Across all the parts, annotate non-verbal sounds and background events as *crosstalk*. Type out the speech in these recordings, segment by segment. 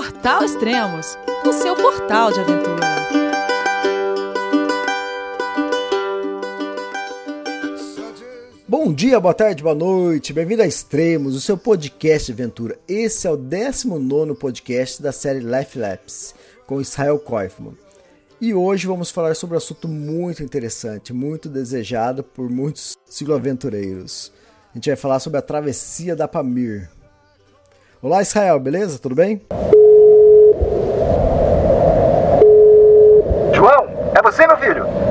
Portal Extremos, o seu portal de aventura. Bom dia, boa tarde, boa noite, bem-vindo a Extremos, o seu podcast de aventura. Esse é o 19 podcast da série Life Laps, com Israel Koifman. E hoje vamos falar sobre um assunto muito interessante, muito desejado por muitos cicloaventureiros. A gente vai falar sobre a travessia da Pamir. Olá, Israel, beleza? Tudo bem? João, é você, meu filho?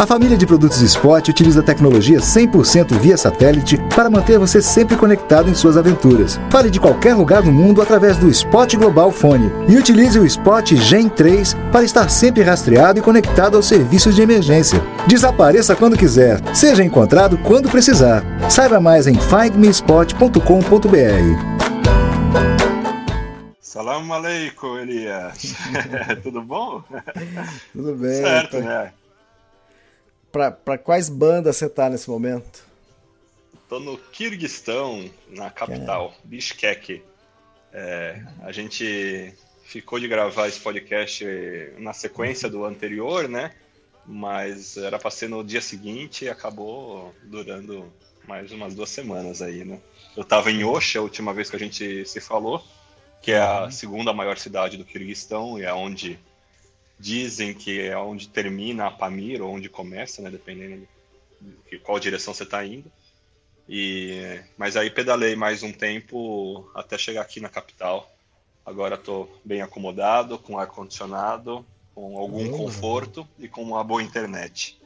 A família de produtos Spot utiliza tecnologia 100% via satélite para manter você sempre conectado em suas aventuras. Fale de qualquer lugar do mundo através do Spot Global Fone e utilize o Spot Gen 3 para estar sempre rastreado e conectado aos serviços de emergência. Desapareça quando quiser, seja encontrado quando precisar. Saiba mais em findmespot.com.br. Salam aleikum, Elias. *laughs* Tudo bom? Tudo bem. Certo, né? Para quais bandas você tá nesse momento? Tô no Kirguistão, na capital, é. Bishkek. É, a gente ficou de gravar esse podcast na sequência do anterior, né? Mas era para ser no dia seguinte e acabou durando mais umas duas semanas aí, né? Eu tava em Osh a última vez que a gente se falou, que é a segunda maior cidade do Kirguistão e é onde dizem que é onde termina a Pamir, ou onde começa, né, dependendo de qual direção você está indo. E, mas aí pedalei mais um tempo até chegar aqui na capital. Agora estou bem acomodado, com ar-condicionado, com algum conforto e com uma boa internet.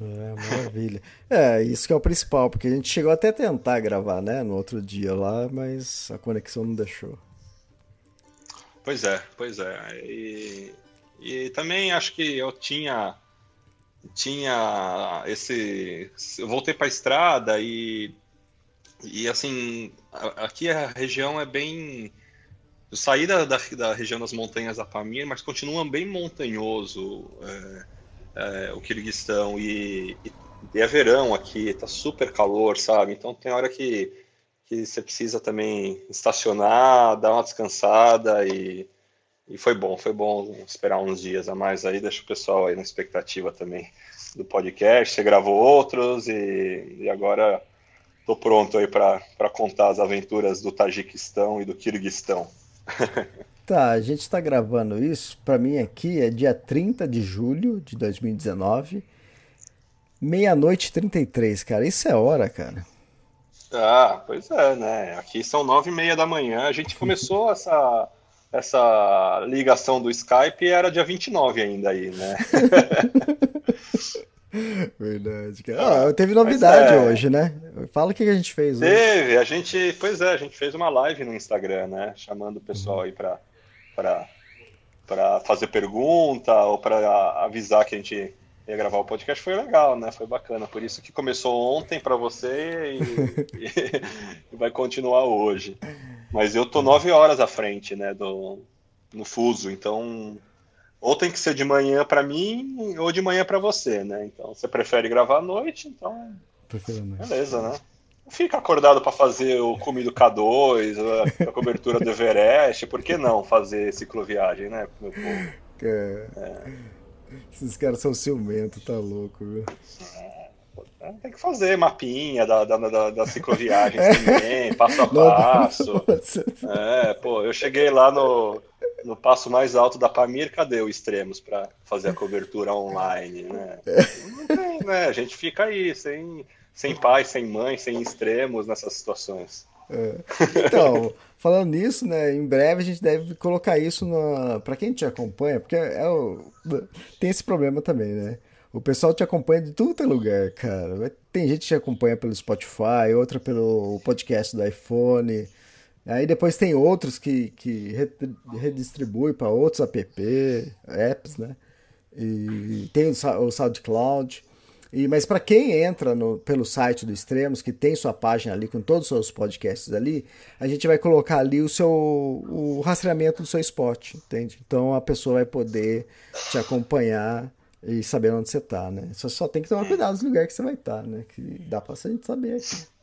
É, maravilha. É, isso que é o principal, porque a gente chegou até a tentar gravar, né, no outro dia lá, mas a conexão não deixou. Pois é, pois é. E, e também acho que eu tinha tinha esse eu voltei para a estrada e e assim aqui a região é bem eu saí da, da, da região das montanhas da Pamir, mas continua bem montanhoso é, é, o Kirguistão e, e, e, é verão aqui, tá super calor, sabe? Então tem hora que, que você precisa também estacionar, dar uma descansada e, e foi bom, foi bom esperar uns dias a mais aí, deixa o pessoal aí na expectativa também do podcast. Você gravou outros e, e agora estou pronto aí para contar as aventuras do Tajiquistão e do Kirguistão. *laughs* Tá, a gente está gravando isso, para mim aqui é dia 30 de julho de 2019, meia-noite 33, cara. Isso é hora, cara. Ah, pois é, né? Aqui são nove e meia da manhã. A gente *laughs* começou essa essa ligação do Skype era dia 29 ainda aí, né? *laughs* Verdade, cara. Ah, teve novidade é... hoje, né? Fala o que a gente fez hoje. Teve, a gente, pois é, a gente fez uma live no Instagram, né? Chamando o pessoal aí para para fazer pergunta ou para avisar que a gente ia gravar o podcast. Foi legal, né? Foi bacana. Por isso que começou ontem para você *laughs* e, e, vai continuar hoje. Mas eu tô nove horas à frente, né, do, no fuso, então ou tem que ser de manhã para mim ou de manhã para você, né? Então você prefere gravar à noite, então beleza, né? Fica acordado para fazer o comido K2, a, a cobertura do Everest, por que não fazer cicloviagem, né? Meu povo? É. É. Esses caras são ciumentos, tá louco, viu? É. É, tem que fazer mapinha da, da, da, da cicloviagem *laughs* também, passo a passo. *laughs* É, pô, eu cheguei lá no, no passo mais alto da Pamir, cadê o Extremos para fazer a cobertura online, né? Não tem, né? A gente fica aí, sem, sem pai, sem mãe, sem extremos nessas situações. É. Então, falando nisso, né, em breve a gente deve colocar isso para quem te acompanha, porque é o... tem esse problema também, né? O pessoal te acompanha de tudo é lugar, cara. Tem gente que te acompanha pelo Spotify, outra pelo podcast do iPhone. Aí depois tem outros que, que redistribui para outros app, apps, né? E tem o SoundCloud. E, mas para quem entra no, pelo site do Extremos, que tem sua página ali com todos os seus podcasts ali, a gente vai colocar ali o seu o rastreamento do seu spot, entende? Então a pessoa vai poder te acompanhar e saber onde você tá, né? Só, só tem que tomar cuidado nos lugares que você vai estar, né? Que dá pra gente saber aqui.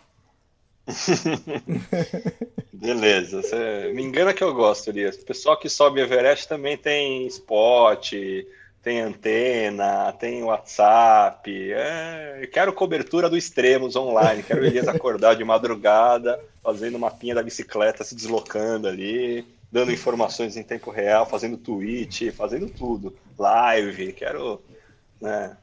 *laughs* Beleza, você me engana que eu gosto, Elias. O pessoal que sobe Everest também tem spot, tem antena, tem WhatsApp. É, quero cobertura do Extremos online. Quero o Elias acordar de madrugada, fazendo mapinha da bicicleta, se deslocando ali, dando informações em tempo real, fazendo tweet, fazendo tudo. Live, quero. Né,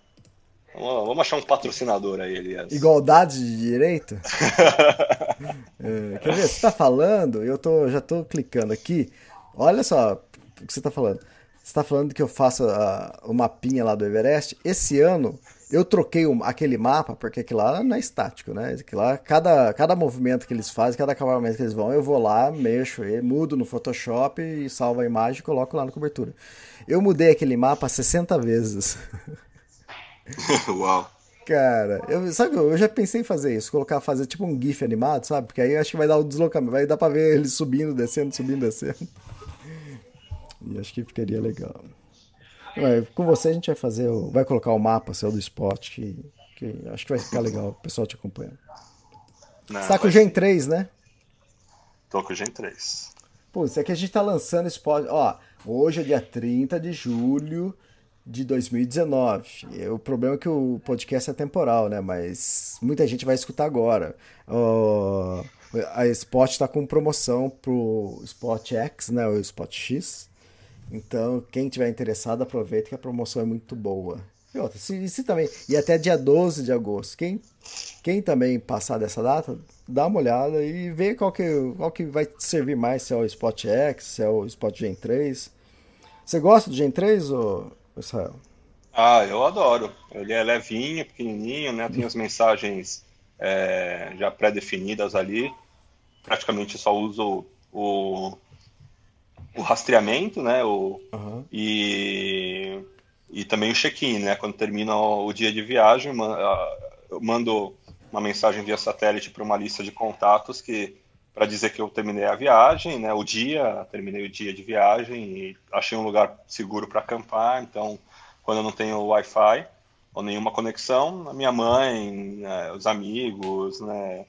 Vamos, vamos achar um patrocinador aí, Elias. Igualdade de direito? *laughs* é, quer ver? Você tá falando, eu tô, já tô clicando aqui. Olha só o que você tá falando. Você tá falando que eu faço a, o mapinha lá do Everest. Esse ano eu troquei o, aquele mapa, porque aquilo lá não é estático, né? Aquilo lá, cada, cada movimento que eles fazem, cada acabamento que eles vão, eu vou lá, mexo, mudo no Photoshop e salvo a imagem e coloco lá na cobertura. Eu mudei aquele mapa 60 vezes. *laughs* Uau. Cara, eu, sabe, eu já pensei em fazer isso, colocar, fazer tipo um GIF animado, sabe? Porque aí eu acho que vai dar o deslocamento, vai dar pra ver ele subindo, descendo, subindo, descendo. E acho que ficaria legal. Com você a gente vai fazer, o, vai colocar o mapa seu do spot, que, que acho que vai ficar legal, o pessoal te acompanhando. Não, você tá com o Gen 3, né? Tô com o Gen 3. Pô, isso aqui a gente tá lançando spot. Ó, hoje é dia 30 de julho de 2019. O problema é que o podcast é temporal, né? Mas muita gente vai escutar agora. Uh, a Spot está com promoção pro Spot X, né? O Spot X. Então, quem tiver interessado, aproveita que a promoção é muito boa. E, outra, se, se também, e até dia 12 de agosto. Quem, quem também passar dessa data, dá uma olhada e vê qual que, qual que vai servir mais, se é o Spot X, se é o Spot Gen 3. Você gosta do Gen 3, ou Israel? Ah, eu adoro. Ele é levinho, pequenininho, né? Tem as mensagens é, já pré-definidas ali. Praticamente só uso o, o rastreamento, né? O, uhum. e, e também o check-in, né? Quando termina o dia de viagem, eu mando uma mensagem via satélite para uma lista de contatos que para dizer que eu terminei a viagem, né? O dia, terminei o dia de viagem e achei um lugar seguro para acampar. Então, quando eu não tenho Wi-Fi ou nenhuma conexão, a minha mãe, né, os amigos, né?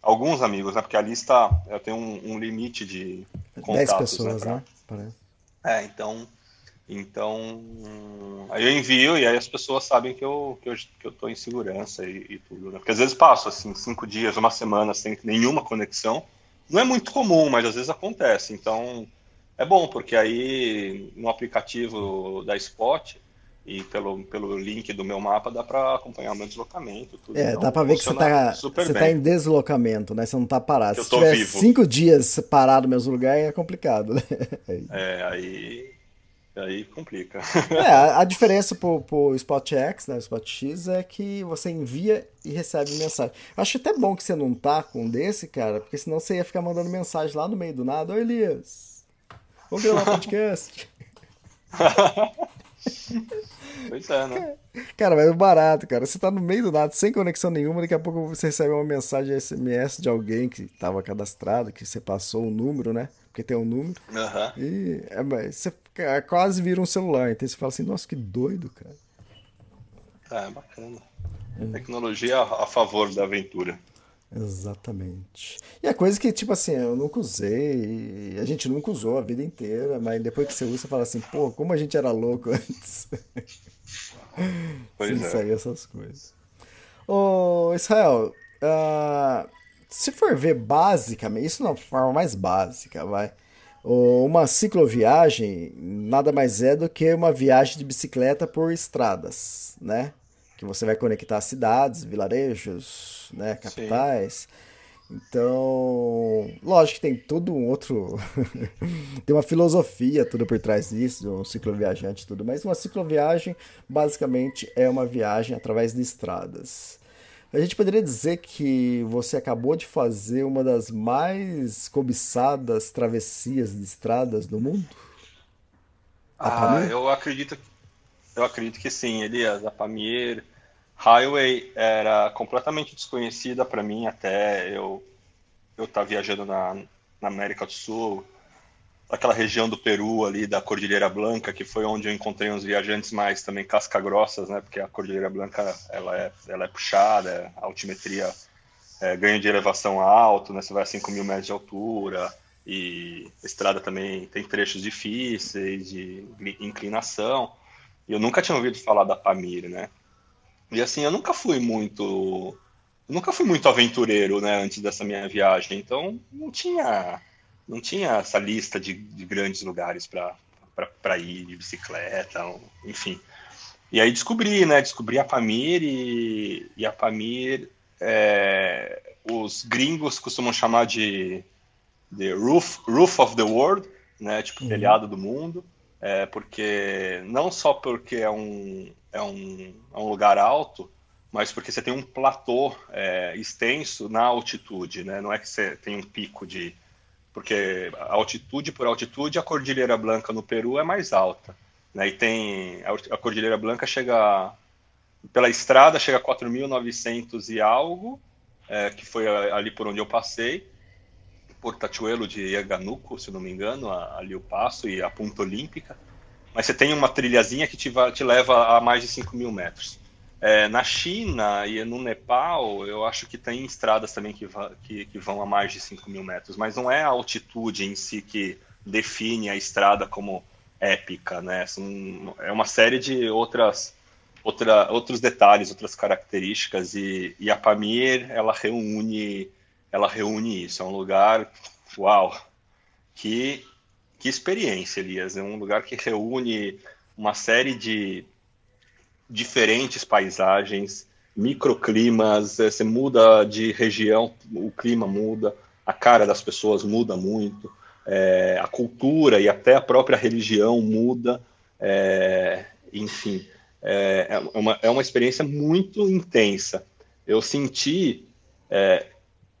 Alguns amigos, né? Porque a lista eu tenho um, um limite de contatos. 10 né, pessoas, né? Pra... É, então, então aí eu envio e aí as pessoas sabem que eu que eu, que eu tô em segurança e, e tudo, né? Porque às vezes passo assim cinco dias, uma semana sem nenhuma conexão não é muito comum, mas às vezes acontece. Então é bom, porque aí no aplicativo da Spot e pelo, pelo link do meu mapa dá para acompanhar o meu deslocamento. Tudo. É, então, dá para ver que você tá, você tá em deslocamento, né? Você não tá parado. Eu Se tiver vivo. cinco dias parado no mesmo lugar é complicado, né? *laughs* É, aí Aí complica. É, a, *laughs* a diferença pro, pro Spot X, né, o Spot X, é que você envia e recebe mensagem. Acho até bom que você não tá com um desse, cara, porque senão você ia ficar mandando mensagem lá no meio do nada. Ô Elias, vamos gravar *laughs* podcast. Pois é, né? Cara, mas é barato, cara. Você tá no meio do nada, sem conexão nenhuma, daqui a pouco você recebe uma mensagem SMS de alguém que tava cadastrado, que você passou o um número, né? Porque tem um número. Uhum. E é, você quase vira um celular. Então você fala assim, nossa, que doido, cara. Ah, é bacana. Tecnologia a favor da aventura. Exatamente. E a coisa que, tipo assim, eu nunca usei, a gente nunca usou a vida inteira, mas depois que você usa, você fala assim, pô, como a gente era louco *laughs* antes. Pois Sem é. sair essas coisas. Ô, Israel, uh, se for ver basicamente, isso na forma mais básica, vai. Uma cicloviagem nada mais é do que uma viagem de bicicleta por estradas, né? Que você vai conectar cidades, vilarejos, né, capitais. Sim. Então, lógico que tem tudo um outro. *laughs* tem uma filosofia tudo por trás disso, um cicloviajante tudo, mas uma cicloviagem basicamente é uma viagem através de estradas. A gente poderia dizer que você acabou de fazer uma das mais cobiçadas travessias de estradas do mundo? Ah, eu acredito, eu acredito que sim, Elias. A Pamir Highway era completamente desconhecida para mim até eu eu estar tá viajando na, na América do Sul daquela região do Peru ali, da Cordilheira Blanca, que foi onde eu encontrei uns viajantes mais também casca-grossas, né? Porque a Cordilheira Blanca, ela é, ela é puxada, a altimetria é, ganho de elevação alto, né? Você vai a 5 mil metros de altura e a estrada também tem trechos difíceis de inclinação. E eu nunca tinha ouvido falar da Pamir, né? E assim, eu nunca fui muito nunca fui muito aventureiro, né, antes dessa minha viagem, então não tinha não tinha essa lista de, de grandes lugares para ir de bicicleta, enfim. E aí descobri, né, descobri a Pamir e, e a Pamir é, os gringos costumam chamar de, de roof, roof of the world, né, tipo uhum. telhado do mundo, é, porque não só porque é um, é um, é um lugar alto, mas porque você tem um platô é, extenso na altitude, né? Não é que você tem um pico de. Porque altitude por altitude, a Cordilheira Blanca no Peru é mais alta. Né? E tem. A Cordilheira Blanca chega. Pela estrada chega a 4.900 e algo, é, que foi ali por onde eu passei. Por Tachuelo de Yaganuco, se não me engano, ali o passo e a Ponta Olímpica. Mas você tem uma trilhazinha que te, te leva a mais de 5 mil metros. É, na China e no Nepal, eu acho que tem estradas também que, que, que, vão a mais de 5 mil metros, mas não é a altitude em si que define a estrada como épica, né? São, é uma série de outras, outra, outros detalhes, outras características, e, e a Pamir, ela reúne, ela reúne isso. É um lugar, uau, que, que experiência, Elias. É um lugar que reúne uma série de diferentes paisagens, microclimas, eh, você muda de região, o clima muda, a cara das pessoas muda muito, é, a cultura e até a própria religião muda, é, enfim, é, é, uma, é uma experiência muito intensa. Eu senti, é,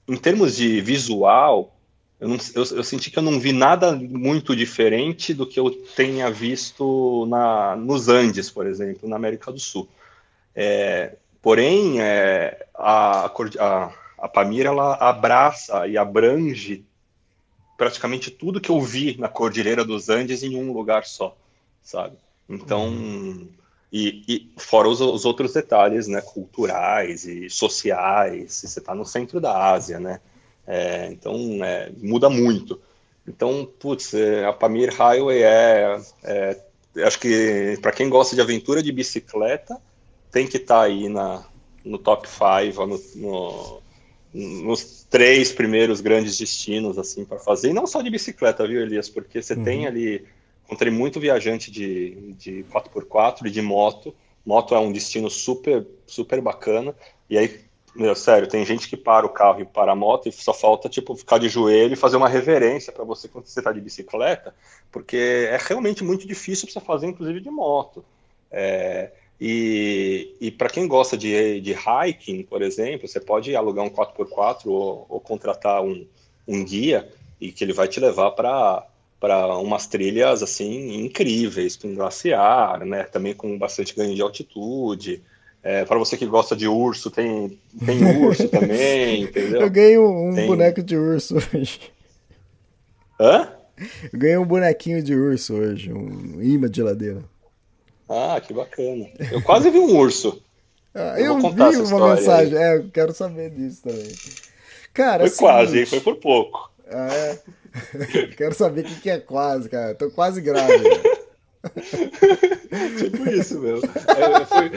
em termos de visual, eu, não, eu, eu, senti que eu não vi nada muito diferente do que eu tenha visto na, nos Andes, por exemplo, na América do Sul. É, porém, é, a, a, a Pamir ela abraça e abrange praticamente tudo que eu vi na Cordilheira dos Andes em um lugar só, sabe? Então, uhum. e, e, fora os, os, outros detalhes, né, culturais e sociais, você está no centro da Ásia, né? É, então, é, muda muito. Então, putz, é, a Pamir Highway é, é acho que para quem gosta de aventura de bicicleta, tem que estar tá aí na, no top 5, no, no, nos três primeiros grandes destinos assim para fazer. E não só de bicicleta, viu, Elias? Porque você uhum. tem ali. Encontrei muito viajante de, de 4x4 e de moto. Moto é um destino super, super bacana. E aí meu, sério, tem gente que para o carro e para a moto e só falta, tipo, ficar de joelho e fazer uma reverência para você quando você está de bicicleta, porque é realmente muito difícil você fazer, inclusive, de moto. É, e, e para quem gosta de, de hiking, por exemplo, você pode alugar um 4x4 ou, ou contratar um, um guia e que ele vai te levar para para umas trilhas assim incríveis, com glaciar, né? Também com bastante ganho de altitude. É, para você que gosta de urso, tem, tem urso *laughs* também, entendeu? Eu ganhei um, tem... boneco de urso hoje. Hã? Eu ganhei um bonequinho de urso hoje, um imã de geladeira. Ah, que bacana. Eu quase vi um urso. Ah, eu, eu vi uma mensagem, aí. é, eu quero saber disso também. Cara, foi assim, quase, foi por pouco. Ah, é? *laughs* quero saber o que, que é quase, cara. Tô quase grávida. *laughs* tipo isso mesmo. É, foi,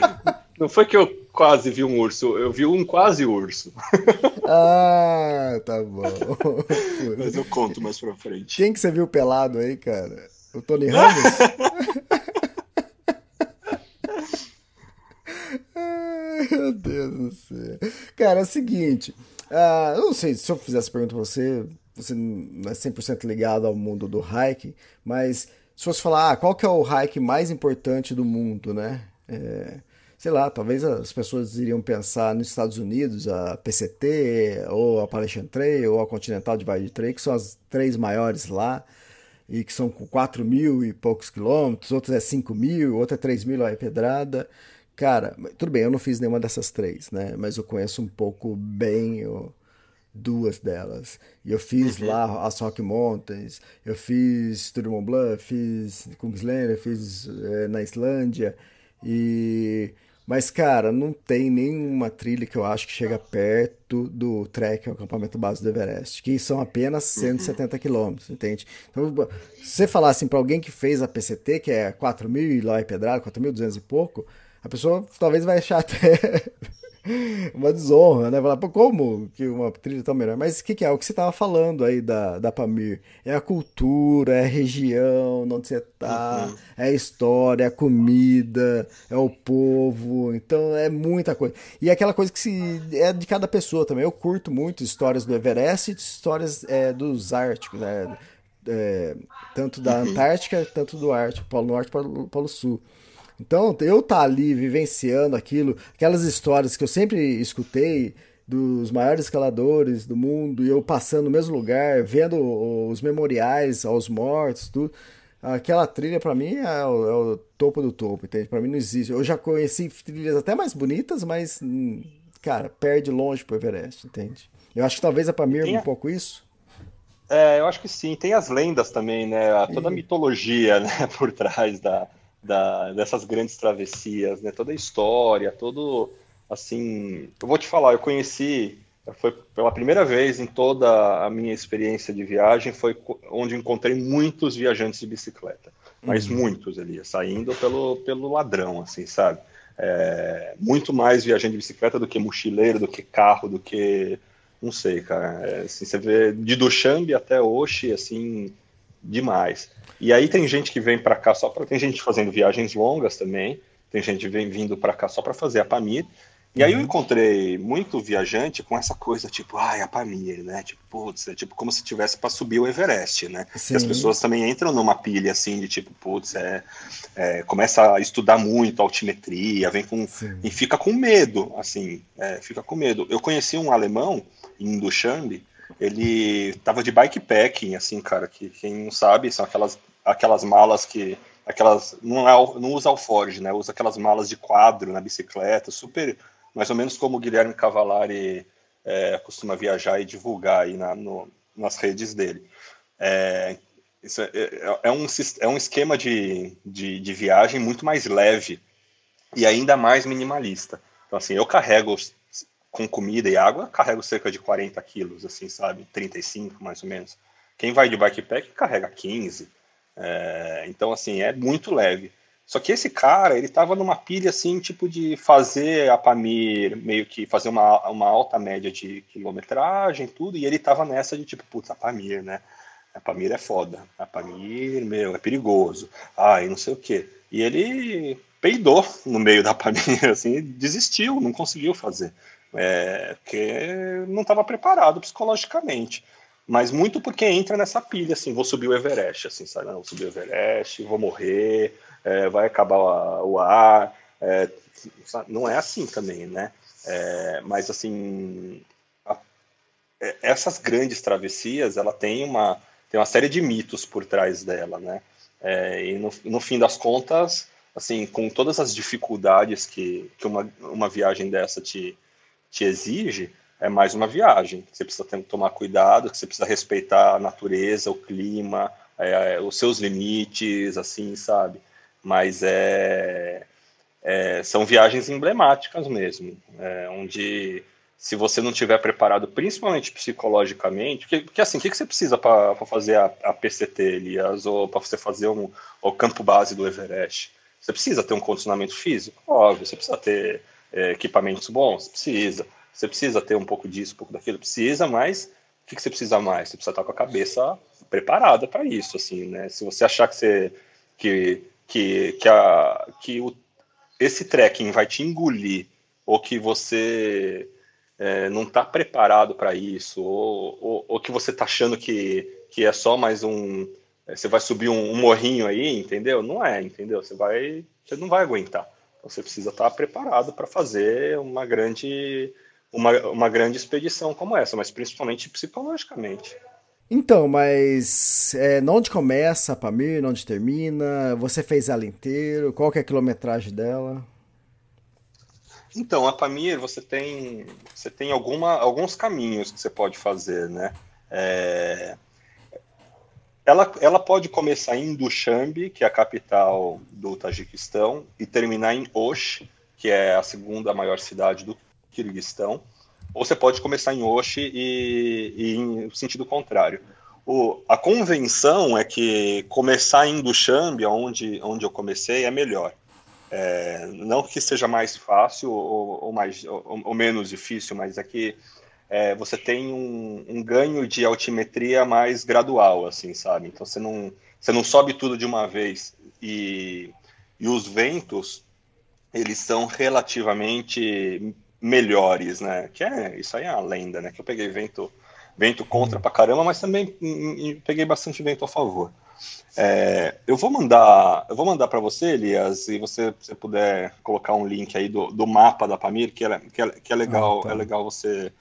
não foi que eu quase vi um urso, eu vi um quase urso. Ah, tá bom. *laughs* Mas eu conto mais pra frente. Quem que você viu pelado aí, cara? O Tony Ramos? *laughs* Ai, meu Deus do céu. Cara, é o seguinte. Uh, eu não sei se eu fizesse pergunta pra você, você não é 100% ligado ao mundo do hike, mas se fosse falar, ah, qual que é o hike mais importante do mundo, né? É, sei lá, talvez as pessoas iriam pensar nos Estados Unidos, a PCT, ou a Appalachian Trail, ou a Continental Divide Trail, que são as três maiores lá, e que são com 4 mil e poucos quilômetros, outras é 5 mil, outra é 3 mil é pedrada. Cara, tudo bem, eu não fiz nenhuma dessas três, né? Mas eu conheço um pouco bem o, duas delas. E eu fiz Uhum. lá as Rock Mountains, eu fiz Tour de Mont Blanc, fiz Kungsleden, fiz eh, na Islândia. E mas cara, não tem nenhuma trilha que eu acho que chega perto do trek, o acampamento base do Everest, que são apenas 170 quilômetros, entende? Então, se você falar assim para alguém que fez a PCT, que é 4 mil e lá é pedrada, 4.200 e pouco, a pessoa talvez vai achar até *laughs* *laughs* uma desonra, né? Falar, como que uma trilha tão melhor? Mas o que, que é? O que você estava falando aí da, da Pamir? É a cultura, é a região onde você tá, é a história, é a comida, é o povo. Então é muita coisa. E é aquela coisa que se, é de cada pessoa também. Eu curto muito histórias do Everest e histórias é, dos Árticos, né? É, tanto da Antártica, tanto do Ártico, Polo Norte, Polo, Polo Sul. Então, eu tá ali vivenciando aquilo, aquelas histórias que eu sempre escutei dos maiores escaladores do mundo, e eu passando no mesmo lugar, vendo os memoriais aos mortos, tudo. Aquela trilha para mim é o, é o, topo do topo, entende? Para mim não existe. Eu já conheci trilhas até mais bonitas, mas cara, perde longe pro Everest, entende? Eu acho que talvez a Pamir um pouco isso. É, eu acho que sim. Tem as lendas também, né? Toda a mitologia, *laughs* né, por trás da da, dessas grandes travessias, né? Toda a história, todo assim. Eu vou te falar, eu conheci, foi pela primeira vez em toda a minha experiência de viagem, foi onde encontrei muitos viajantes de bicicleta, mas uhum. muitos ali, saindo pelo, pelo ladrão, assim, sabe? É, muito mais viajante de bicicleta do que mochileiro, do que carro, do que não sei, cara. É, assim, você vê de Dushanbe até Oshi, assim, demais. E aí tem gente que vem para cá só para tem gente fazendo viagens longas também, tem gente vem vindo para cá só para fazer a Pamir. E aí eu encontrei muito viajante com essa coisa tipo, ai, a Pamir, né? Tipo, putz, é tipo como se tivesse para subir o Everest, né? E as pessoas também entram numa pilha assim de tipo, putz, é, é começa a estudar muito altimetria, vem com Sim. e fica com medo, assim, é, fica com medo. Eu conheci um alemão em Dushanbe, ele tava de bikepacking, assim, cara, que quem não sabe, são aquelas, aquelas malas que. Aquelas. Não, é, não usa alforge, né? Usa aquelas malas de quadro na bicicleta, super. Mais ou menos como o Guilherme Cavalari é, costuma viajar e divulgar aí na, no, nas redes dele. É, isso é, é, um, é um esquema de, de, de viagem muito mais leve e ainda mais minimalista. Então, assim, eu carrego com comida e água, carrego cerca de 40 quilos, assim, sabe? 35, mais ou menos. Quem vai de bikepack carrega 15. É, então, assim, é muito leve. Só que esse cara, ele tava numa pilha, assim, tipo de fazer a Pamir, meio que fazer uma, uma alta média de quilometragem, tudo, e ele tava nessa de tipo, putz, a Pamir, né? A Pamir é foda. A Pamir, meu, é perigoso. Ai, não sei o quê. E ele peidou no meio da Pamir, *laughs* assim, desistiu, não conseguiu fazer é, porque não estava preparado psicologicamente. Mas muito porque entra nessa pilha, assim, vou subir o Everest, assim, sabe? Vou subir o Everest, vou morrer, é, vai acabar o ar. É, não é assim também, né? É, mas, assim, a, é, essas grandes travessias, ela tem uma, tem uma série de mitos por trás dela, né? É, e no, no fim das contas, assim, com todas as dificuldades que, que uma, uma viagem dessa te, te exige é mais uma viagem. Você precisa ter, tomar cuidado, você precisa respeitar a natureza, o clima, é, os seus limites, assim, sabe? Mas é, é são viagens emblemáticas mesmo, é, onde se você não tiver preparado, principalmente psicologicamente, porque, porque assim, o que, que você precisa para fazer a, a, PCT, Elias, ou para você fazer um, o campo base do Everest? Você precisa ter um condicionamento físico? Óbvio, você precisa ter é, equipamentos bons? Precisa. Você precisa ter um pouco disso, um pouco daquilo? Precisa, mas o que, que você precisa mais? Você precisa estar com a cabeça preparada para isso, assim, né? Se você achar que você que que que, a, que o, esse trekking vai te engolir ou que você é, não está preparado para isso ou, ou, ou, que você está achando que, que é só mais um é, você vai subir um, um morrinho aí, entendeu? Não é, entendeu? Você vai você não vai aguentar. Você precisa estar preparado para fazer uma grande, uma, uma grande expedição como essa, mas principalmente psicologicamente. Então, mas é, onde começa a Pamir, onde termina? Você fez ela inteira? Qual que é a quilometragem dela? Então, a Pamir, você tem, você tem alguma, alguns caminhos que você pode fazer, né? É, ela, ela pode começar em Dushanbe, que é a capital do Tajiquistão, e terminar em Osh, que é a segunda maior cidade do Kirguistão. Ou você pode começar em Osh e, e em sentido contrário. O, a convenção é que começar em Dushanbe, onde, onde eu comecei, é melhor. É, não que seja mais fácil ou, ou mais, ou, ou, menos difícil, mas é que é, você tem um, um, ganho de altimetria mais gradual, assim, sabe? Então você não, você não sobe tudo de uma vez e, e os ventos eles são relativamente melhores, né? Que é isso aí é a lenda, né? Que eu peguei vento vento contra pra caramba, mas também peguei bastante vento a favor. É, eu vou mandar, eu vou mandar para você, Elias, e você se puder colocar um link aí do, do mapa da Pamir, que é, que é, que é legal, ah, tá. é legal você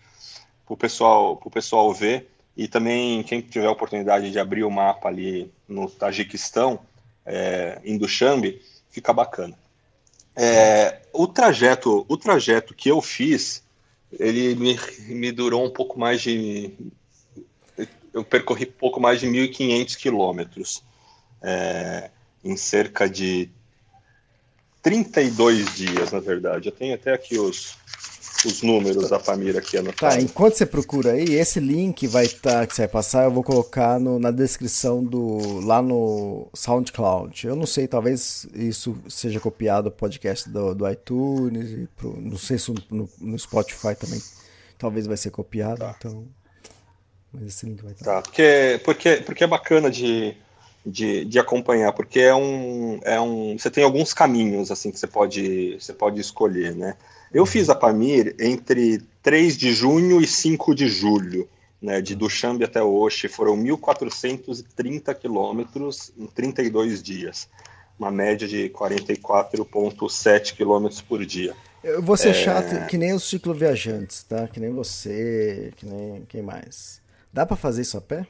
para o pessoal, pro pessoal ver. E também quem tiver a oportunidade de abrir o mapa ali no Tajiquistão, é, em Dushanbe, fica bacana. É, o trajeto, o trajeto que eu fiz ele me, me durou um pouco mais de. Eu percorri pouco mais de 1.500 quilômetros, é, em cerca de 32 dias, na verdade. Eu tenho até aqui os, os números da família aqui anotados. Tá, enquanto você procura aí, esse link vai estar, tá, que você vai passar, eu vou colocar no, na descrição do lá no SoundCloud. Eu não sei, talvez isso seja copiado do podcast do, do iTunes, e pro, não sei se no, no, Spotify também talvez vai ser copiado, tá. então. Mas esse link vai estar. Tá, porque, porque, porque é bacana de, de, de acompanhar, porque é um, é um. Você tem alguns caminhos assim que você pode, você pode escolher, né? Eu fiz a Pamir entre 3 de junho e 5 de julho, né, de Dushanbe até Oxe, foram 1.430 quilômetros em 32 dias, uma média de 44,7 quilômetros por dia. Eu vou ser é... chato que nem os cicloviajantes, tá? Que nem você, que nem quem mais. Dá para fazer isso a pé?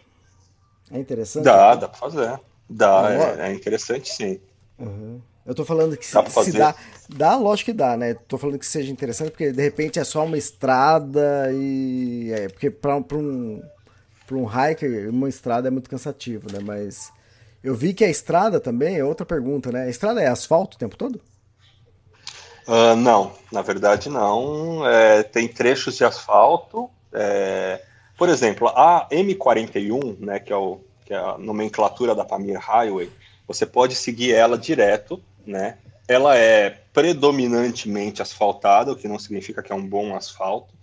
É interessante? Dá, dá para fazer. Dá, é, é, interessante sim. Uhum. Eu tô falando que se, dá, se dá, dá, lógico que dá, né? Tô falando que seja interessante porque de repente é só uma estrada e é, porque para um para um hiker uma estrada é muito cansativo, né? Mas eu vi que a estrada também é outra pergunta, né? A estrada é asfalto o tempo todo? Uh, não, na verdade não. É, tem trechos de asfalto. É, por exemplo, a M41, né, que é, o, que é a nomenclatura da Pamir Highway, você pode seguir ela direto né? Ela é predominantemente asfaltada, o que não significa que é um bom asfalto.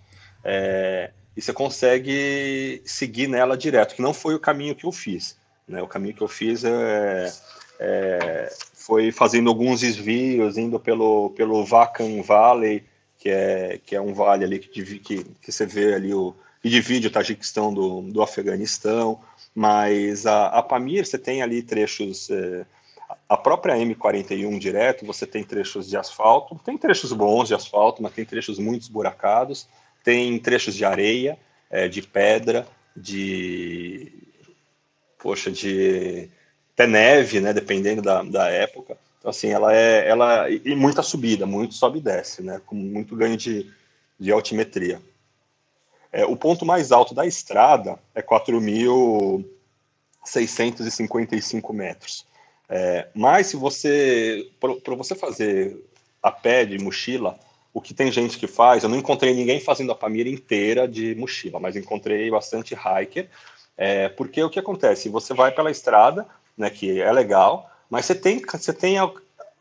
É, e você consegue seguir nela direto, que não foi o caminho que eu fiz. Né? O caminho que eu fiz é, é, foi fazendo alguns desvios, indo pelo, pelo Vacan Valley, que é, que é um vale ali que, que, que você vê ali o, que divide o Tajiquistão do, do Afeganistão, mas a, a Pamir você tem ali trechos é, a própria M41 direto, você tem trechos de asfalto, tem trechos bons de asfalto, mas tem trechos muito esburacados, tem trechos de areia, é, de pedra, de. Poxa, de. até neve, né? Dependendo da, da época. Então, assim, ela é. Ela, e muita subida, muito sobe e desce, né? Com muito ganho de, de altimetria. É, o ponto mais alto da estrada é 4.655 metros. É, mas se você, para você fazer a pé de mochila, o que tem gente que faz, eu não encontrei ninguém fazendo a Pamira inteira de mochila, mas encontrei bastante hiker, é, porque o que acontece? Você vai pela estrada, né, que é legal, mas você tem, você tem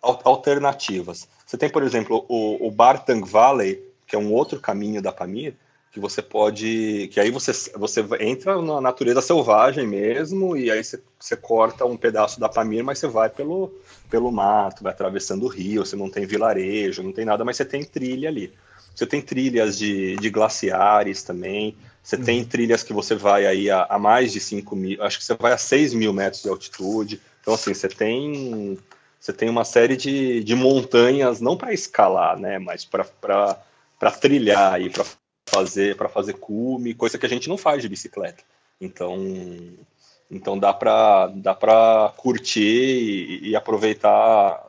alternativas. Você tem, por exemplo, o, o Bartang Valley, que é um outro caminho da Pamir, que você pode. que aí você, você entra na natureza selvagem mesmo, e aí você, você corta um pedaço da Pamir, mas você vai pelo, pelo mato, vai atravessando o rio, você não tem vilarejo, não tem nada, mas você tem trilha ali. Você tem trilhas de, de glaciares também, você uhum. tem trilhas que você vai aí a, a, mais de 5 mil, acho que você vai a 6 mil metros de altitude. Então, assim, você tem, você tem uma série de, de montanhas, não para escalar, né, mas para trilhar e para fazer para fazer cume, coisa que a gente não faz de bicicleta. Então, então dá para dá para curtir e, e, aproveitar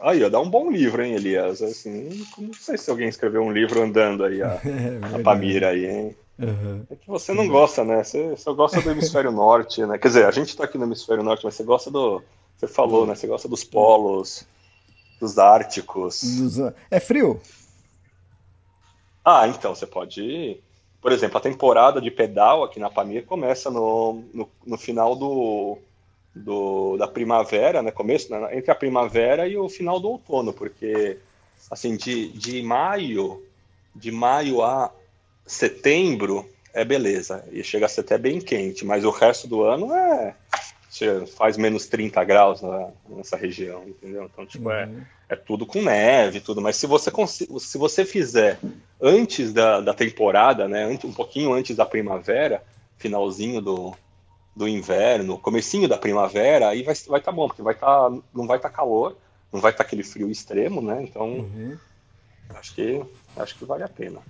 Aí, ó, dá um bom livro, hein, Elias? Assim, não sei se alguém escreveu um livro andando aí a, *laughs* É a Pamira aí, hein? Uhum. É que você não gosta, né? Você só gosta do hemisfério norte, né? Quer dizer, a gente tá aqui no hemisfério norte, mas você gosta do. Você falou, né? Você gosta dos polos, dos árticos. É frio? Ah, então, você pode. Por exemplo, a temporada de pedal aqui na Pamir começa no, no, no final do, do, da primavera, né? Começo, né? entre a primavera e o final do outono, porque assim, de, de maio, de maio a setembro é beleza. E chega a ser até bem quente, mas o resto do ano é. Faz menos 30 graus na- nessa região, entendeu? Então, tipo, é, é tudo com neve, tudo. Mas se você, se você fizer antes da, da temporada, né, um pouquinho antes da primavera, finalzinho do, do inverno, comecinho da primavera, aí vai vai tá bom, porque vai tá, não vai estar calor, não vai estar aquele frio extremo, né? Então, Uhum. acho que acho que vale a pena.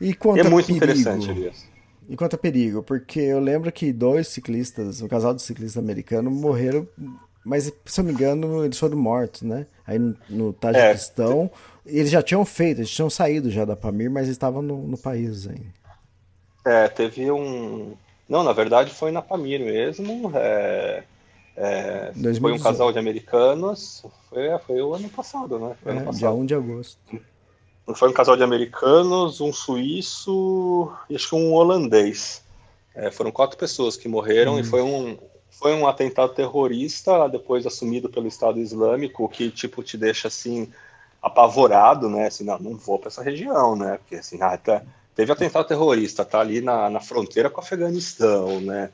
E E quanto é muito perigo? interessante, Elias. E quanto a perigo? Porque eu lembro que dois ciclistas, um casal de ciclistas americanos, morreram, mas se eu me engano, eles foram mortos, né? Aí no, no Tajiquistão, eles já tinham feito, eles tinham saído já da Pamir, mas estavam no, no país ainda. É, teve um. Não, na verdade foi na Pamir mesmo. é, é, foi 2018. um casal de americanos. Foi, é, foi o ano passado, né? Foi ano É, passado. dia 1 de agosto. Foi um casal de americanos, um suíço e acho que um holandês. É, foram quatro pessoas que morreram e foi um, foi um atentado terrorista, depois assumido pelo Estado Islâmico, que tipo te deixa assim apavorado, né? Assim, não, não vou para essa região, né? Porque assim, ah, tá- teve atentado terrorista, tá ali na, na fronteira com o Afeganistão, né?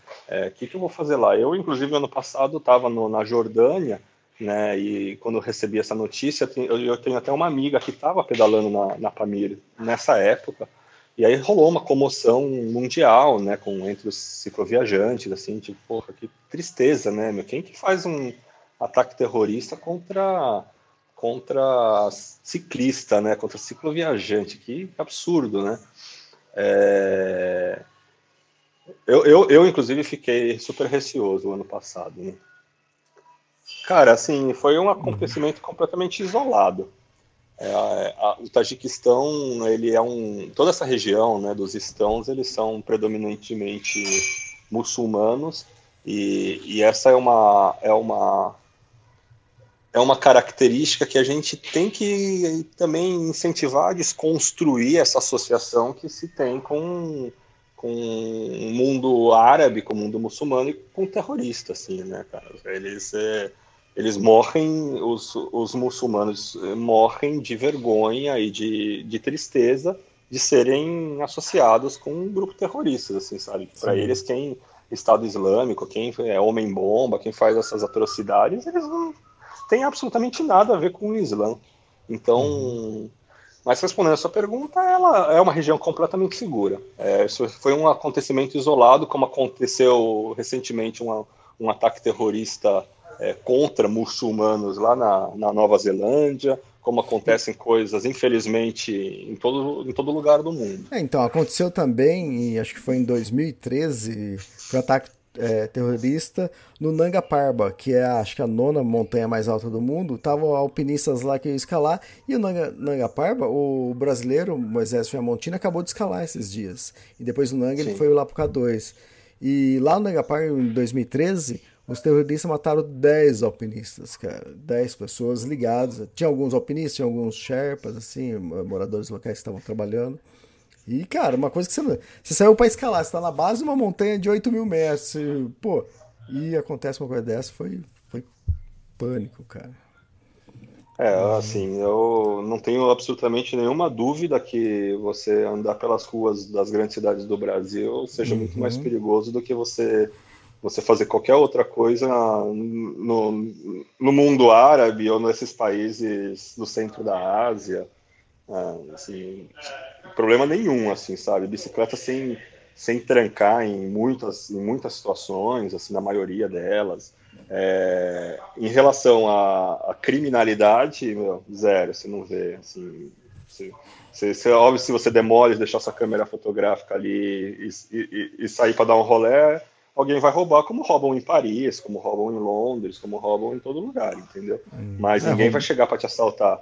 O que, que eu vou fazer lá? Eu, inclusive, ano passado estava na Jordânia né? E quando eu recebi essa notícia, eu eu tenho até uma amiga que estava pedalando na, na Pamir nessa época, e aí rolou uma comoção mundial, né? Com entre os cicloviajantes, assim, tipo, porra, que tristeza, né? Meu, quem que faz um ataque terrorista contra contra ciclista, né? Contra cicloviajante, que absurdo, né? É... Eu, eu, eu, inclusive, fiquei super receoso ano passado, né? Cara, assim, foi um acontecimento completamente isolado. É, a, o Tajiquistão, ele é um, toda essa região, né, dos estãos, eles são predominantemente muçulmanos e, e essa é uma é uma é uma característica que a gente tem que também incentivar a desconstruir essa associação que se tem com com o mundo árabe, com o mundo muçulmano e com terrorista, assim, né, cara? Eles é, eles morrem, os, os muçulmanos morrem de vergonha e de, de tristeza de serem associados com um grupo terrorista, assim, sabe? Para eles, quem Estado Islâmico, quem é homem-bomba, quem faz essas atrocidades, eles não têm absolutamente nada a ver com o Islã. Então, uhum. mas respondendo a sua pergunta, ela é uma região completamente segura. É, isso foi um acontecimento isolado, como aconteceu recentemente uma, um ataque terrorista é, contra muçulmanos lá na, na, Nova Zelândia, como acontecem coisas, infelizmente, em todo, em todo lugar do mundo. É, então, aconteceu também, e acho que foi em 2013, foi um ataque é, terrorista no Nanga Parba, que é acho que a nona montanha mais alta do mundo. Estavam alpinistas lá que iam escalar, e o Nanga, Nanga Parba, o brasileiro Moisés Fiamontino, acabou de escalar esses dias. E depois no Nanga Sim. ele foi lá pro K2. E lá no Nanga Parba, em 2013, os terroristas mataram 10 alpinistas, cara. 10 pessoas ligadas. Tinha alguns alpinistas, tinha alguns sherpas, assim, moradores locais que estavam trabalhando. E, cara, uma coisa que você não. Você saiu pra escalar, você tá na base de uma montanha de 8 mil metros. Você, pô, e acontece uma coisa dessa, foi, foi pânico, cara. É, assim, eu não tenho absolutamente nenhuma dúvida que você andar pelas ruas das grandes cidades do Brasil seja uhum. muito mais perigoso do que você você fazer qualquer outra coisa no, no mundo árabe ou nesses países do centro da Ásia. É, assim, problema nenhum, assim, sabe? Bicicleta sem, sem trancar em muitas, em muitas situações, assim, na maioria delas. É, em relação à, à criminalidade, meu, zero, você não vê, assim, você, você, você, óbvio, se você demole, deixar sua câmera fotográfica ali e, e, e sair para dar um rolé, alguém vai roubar como roubam em Paris, como roubam em Londres, como roubam em todo lugar, entendeu? Hum. Mas é, ninguém vai chegar para te assaltar.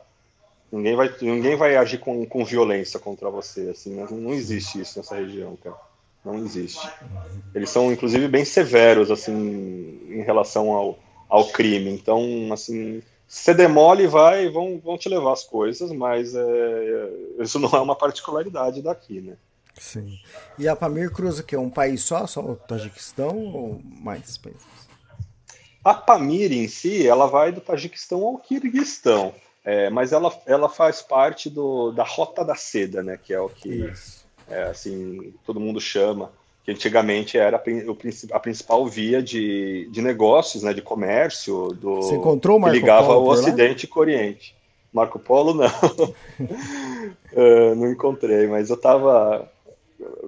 Ninguém vai, ninguém vai agir com, com violência contra você, assim, não, não existe isso nessa região, cara. Não existe. Eles são, inclusive, bem severos, assim, em relação ao, ao crime. Então, assim, se você demole, vai, vão, vão te levar as coisas, mas é, isso não é uma particularidade daqui, né? Sim. E a Pamir cruza que é um país só, só o Tajiquistão ou mais países? A Pamir em si, ela vai do Tajiquistão ao Quirguistão, é, mas ela, ela faz parte do, da Rota da Seda, né? Que é o que é, assim todo mundo chama, que antigamente era a, a principal via de, de negócios, né? De comércio do Você encontrou o Marco que ligava Polo o Ocidente com o Oriente. Marco Polo não, uh, *laughs* *laughs* não encontrei, mas eu estava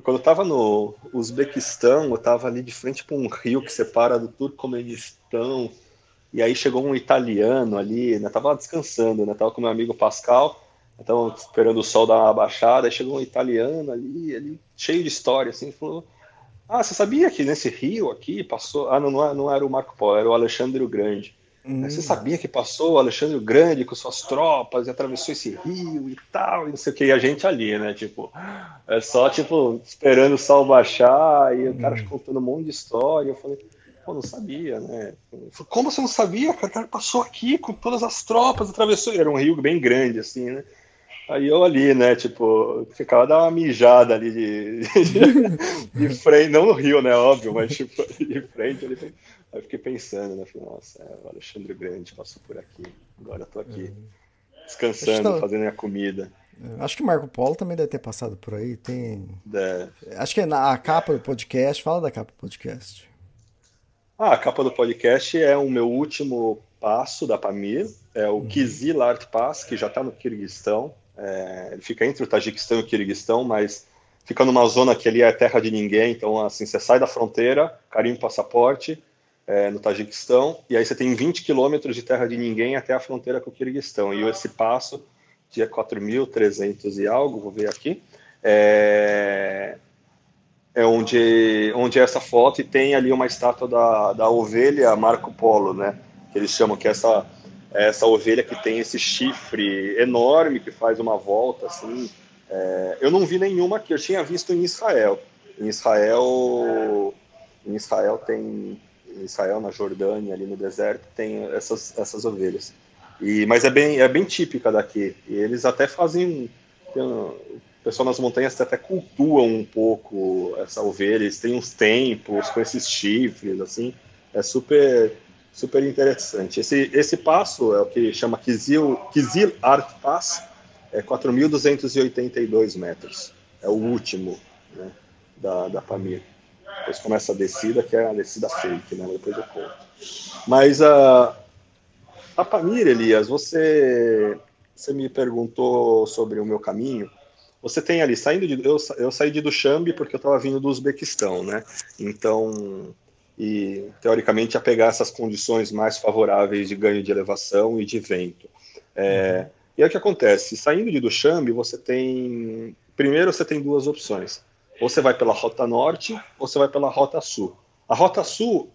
quando eu estava no Uzbequistão, eu estava ali de frente para um rio que separa do Turcomenistão, e aí chegou um italiano ali, né? Tava descansando, né? Tava com meu amigo Pascal, estava esperando o sol dar uma baixada, aí chegou um italiano ali, ali cheio de história, assim, falou: Ah, você sabia que nesse rio aqui passou. Ah, não, não era o Marco Polo, era o Alexandre o Grande. Hum. Você sabia que passou Alexandre o Grande com suas tropas e atravessou esse rio e tal, e não sei o que, e a gente ali, né? Tipo, é só, tipo, esperando o sol baixar e o cara hum. contando um monte de história. Eu falei, pô, não sabia, né? Falei, Como você não sabia? O cara passou aqui com todas as tropas, atravessou. Era um rio bem grande, assim, né? Aí eu ali, né, tipo, ficava dar uma mijada ali de, *laughs* de, de, *laughs* frente, não no rio, né, óbvio, mas tipo, de frente ali. Aí eu fiquei pensando, né? Falei, nossa, é, o Alexandre Grande passou por aqui. Agora eu tô aqui descansando, tá... fazendo minha comida. É, acho que Marco Polo também deve ter passado por aí. Tem. É. Acho que é na capa do podcast. Fala da capa do podcast. Ah, a capa do podcast é o meu último passo da Pamir. É o uhum. Kizil Art Pass, que já está no Kirguistão. É, ele fica entre o Tajiquistão e o Kirguistão, mas fica numa zona que ali é terra de ninguém. Então, assim, você sai da fronteira, carimbo passaporte, é, no Tajiquistão, e aí você tem 20 quilômetros de terra de ninguém até a fronteira com o Quirguistão. E esse passo, dia 4.300 e algo, vou ver aqui, é, é onde, onde é essa foto e tem ali uma estátua da, da ovelha Marco Polo, né? Que eles chamam que é essa, é essa ovelha que tem esse chifre enorme que faz uma volta assim. É, eu não vi nenhuma aqui, eu tinha visto em Israel. Em Israel, em Israel tem Israel, na Jordânia, ali no deserto, tem essas, essas ovelhas. E, mas é bem, é bem típica daqui. E eles até fazem. O pessoal nas montanhas até cultuam um pouco essa ovelha. Eles têm uns templos com esses chifres, assim. É super, super interessante. Esse, esse passo é o que chama Kizil, Kizil Art Pass, é 4.282 metros. É o último né, da, da Pamir. Depois começa a descida, que é a descida fake, né? Depois eu conto. Mas a, a Elias, você, você me perguntou sobre o meu caminho. Você tem ali, saindo de. Eu, eu saí de Dushanbe porque eu estava vindo do Uzbequistão, né? Então. E teoricamente a pegar essas condições mais favoráveis de ganho de elevação e de vento. É, uhum. E aí o que acontece? Saindo de Dushanbe, você tem. Primeiro você tem duas opções ou você vai pela rota norte, ou você vai pela rota sul. A rota sul,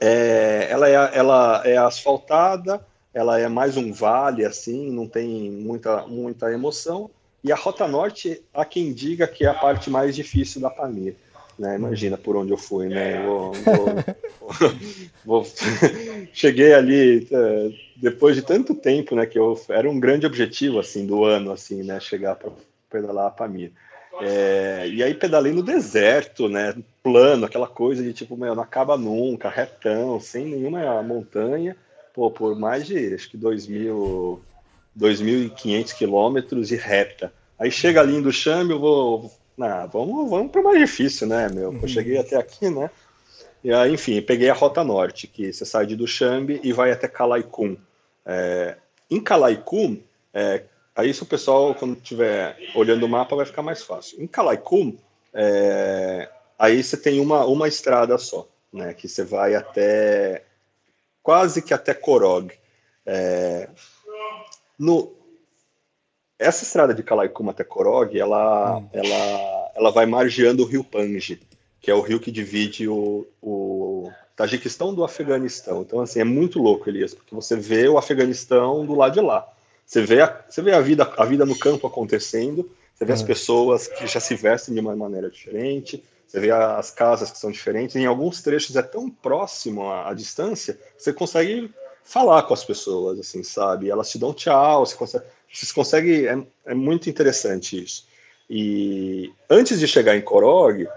é, ela, é, ela é asfaltada, ela é mais um vale, assim, não tem muita, muita emoção. E a rota norte, há quem diga que é a parte mais difícil da Pamir. Né? Imagina por onde eu fui, né? Vou, vou, vou... *laughs* Cheguei ali é, depois de tanto tempo, né? Que eu era um grande objetivo assim do ano, assim, né? Chegar para pedalar a Pamir. É, e aí pedalei no deserto, né? Plano, aquela coisa de tipo, meu, não acaba nunca, retão, sem nenhuma montanha, pô, por mais de acho que 2.000, 2.500 quilômetros de reta. Aí chega ali em Duchamp, eu vou. Ah, vamos, vamos para o mais difícil, né, meu? Eu cheguei até aqui, né? E aí, enfim, peguei a rota norte, que você sai de Duchamp e vai até Calaikum. É, em Calaikum, é, Aí isso o pessoal, quando estiver olhando o mapa, vai ficar mais fácil. Em Calaikum, é, aí você tem uma, uma estrada só, né? Que você vai até quase que até Korog. É, no, essa estrada de Calaikum até Korog, ela, hum. ela, ela vai margeando o rio Pange. que é o rio que divide o, o Tajiquistão do Afeganistão. Então, assim, é muito louco, Elias, porque você vê o Afeganistão do lado de lá. Você vê a, você vê a, vida, a vida no campo acontecendo, você vê as pessoas que já se vestem de uma maneira diferente, você vê as casas que são diferentes. Em alguns trechos é tão próximo à, distância, você consegue falar com as pessoas, assim, sabe? Elas te dão tchau, você consegue, você consegue é, é muito interessante isso. E antes de chegar em Korog,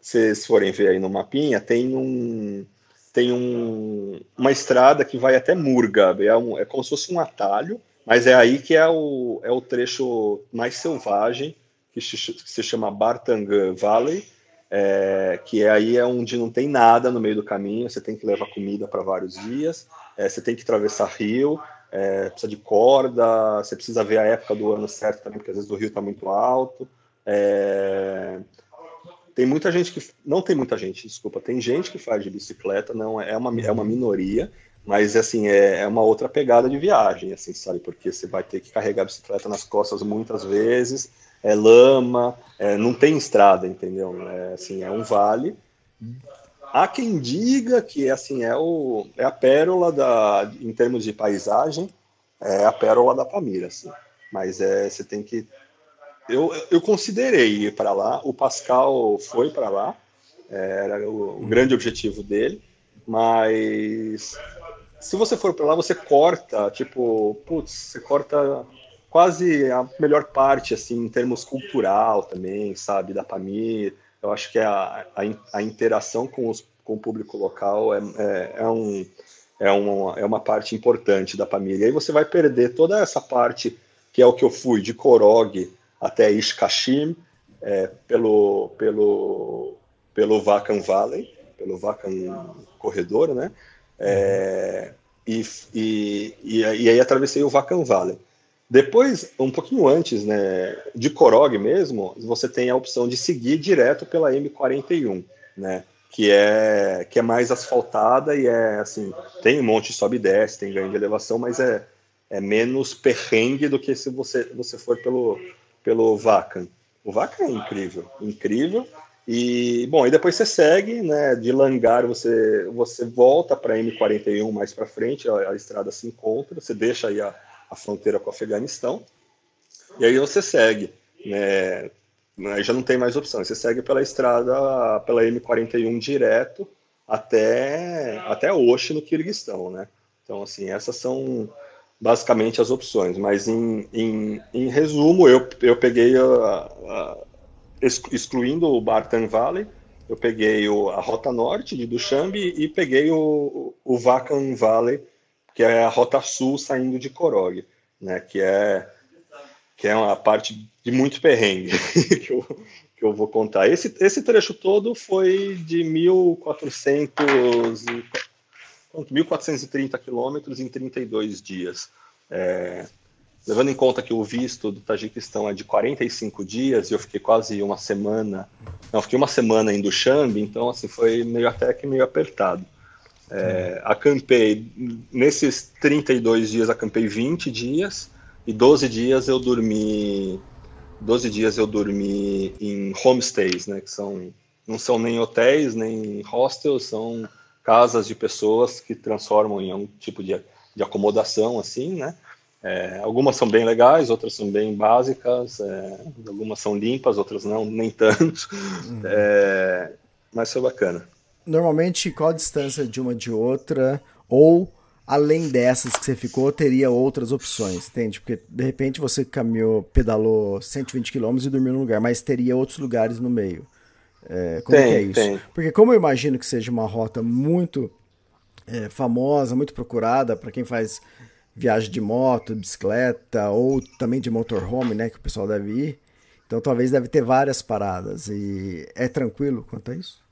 se vocês forem ver aí no mapinha, tem um tem um, uma estrada que vai até Murga, é, um, é como se fosse um atalho, mas é aí que é o, é o trecho mais selvagem, que se, chama Bartang Valley, é, que é aí é onde não tem nada no meio do caminho, você tem que levar comida para vários dias, é, você tem que atravessar rio, é, precisa de corda, você precisa ver a época do ano certo também, porque às vezes o rio está muito alto. É, tem muita gente que. Não tem muita gente, desculpa. Tem gente que faz de bicicleta, não é uma, é uma minoria, mas assim, é, é uma outra pegada de viagem, assim, sabe? Porque você vai ter que carregar a bicicleta nas costas muitas vezes, é lama, é, não tem estrada, entendeu? É, assim, é um vale. Há quem diga que assim é, o, é a pérola da, em termos de paisagem, é a pérola da Pamira, assim. Mas é, você tem que eu, eu considerei ir para lá. O Pascal foi para lá, era o, o, grande objetivo dele. Mas se você for para lá, você corta, tipo, putz, você corta quase a melhor parte, assim, em termos cultural também, sabe, da Pamir. Eu acho que a, a, a interação com, os, com o público local é, é, é um, é, uma, é uma parte importante da Pamir. E aí você vai perder toda essa parte que é o que eu fui de Korog até Ishkashim, é, pelo, pelo, pelo Vacan Valley, pelo Vacan Corredor, né? É, e, e, e, aí atravessei o Vacan Valley. Depois, um pouquinho antes, né, de Korog mesmo, você tem a opção de seguir direto pela M41, né? Que é, que é mais asfaltada e é assim, tem um monte de sobe e desce, tem ganho de elevação, mas é, é menos perrengue do que se você, você for pelo, pelo Vacan. O Vacan é incrível, incrível. E bom, e depois você segue, né? De Langar você você volta para M41 mais para frente, a, a, estrada se encontra, você deixa aí a, a fronteira com o Afeganistão e aí você segue, né? Aí já não tem mais opção, você segue pela estrada, pela M41 direto até até Osh no Kirguistão, né? Então assim, essas são basicamente as opções. Mas em, em, em resumo, eu, eu peguei, a, a, excluindo o Bartan Valley, eu peguei o, a Rota Norte de Dushanbe e peguei o, o Vacan Valley, que é a Rota Sul saindo de Korog, né, que é que é uma parte de muito perrengue *laughs* que, eu, que eu vou contar. Esse, esse trecho todo foi de 1400 1.430 quilômetros em 32 dias. É, levando em conta que o visto do Tajiquistão é de 45 dias e eu fiquei quase uma semana, não, fiquei uma semana em Dushanbe, então assim foi meio até que meio apertado. É, acampei nesses 32 dias acampei 20 dias e 12 dias eu dormi 12 dias eu dormi em homestays, né, que são não são nem hotéis nem hostels, são casas de pessoas que transformam em um tipo de, de acomodação, assim, né? É, algumas são bem legais, outras são bem básicas, é, algumas são limpas, outras não, nem tanto, uhum. é, mas foi bacana. Normalmente, qual a distância de uma de outra, ou além dessas que você ficou, teria outras opções, entende? Porque de repente você caminhou, pedalou 120 km e dormiu num lugar, mas teria outros lugares no meio. É, como tem, é isso? Tem. Porque como eu imagino que seja uma rota muito é, famosa, muito procurada para quem faz viagem de moto, bicicleta ou também de motorhome, né, que o pessoal deve ir. Então talvez deve ter várias paradas e é tranquilo quanto a isso?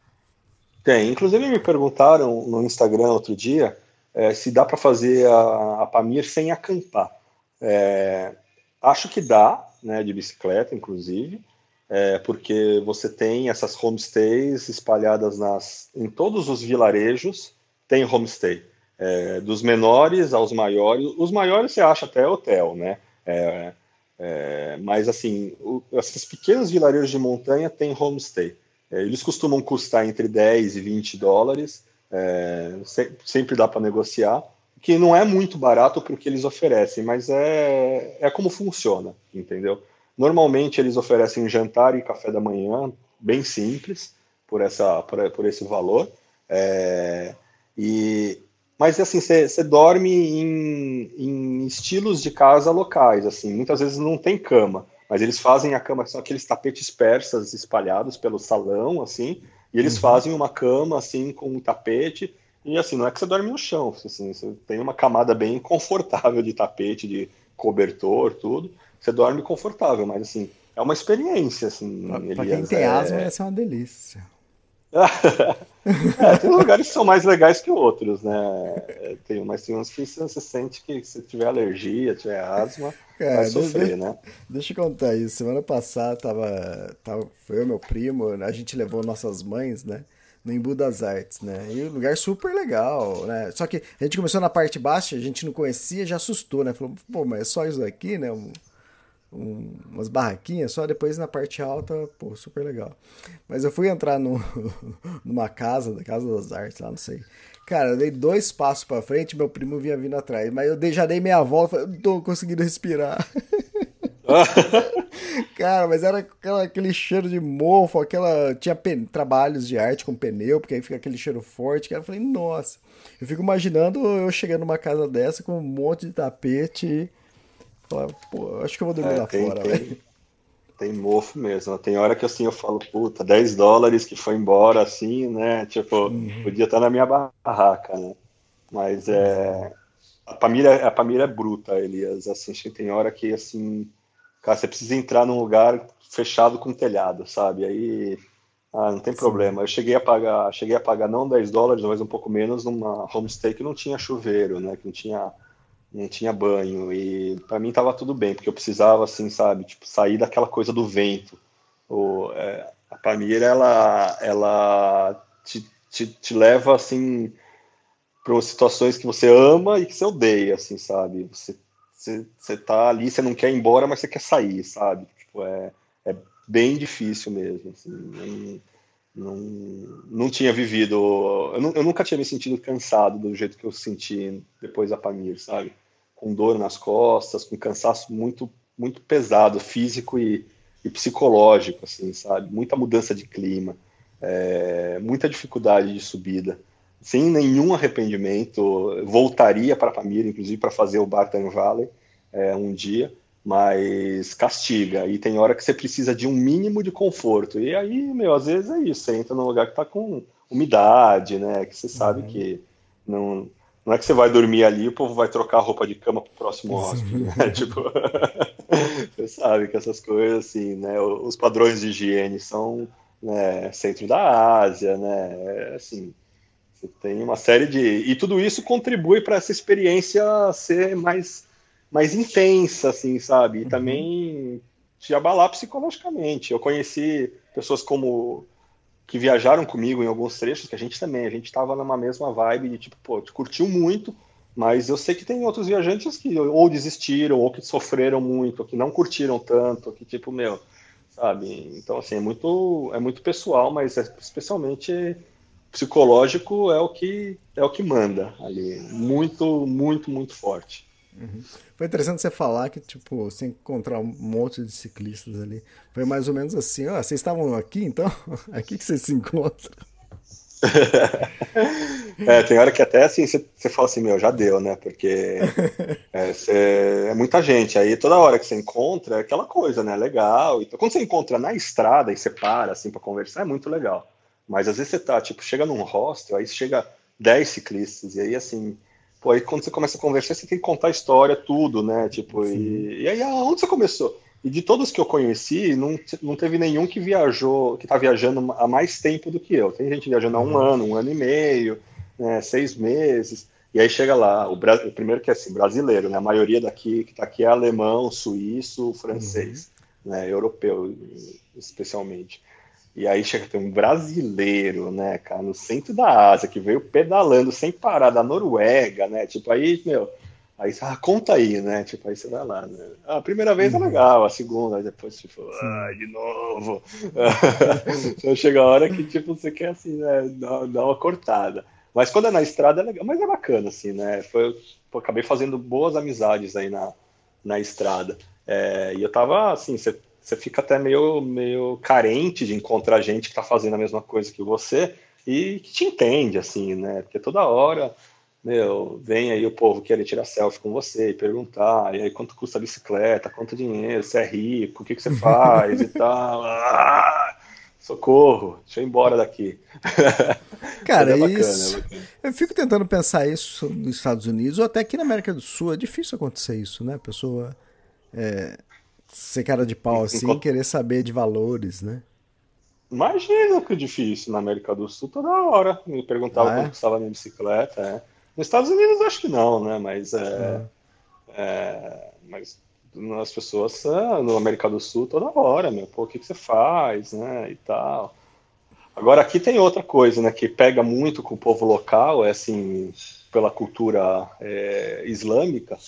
Tem. Inclusive me perguntaram no Instagram outro dia é, se dá para fazer a, a Pamir sem acampar. É, acho que dá, né, de bicicleta, inclusive é, porque você tem essas homestays espalhadas nas, em todos os vilarejos, tem homestay. É, dos menores aos maiores. Os maiores você acha até hotel, né? É, é, mas assim, o, esses pequenos vilarejos de montanha tem homestay. É, eles costumam custar entre 10 e 20 dólares, é, sempre dá para negociar, que não é muito barato para o que eles oferecem, mas é, é como funciona, entendeu? Normalmente eles oferecem jantar e café da manhã, bem simples, por, essa, por, por esse valor. É, e, mas assim, você dorme em, em, estilos de casa locais, assim, muitas vezes não tem cama, mas eles fazem a cama, são aqueles tapetes persas espalhados pelo salão, assim, e eles uhum. fazem uma cama, assim, com um tapete, e assim, não é que você dorme no chão, assim, você tem uma camada bem *laughs* confortável de tapete, de cobertor, tudo, você dorme confortável, mas assim, é uma experiência, assim. Pra, pra quem tem é... asma, essa é uma delícia. *laughs* é, tem lugares que são mais legais que outros, né? Tem, mas tem uns que você sente que se tiver alergia, tiver asma, Cara, vai sofrer, deixa, né? Deixa eu contar isso. Semana passada tava, tava, foi eu meu primo, a gente levou nossas mães, né? No Embu das Artes, né? E um lugar super legal, né? Só que a gente começou na parte baixa, a gente não conhecia, já assustou, né? Falou, pô, mas é só isso aqui, né? Um, um, umas barraquinhas, só depois na parte alta, pô, super legal. Mas eu fui entrar no, *laughs* numa casa, da Casa das Artes, lá, não sei. Cara, eu dei dois passos pra frente, meu primo vinha vindo atrás. Mas eu dei, já dei meia volta, não tô conseguindo respirar. *laughs* Cara, mas era aquela, aquele cheiro de mofo, aquela. Tinha pen, trabalhos de arte com pneu, porque aí fica aquele cheiro forte. Cara, eu falei, nossa. Eu fico imaginando eu chegando numa casa dessa com um monte de tapete Falar, pô, acho que eu vou dormir é, lá tem, fora, tem, tem, mofo mesmo. Tem hora que assim eu falo, puta, 10 dólares que foi embora assim, né? Tipo, uhum. podia estar na minha barraca, né? Mas é. A Pamira, a Pamira é bruta, Elias. Assim, acho que tem hora que assim. Cara, você precisa entrar num lugar fechado com telhado, sabe? Aí. Ah, não tem Sim. problema. Eu cheguei a pagar, cheguei a pagar não 10 dólares, mas um pouco menos numa homestay que não tinha chuveiro, né? Que não tinha não tinha banho e para mim tava tudo bem porque eu precisava assim sabe tipo sair daquela coisa do vento. O, é, a Pamira ela ela te, te, te leva assim para situações que você ama e que você odeia assim sabe. Você, você você tá ali você não quer ir embora mas você quer sair sabe. Tipo é, é bem difícil mesmo assim, não, não tinha vivido. Eu, eu, nunca tinha me sentido cansado do jeito que eu senti depois da Pamir, sabe? Com dor nas costas, com cansaço muito, muito pesado, físico e, e psicológico, assim, sabe? Muita mudança de clima, é, muita dificuldade de subida. Sem nenhum arrependimento, voltaria para Pamir, inclusive para fazer o Barton Valley é, um dia mas castiga. E tem hora que você precisa de um mínimo de conforto. E aí, meu, às vezes é isso. Você entra num lugar que tá com umidade, né? Que você sabe uhum. que não, não é que você vai dormir ali e o povo vai trocar a roupa de cama pro próximo hóspede, né? *laughs* tipo, *laughs* você sabe que essas coisas, assim, né? Os padrões de higiene são né, centro da Ásia, né? É, assim, você tem uma série de... E tudo isso contribui para essa experiência ser mais mais intensa, assim, sabe? E uhum. também te abalar psicologicamente. Eu conheci pessoas como que viajaram comigo em alguns trechos, que a gente também, a gente estava numa mesma vibe de tipo, pô, te curtiu muito, mas eu sei que tem outros viajantes que ou desistiram, ou que sofreram muito, ou que não curtiram tanto, que tipo, meu, sabe? Então, assim, é muito, é muito pessoal, mas é especialmente psicológico é o que é o que manda ali, muito, muito, muito forte. Uhum. Foi interessante você falar que, tipo, você encontrar um monte de ciclistas ali. Foi mais ou menos assim, ó, vocês estavam aqui, então? *laughs* Aqui que vocês se encontram. *laughs* é, tem hora que até assim você, fala assim, meu, já deu, né? Porque *laughs* é, você, é, muita gente. Aí toda hora que você encontra é aquela coisa, né? Legal. Então, quando você encontra na estrada e você para assim para conversar, é muito legal. Mas às vezes você tá, tipo, chega num hostel, aí chega 10 ciclistas, e aí assim, Pô, aí quando você começa a conversar, você tem que contar a história, tudo, né? Tipo, e, e, aí aonde você começou? E de todos que eu conheci, não, não teve nenhum que viajou, que tá viajando há mais tempo do que eu. Tem gente viajando há um uhum. ano, um ano e meio, né, seis meses. E aí chega lá, o, o, primeiro que é assim, brasileiro, né? A maioria daqui que tá aqui é alemão, suíço, francês, uhum. né? Europeu, especialmente. E aí chega tem um brasileiro, né, cara, no centro da Ásia, que veio pedalando sem parar da Noruega, né? Tipo, aí, meu, Aí, ah, conta aí, né? Tipo, aí você vai lá, né? A primeira vez é legal, a segunda, depois, tipo, ah, de novo. *laughs* então chega a hora que, tipo, você quer, assim, né, dar, dar uma cortada. Mas quando é na estrada é legal, mas é bacana, assim, né? Foi, acabei fazendo boas amizades aí na, na estrada. É, e eu tava, assim, você, você fica até meio, meio carente de encontrar gente que tá fazendo a mesma coisa que você e que te entende, assim, né? Porque toda hora meu, vem aí o povo querer tirar selfie com você e perguntar, e aí quanto custa a bicicleta, quanto dinheiro, você é rico, o que, que você faz e *laughs* tal. Ah, socorro, deixa eu ir embora daqui. *laughs* Cara, é bacana, isso. É eu fico tentando pensar isso nos Estados Unidos ou até aqui na América do Sul. É difícil acontecer isso, né? A pessoa é, ser cara de pau assim, querer saber de valores, né? Imagina que difícil na América do Sul toda hora. Me perguntava ah, é? quanto custava a minha bicicleta. É. Nos Estados Unidos acho que não, né? Mas, é, é. é mas as pessoas no América do Sul toda hora, meu, pô, o que, que você faz, né? E tal. Agora aqui tem outra coisa, né? Que pega muito com o povo local, é assim, pela cultura é, islâmica.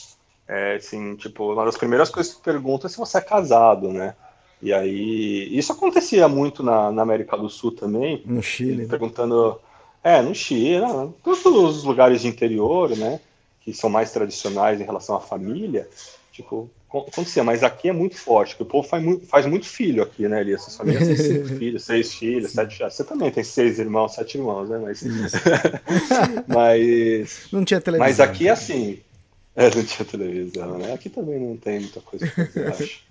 É assim, tipo, uma das primeiras coisas que pergunta é se você é casado, né? E aí, isso acontecia muito na, na América do Sul também. No Chile. Né? Perguntando, é, no Chile, né? todos os lugares de interior, né? Que são mais tradicionais em relação à família, tipo, acontecia, mas aqui é muito forte, que o povo faz muito, faz muito filho aqui, né, Elias? Essas famílias têm cinco *laughs* filhos, seis filhos, sete filhos. Você também tem seis irmãos, sete irmãos, né? Mas. *laughs* mas. Não tinha televisão. Mas aqui, assim. É, não tinha televisão, né? Aqui também não tem muita coisa pra fazer, acho.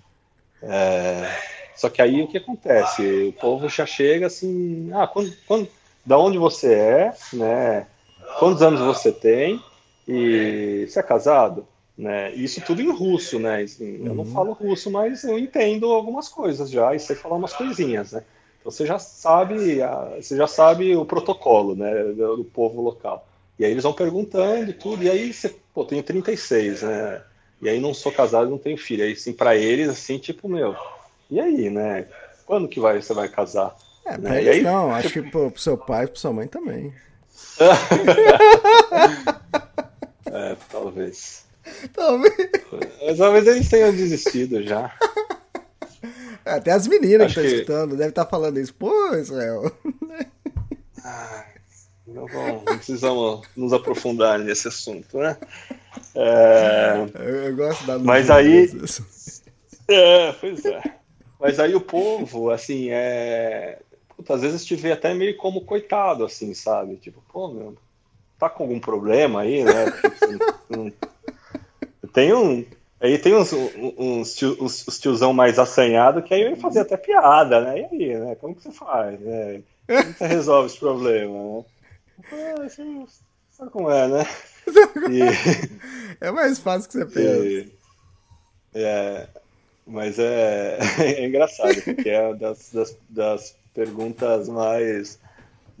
É... Só que aí o que acontece? O povo já chega assim, ah, quando, quando, da onde você é, né? Quantos anos você tem e você é casado, né? Isso tudo em russo, né? Assim, eu não uhum. falo russo, mas eu entendo algumas coisas já e sei falar umas coisinhas, né? Então você já sabe, você já sabe o protocolo, né, do povo local. E aí eles vão perguntando tudo, e aí você, pô, tenho 36, né? E aí não sou casado, não tenho filho. Aí sim, para eles assim, tipo, meu, e aí, né? Quando que vai, você vai casar? É, né? eles aí, não, acho tipo... que pro, pro seu pai e pro sua mãe também. *laughs* é, talvez. Talvez. Mas talvez eles tenham desistido já. É, até as meninas acho que estão escutando devem estar falando isso. Pô, Israel. Ah, não, bom, não precisamos nos aprofundar nesse assunto, né? É... Eu, eu, gosto da Mas aí. É, pois é. Mas aí o povo, assim, é puta, às vezes te vê até meio como coitado, assim, sabe? Tipo, pô, meu, tá com algum problema aí, né? Tipo, tem um. Aí tem uns, uns, tio, uns, uns tiozão mais assanhado que aí vem fazer até piada, né? E aí, né? Como que você faz? Né? Como você resolve esse problema, né? Ah, assim, sabe como é, né? *laughs* E, é mais fácil que você pensa. E, é, mas é, *laughs* é engraçado, porque é das, das, das perguntas mais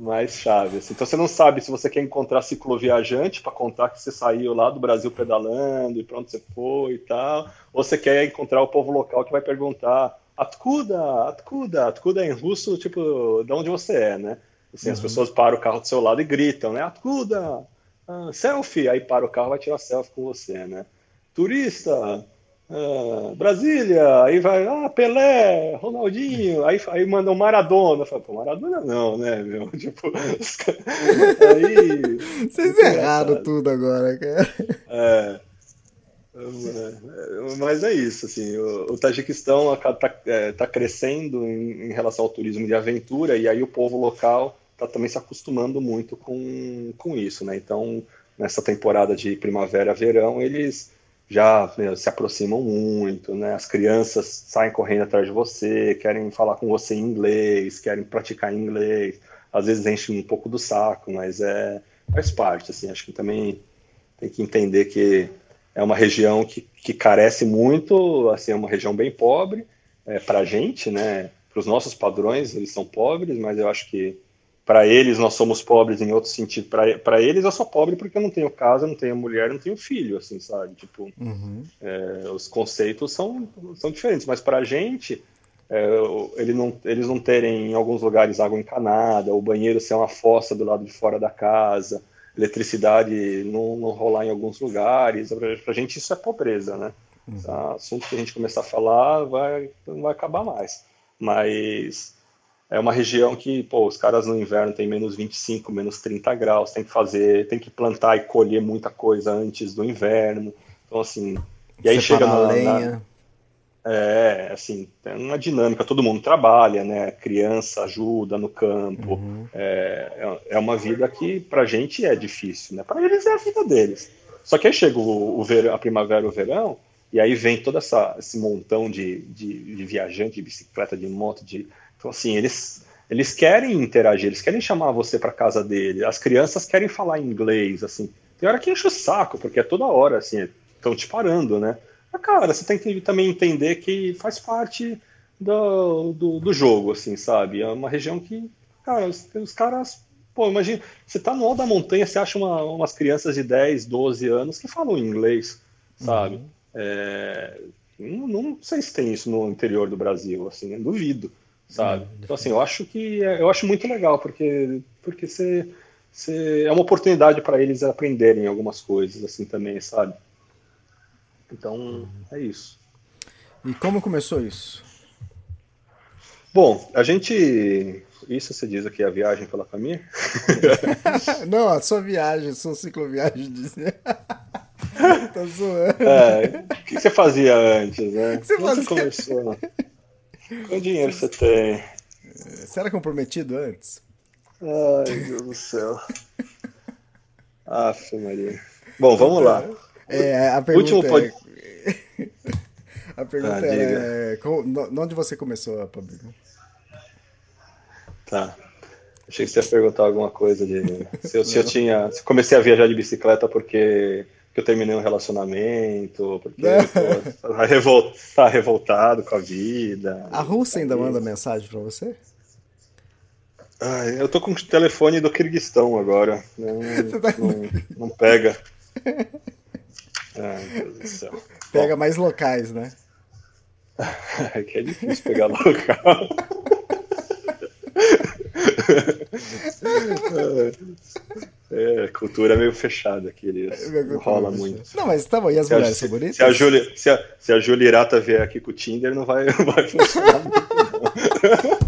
mais chaves. Então você não sabe se você quer encontrar cicloviajante para contar que você saiu lá do Brasil pedalando e pronto, você foi e tal, ou você quer encontrar o povo local que vai perguntar Atkuda, Atkuda, Atkuda é em russo, tipo, de onde você é, né? Assim, uhum. as pessoas param o carro do seu lado e gritam, né? Atkuda, ah, selfie, aí para o carro e vai tirar selfie com você, né? Turista, ah, Brasília, aí vai, ah, Pelé, Ronaldinho, aí, aí manda um Maradona. Fala, pô, Maradona não, né, meu? *laughs* Tipo, aí. Vocês erraram tudo agora, cara. É. é. Mas é isso, assim, o, o Tajiquistão está é, tá crescendo em, em, relação ao turismo de aventura e aí o povo local está também se acostumando muito com, com isso, né? Então, nessa temporada de primavera-verão, eles já meu, se aproximam muito, né? As crianças saem correndo atrás de você, querem falar com você em inglês, querem praticar inglês. Às vezes enchem um pouco do saco, mas é faz parte, assim. Acho que também tem que entender que é uma região que, que carece muito, assim, é uma região bem pobre é, para a gente, né? Para os nossos padrões, eles são pobres, mas eu acho que para eles nós somos pobres em outro sentido. Para eles eu sou pobre porque eu não tenho casa, não tenho mulher, não tenho filho, assim, sabe? Tipo, uhum. é, os conceitos são, são diferentes, mas para a gente, é, ele não, eles não terem em alguns lugares água encanada, o banheiro ser uma fossa do lado de fora da casa, eletricidade não, não rolar em alguns lugares. Para a gente isso é pobreza, né? Uhum. Assunto que a gente começar a falar vai, não vai acabar mais. Mas é uma região que, pô, os caras no inverno tem menos 25, menos 30 graus, tem que fazer, tem que plantar e colher muita coisa antes do inverno. Então, assim, e aí chega na, lenha. Na, é, assim, tem uma dinâmica, todo mundo trabalha, né? Criança ajuda no campo. Uhum. É, é uma vida que pra gente é difícil, né? Para eles é a vida deles. Só que aí chega o, o ver, a primavera o verão, e aí vem todo essa, esse montão de, de, de viajante, de bicicleta, de moto, de. Então, assim, eles, eles querem interagir, eles querem chamar você para casa dele. As crianças querem falar inglês, assim. Tem hora que enche o saco, porque é toda hora, assim, estão te parando, né? Mas, cara, você tem que também entender que faz parte do, do, do jogo, assim, sabe? É uma região que, cara, os, os caras. Pô, imagina, você tá no alto da montanha, você acha uma, umas crianças de 10, 12 anos que falam inglês, sabe? Uhum. É, não, não, sei se tem isso no interior do Brasil, assim, duvido, sabe? Então, assim, eu acho que é, eu acho muito legal, porque, porque você, você é uma oportunidade para eles aprenderem algumas coisas, assim, também, sabe? Então, é isso. E como começou isso? Bom, a gente. Isso você diz aqui, a viagem pela família? *laughs* Não, a sua viagem, sua cicloviagem. *laughs* tá zoando. É, o que você fazia antes, né? O que você fazia? Você começou? Quanto dinheiro você tem? Você era comprometido antes? Ai, Deus do céu. Aff, Maria. Bom, vamos lá. É, a pergunta Último é... *laughs* A pergunta ah, é, é onde você começou a Pablo? Tá. Achei que você ia perguntar alguma coisa de *laughs* se eu, se eu tinha. Se comecei a viajar de bicicleta porque, porque eu terminei um relacionamento, porque pô, tá, revol, tá revoltado com a vida. A Rússia ainda manda mensagem para você? Ah, eu tô com o telefone do Kirguistão agora. Não, tá... não, não pega. *laughs* Ai, Deus do céu. Pega Bom. mais locais, né? *laughs* É que é difícil pegar local. *laughs* É, cultura meio fechada aqui, eles é, não rola muito. Não, mas tá bom, e as se mulheres a, são bonitas? Se a, Júlia, se, a, se a Júlia Irata vier aqui com o Tinder, não vai, *laughs* não vai funcionar muito,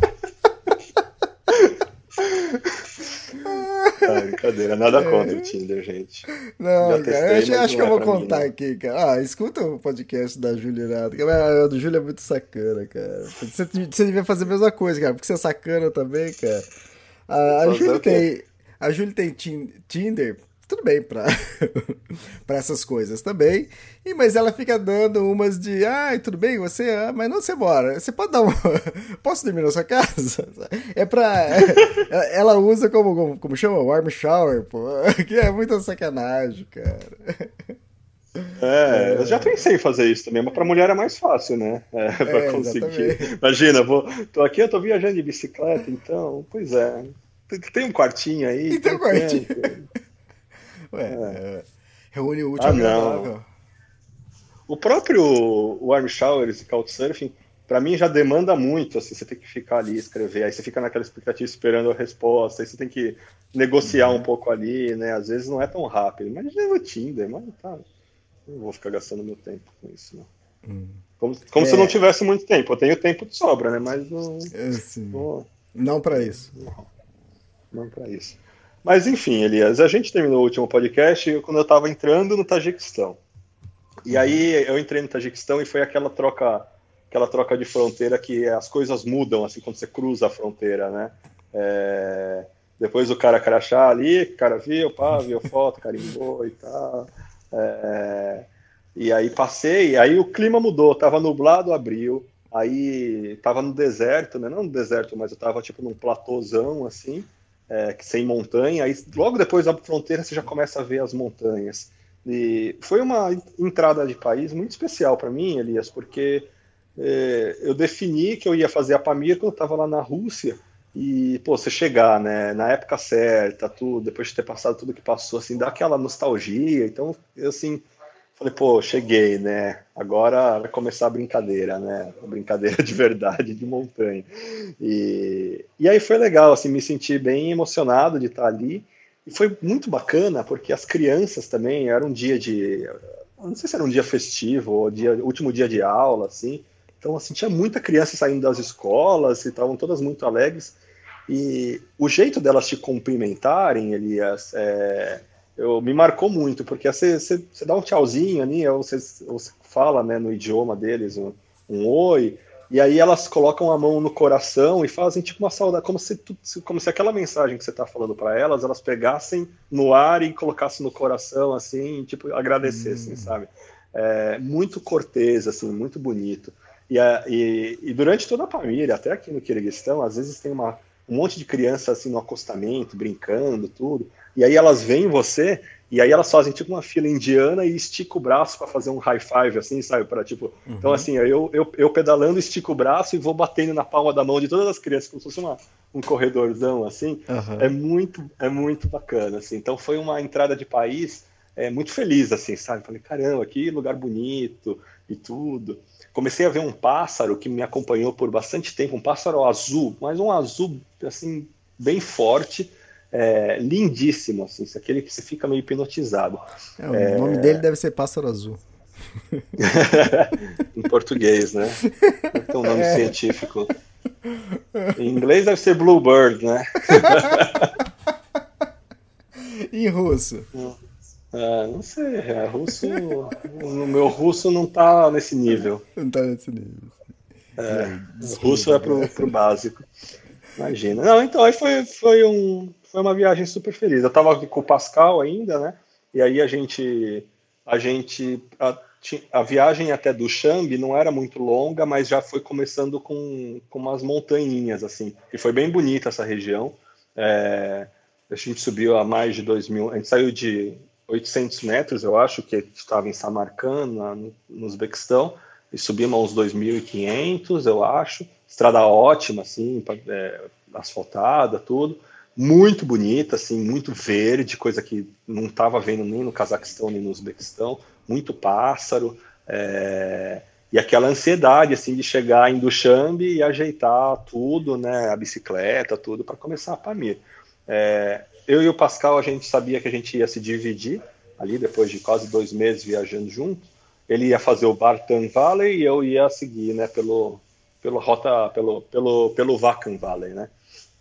*laughs* Ah, brincadeira, nada é. contra o Tinder, gente. Não, testei, cara, eu acho, acho que eu vou contar mim, aqui, cara. Ah, escuta o podcast da Júlia Irado. A do Júlia é muito sacana, cara. Você, você devia fazer a mesma coisa, cara, porque você é sacana também, cara. A, a Júlia tem. A Júlia tem Tinder tudo bem para *laughs* para essas coisas também. E mas ela fica dando umas de, ai, tudo bem, você, ah, mas não você mora. Você pode dar uma *laughs* posso dormir na sua casa? *laughs* É para ela usa como, como como chama, warm shower, pô, que é muita sacanagem, cara. É, eu já pensei em fazer isso também, mas para mulher é mais fácil, né? É, para é, conseguir. Exatamente. Imagina, vou, tô aqui, eu tô viajando de bicicleta, então, pois é. Tem um quartinho aí. Tem um quartinho. Ué, é. reúne o útil ah, não. O próprio Warm Showers e Couchsurfing, para mim já demanda muito, assim, você tem que ficar ali escrever, aí você fica naquela expectativa esperando a resposta, aí você tem que negociar uhum. um pouco ali, né? Às vezes não é tão rápido, mas é o Tinder, mas tá, não vou ficar gastando meu tempo com isso, não. Hum. Como, como é... se eu não tivesse muito tempo. Eu tenho tempo de sobra, né? Mas não. É, não, não para isso. Não, não para isso. Mas enfim, Elias, a gente terminou o último podcast quando eu estava entrando no Tajiquistão. E aí eu entrei no Tajiquistão e foi aquela troca, aquela troca de fronteira que as coisas mudam assim quando você cruza a fronteira, né? É... Depois o cara crachá ali, o cara viu, pá, viu foto, carimbou e tal. É... E aí passei, aí o clima mudou, tava nublado, abriu, aí tava no deserto, né? Não no deserto, mas eu tava tipo num platôzão assim é, sem montanha, aí logo depois da fronteira você já começa a ver as montanhas. E foi uma entrada de país muito especial para mim, Elias, porque é, eu defini que eu ia fazer a Pamir quando eu estava lá na Rússia, e, pô, você chegar, né, na época certa, tudo, depois de ter passado tudo que passou, assim, dá aquela nostalgia, então, assim, Falei, pô, cheguei, né? Agora vai começar a brincadeira, né? A brincadeira de verdade de montanha. E, e aí foi legal, assim, me senti bem emocionado de estar ali. e foi muito bacana, porque as crianças também, era um dia de. Não sei se era um dia festivo ou dia, último dia de aula, assim. Então, assim, tinha muita criança saindo das escolas e estavam todas muito alegres. E o jeito delas te cumprimentarem, Elias, é, eu, me marcou muito, porque você, você, você dá um tchauzinho ali, ou você, você fala né, no idioma deles um, um oi, e aí elas colocam a mão no coração e fazem tipo uma saudade, como se, como se aquela mensagem que você está falando para elas, elas pegassem no ar e colocassem no coração, assim, tipo, agradecessem, hum. sabe? É, muito cortês, assim, muito bonito. E, a, e, e, durante toda a família, até aqui no Quirguistão, às vezes tem uma, um monte de criança assim no acostamento, brincando, tudo. E aí elas veem você e aí elas fazem tipo uma fila indiana e estica o braço para fazer um high five, assim, sabe? Para tipo. Uhum. Então, assim, eu, eu, eu pedalando, estico o braço e vou batendo na palma da mão de todas as crianças, como se fosse uma, um corredorzão, assim. Uhum. É muito, é muito bacana, assim. Então foi uma entrada de país é, muito feliz, assim, sabe? Falei, caramba, que lugar bonito e tudo. Comecei a ver um pássaro que me acompanhou por bastante tempo, um pássaro azul, mas um azul, assim, bem forte é, lindíssimo, assim, aquele que você fica meio hipnotizado. É, o é... nome dele deve ser Pássaro Azul. *laughs* em português, né? Tem um nome é. científico. Em inglês deve ser Bluebird, né? *laughs* em russo? Ah, não sei, é, russo. No meu russo não tá nesse nível. *laughs* Não tá nesse nível. É, russo é pro, pro básico. Imagina. Não, então aí foi, foi um, foi uma viagem super feliz. Eu estava com o Pascal ainda, né? E aí a gente, a gente, a, a viagem até Duchamp não era muito longa, mas já foi começando com, com umas montanhinhas assim. E foi bem bonita essa região. É, a gente subiu a mais de 2 mil, a gente saiu de 800 metros, eu acho, que estava em Samarcand, no, Uzbequistão, e subimos uns 2.500, eu acho. Estrada ótima, assim, é, asfaltada, tudo muito bonita, assim, muito verde, coisa que não estava vendo nem no Cazaquistão nem no Uzbequistão, muito pássaro, é... e aquela ansiedade, assim, de chegar em Dushanbe e ajeitar tudo, né, a bicicleta, tudo, para começar a Pamir. É... Eu e o Pascal, a gente sabia que a gente ia se dividir, ali, depois de quase dois meses viajando junto, ele ia fazer o Bartan Valley e eu ia seguir, né, pelo, pelo rota, pelo, pelo, pelo Vacan Valley, né,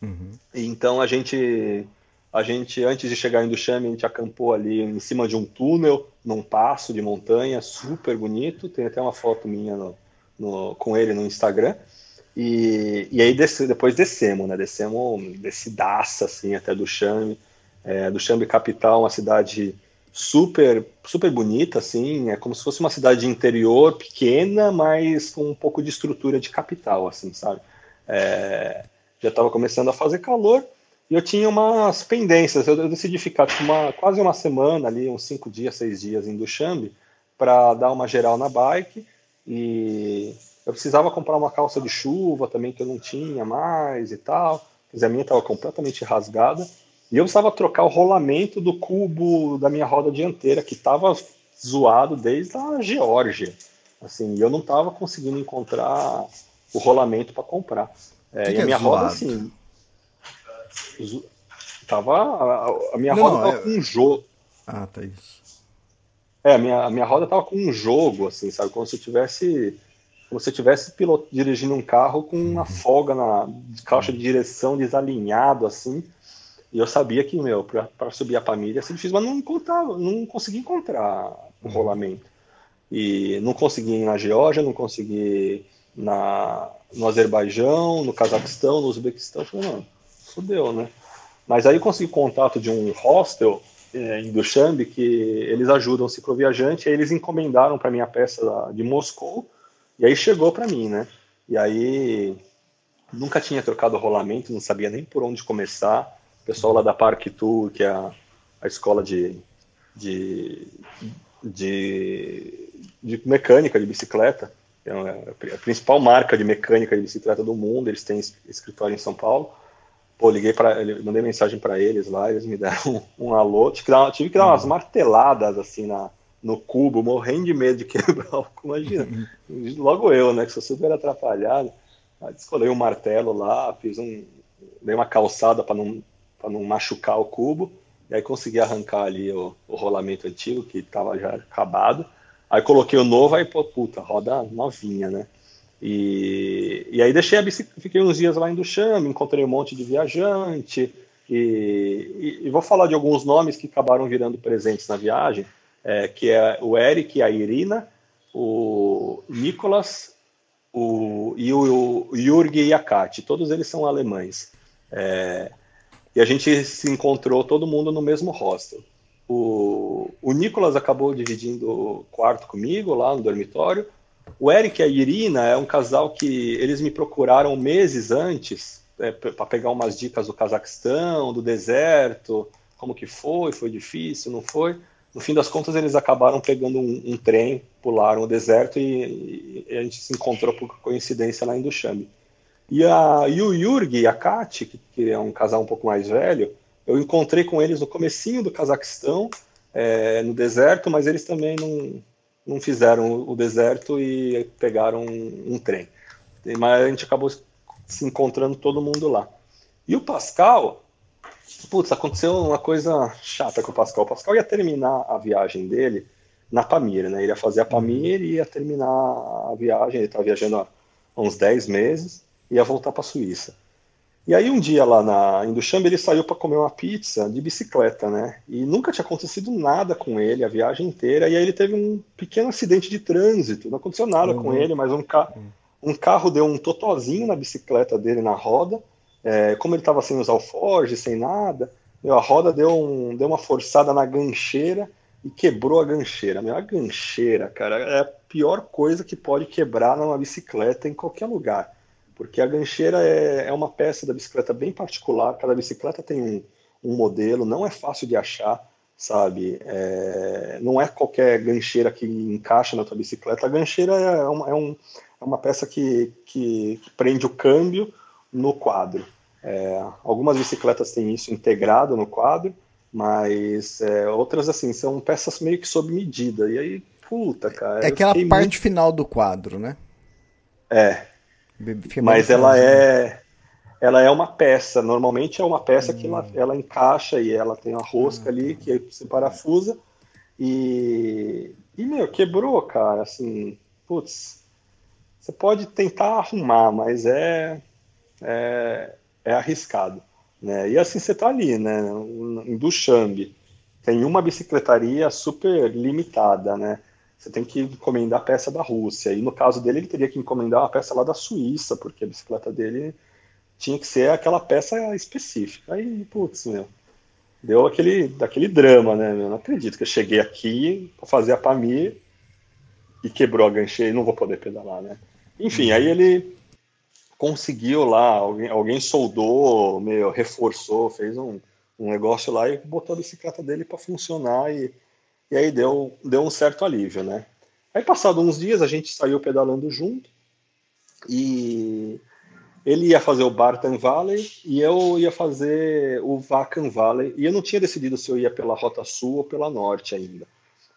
Uhum. Então a gente, a gente, antes de chegar em Duchamp, a gente acampou ali em cima de um túnel, num passo de montanha, super bonito. Tem até uma foto minha no, no, com ele no Instagram. E, e aí depois descemos, né? Descemos descidaça, assim, até Duchamp. É, Duchamp capital, uma cidade super super bonita assim é como se fosse uma cidade interior pequena mas com um pouco de estrutura de capital assim sabe é, já estava começando a fazer calor e eu tinha umas pendências. Eu, eu decidi ficar tipo, uma, quase uma semana ali, uns cinco dias, seis dias em Duchambe, para dar uma geral na bike. E eu precisava comprar uma calça de chuva também que eu não tinha mais e tal. Mas a minha estava completamente rasgada. E eu precisava trocar o rolamento do cubo da minha roda dianteira, que estava zoado desde a Geórgia. Assim, eu não estava conseguindo encontrar o rolamento para comprar. É, que e a minha é roda, assim. Tava. A, a minha não, roda tava é... com um jogo. Ah, tá isso. É, a minha, a minha roda tava com um jogo, assim, sabe? Como se eu tivesse. Como se eu tivesse piloto, dirigindo um carro com uma uhum. folga na caixa de direção desalinhado, assim. E eu sabia que, meu, para subir a família ia ser difícil, mas não encontrava, não consegui encontrar o uhum. rolamento. E não consegui na Geórgia, não consegui na, no Azerbaijão, no Cazaquistão, no Uzbequistão. Eu falei, mano, fodeu, né? Mas aí eu consegui contato de um hostel é, em Dushanbe que eles ajudam o cicloviajante, aí eles encomendaram para mim a peça de Moscou, e aí chegou para mim, né? E aí nunca tinha trocado rolamento, não sabia nem por onde começar. O pessoal lá da Park Tour, que é a, a escola de, de, de, de mecânica de bicicleta, é a principal marca de mecânica de bicicleta do mundo, eles têm escritório em São Paulo. Pô, liguei para, mandei mensagem para eles lá, eles me *laughs* deram um, um alô. Tive que dar, tive que dar umas uhum. marteladas assim na, no cubo, morrendo de medo de quebrar *laughs* o cubo. Imagina, logo eu, né, que sou super atrapalhado. Aí um martelo lá, fiz um, dei uma calçada para não, não machucar o cubo. E aí consegui arrancar ali o, o rolamento antigo, que estava já acabado. Aí coloquei o novo, aí, pô, puta, roda novinha, né? E, e aí deixei a bicicleta, fiquei uns dias lá em Duchamp, encontrei um monte de viajante, e, e, e, vou falar de alguns nomes que acabaram virando presentes na viagem, é, que é o Eric, a Irina, o Nicolas o, e o, o e a Kate. Todos eles são alemães. É, e a gente se encontrou todo mundo no mesmo hostel. O, o Nicolas acabou dividindo quarto comigo lá no dormitório. O Eric e a Irina é um casal que eles me procuraram meses antes é, para pegar umas dicas do Cazaquistão, do deserto, como que foi, foi difícil, não foi. No fim das contas, eles acabaram pegando um, um trem, pularam o deserto e, e, a gente se encontrou por coincidência lá em Duchamp. E, a, e o Yurgi e a Kati, que, que, é um casal um pouco mais velho, eu encontrei com eles no comecinho do Cazaquistão, é, no deserto, mas eles também não, não fizeram o deserto e pegaram um, um trem. Mas a gente acabou se encontrando todo mundo lá. E o Pascal, putz, aconteceu uma coisa chata com o Pascal. O Pascal ia terminar a viagem dele na Pamir, né? Ele ia fazer a Pamir e ia terminar a viagem. Ele estava viajando há uns 10 meses ia voltar para a Suíça. E aí um dia lá na Induchamp ele saiu para comer uma pizza de bicicleta, né? E nunca tinha acontecido nada com ele a viagem inteira. E aí ele teve um pequeno acidente de trânsito. Não aconteceu nada uhum. com ele, mas um, ca um carro deu um totozinho na bicicleta dele na roda. É, como ele estava sem os alforjes, sem nada, meu, a roda deu, um, deu uma forçada na gancheira e quebrou a gancheira. Meu, a gancheira, cara, é a pior coisa que pode quebrar numa bicicleta em qualquer lugar porque a gancheira é, é uma peça da bicicleta bem particular, cada bicicleta tem um, um modelo, não é fácil de achar, sabe? É, não é qualquer gancheira que encaixa na tua bicicleta, a gancheira é uma, é um, é uma peça que, que, que, prende o câmbio no quadro. É, algumas bicicletas têm isso integrado no quadro, mas é, outras, assim, são peças meio que sob medida. E aí, puta, cara. É aquela parte muito... final do quadro, né? É, mas ela é ela é uma peça. Normalmente é uma peça hum. que ela, ela, encaixa e ela tem uma rosca hum. ali que você parafusa e e meu quebrou, cara. Assim, putz, você pode tentar arrumar, mas é é, é arriscado, né? E assim você tá ali, né? Em Duchamp tem uma bicicletaria super limitada, né? você tem que encomendar a peça da Rússia. E no caso dele, ele teria que encomendar uma peça lá da Suíça, porque a bicicleta dele tinha que ser aquela peça específica. Aí, putz, meu, deu aquele, daquele drama, né? Meu? Não acredito que eu cheguei aqui para fazer a Pamir e quebrou a gancheira e não vou poder pedalar, né? Enfim, aí ele conseguiu lá, alguém, alguém soldou, meu, reforçou, fez um, um negócio lá e botou a bicicleta dele para funcionar e e aí deu, deu um certo alívio, né? Aí, passado uns dias, a gente saiu pedalando junto e ele ia fazer o Barton Valley e eu ia fazer o Vacan Valley. E eu não tinha decidido se eu ia pela Rota Sul ou pela Norte ainda.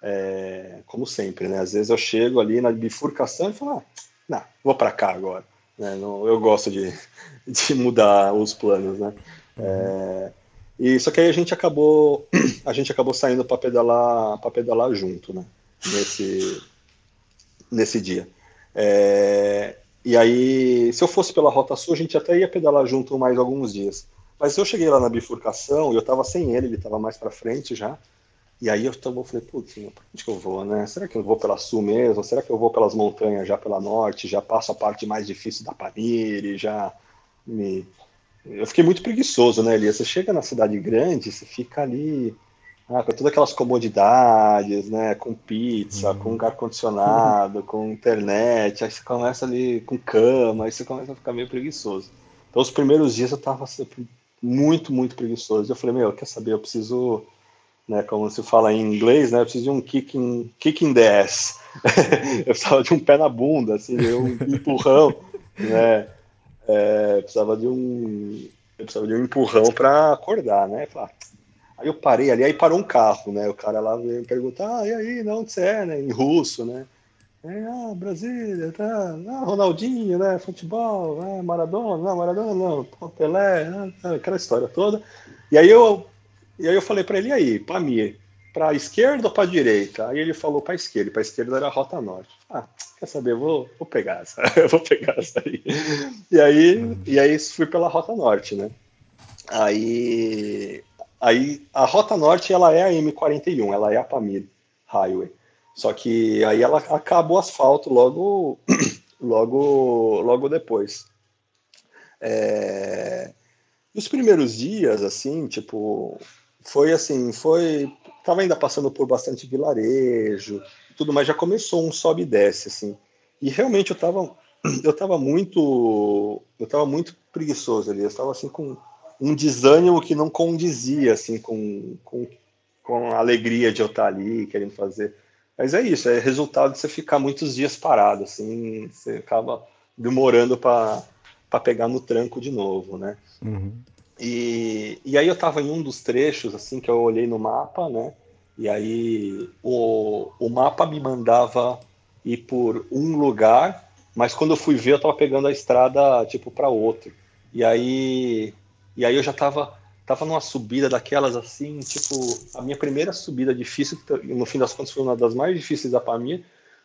É, como sempre, né? Às vezes eu chego ali na bifurcação e falo, ah, não, vou para cá agora. Né? Não, eu gosto de, *laughs* de mudar os planos, né? É, e só que aí a gente acabou *clears throat* a gente acabou saindo para pedalar para pedalar junto, né? Nesse nesse dia. É, e aí, se eu fosse pela Rota Sul, a gente até ia pedalar junto mais alguns dias. Mas eu cheguei lá na bifurcação e eu tava sem ele, ele tava mais para frente já. E aí eu, eu falei, putz, pra onde que eu vou, né? Será que eu vou pela sul mesmo? Será que eu vou pelas montanhas já pela norte? Já passo a parte mais difícil da Pamir, já me eu fiquei muito preguiçoso, né, Elias? Você chega na cidade grande, você fica ali ah, com todas aquelas comodidades, né? Com pizza, uhum. com ar-condicionado, uhum. com internet, aí você começa ali com cama, aí você começa a ficar meio preguiçoso. Então, os primeiros dias eu tava muito, muito preguiçoso. Eu falei, meu, quer saber, eu preciso, né, como se fala em inglês, né? Eu preciso de um kick in, the ass. *laughs* eu precisava de um pé na bunda, assim, um empurrão, né? é, precisava de um eu precisava de um empurrão para acordar, né? Ah, aí eu parei ali, aí parou um carro, né? O cara lá veio me perguntar, ah, e aí, não, onde você é, né? Em russo, né? É, ah, Brasília, tá, ah, Ronaldinho, né? Futebol, ah, Maradona, não, Maradona não, Pelé, ah, aquela história toda. E aí eu E aí eu falei para ele, aí, para a esquerda ou para direita? Aí ele falou para esquerda, para esquerda era a Rota Norte. Ah, quer saber, vou, vou pegar essa, *laughs* vou pegar essa aí. E aí, e aí fui pela Rota Norte, né? Aí, aí a Rota Norte ela é a M41, ela é a Pamir Highway. Só que aí ela acaba o asfalto logo, *clears throat* logo, logo depois. É... Os primeiros dias, assim, tipo, foi assim, foi, tava ainda passando por bastante vilarejo, tudo, mas já começou um sobe e desce, assim. E realmente eu tava, *clears throat* eu tava muito, eu tava muito preguiçoso ali, eu estava assim com um desânimo que não condizia, assim, com, com, com a alegria de eu estar ali, querendo fazer mas é isso, é resultado de você ficar muitos dias parado, assim, você acaba demorando para pegar no tranco de novo, né? Uhum. E, e aí eu estava em um dos trechos, assim, que eu olhei no mapa, né? E aí o, o mapa me mandava ir por um lugar, mas quando eu fui ver eu estava pegando a estrada, tipo, para outro. E aí, e aí eu já estava tava numa subida daquelas assim, tipo, a minha primeira subida difícil, no fim das contas foi uma das mais difíceis da para mim,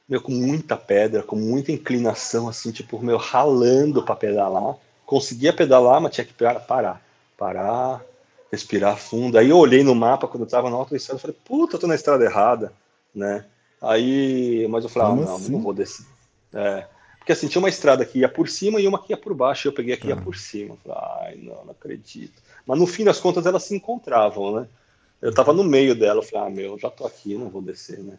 meu, com muita pedra, com muita inclinação, assim, tipo, meu, ralando para pedalar. Conseguia pedalar, mas tinha que parar, parar, respirar fundo. Aí eu olhei no mapa quando eu tava na autoestrada e falei, puta, eu tô na estrada errada, né? Aí, mas eu falei, ah, não, assim? não vou descer. É, porque assim, tinha uma estrada que ia por cima e uma que ia por baixo, e eu peguei a que ia ah. por cima. Eu falei, ai, não, não acredito. Mas no fim das contas elas se encontravam, né? Eu tava no meio dela, eu falei, ah, meu, já tô aqui, não vou descer, né?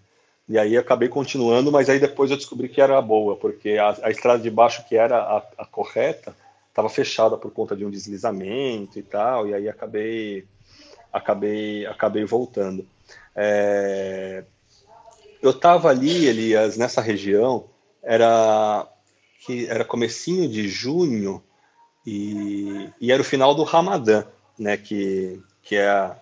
E aí acabei continuando, mas aí depois eu descobri que era boa, porque a, a estrada de baixo, que era a, a correta, estava fechada por conta de um deslizamento e tal, e aí acabei acabei acabei voltando. É... Eu estava ali, Elias, nessa região, era que era comecinho de junho e, e era o final do Ramadã né, que, que é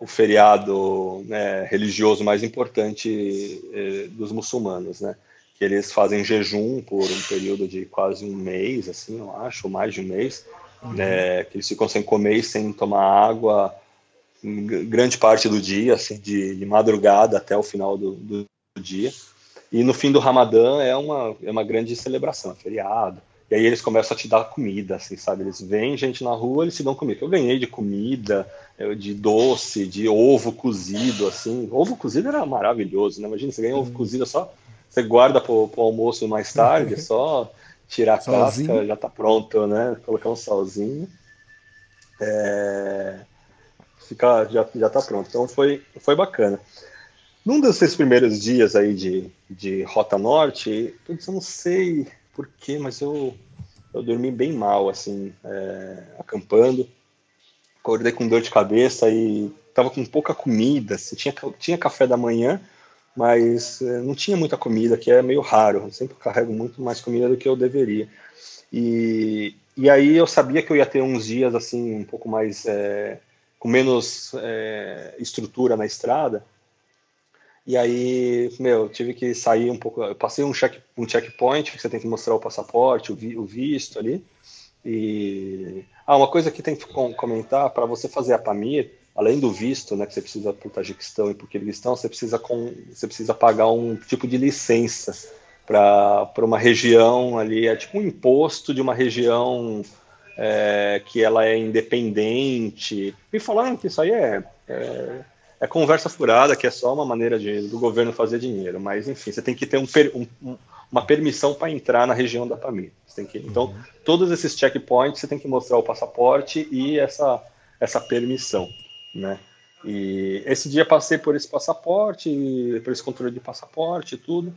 o feriado né, religioso mais importante eh, dos muçulmanos, né? Que eles fazem jejum por um período de quase um mês, assim, eu acho, mais de um mês, uhum. né, que eles ficam sem comer e sem tomar água grande parte do dia, assim, de, de madrugada até o final do, do, dia. E no fim do Ramadã é uma, é uma grande celebração, é feriado. E aí eles começam a te dar comida, assim, sabe? Eles veem gente na rua, eles te dão comida. Eu ganhei de comida, de doce, de ovo cozido, assim. Ovo cozido era maravilhoso, né? Imagina, você ganha ovo cozido, é só você guarda pro, pro almoço mais tarde, é só tirar a *laughs* salzinho. casca, já tá pronto, né? Colocar um salzinho. É... Fica, já, já tá pronto. Então foi, foi bacana. Num desses primeiros dias aí de, de Rota Norte, eu não sei por quê, mas eu, eu dormi bem mal, assim, é, acampando. Acordei com dor de cabeça e tava com pouca comida. Assim, tinha, tinha café da manhã, mas é, não tinha muita comida, que é meio raro. Eu sempre carrego muito mais comida do que eu deveria. E, e aí eu sabia que eu ia ter uns dias assim um pouco mais é, com menos é, estrutura na estrada e aí, meu, tive que sair um pouco. Eu passei um, check, um checkpoint, que você tem que mostrar o passaporte, o, vi, o visto ali. E. Ah, uma coisa que tem que comentar: para você fazer a PAMIR, além do visto, né, que você precisa para o Tajiquistão e para o Kirguistão, você precisa, com, você precisa pagar um tipo de licença para uma região ali. É tipo um imposto de uma região é, que ela é independente. E falando que isso aí é, é é conversa furada, que é só uma maneira de, do governo fazer dinheiro. Mas, enfim, você tem que ter um, um, uma permissão para entrar na região da Pamir. Que, então, uhum. todos esses checkpoints você tem que mostrar o passaporte e essa, essa permissão, né? E esse dia passei por esse passaporte, por esse controle de passaporte e tudo.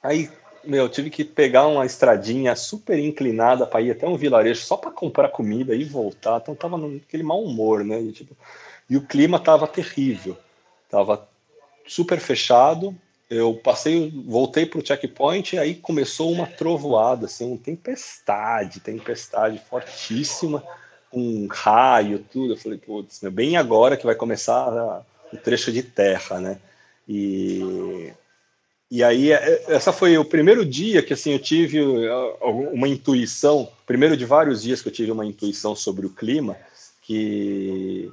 Aí, meu, tive que pegar uma estradinha super inclinada para ir até um vilarejo só para comprar comida e voltar. Então tava naquele mau humor, né? E, tipo, e o clima estava terrível, estava super fechado. Eu passei, voltei para o checkpoint e aí começou uma trovoada, assim, uma tempestade, tempestade fortíssima, um raio, tudo. Eu falei, putz, bem agora que vai começar o trecho de terra, né? E, e aí, é, essa foi o primeiro dia que assim, eu tive uma intuição, primeiro de vários dias que eu tive uma intuição sobre o clima, que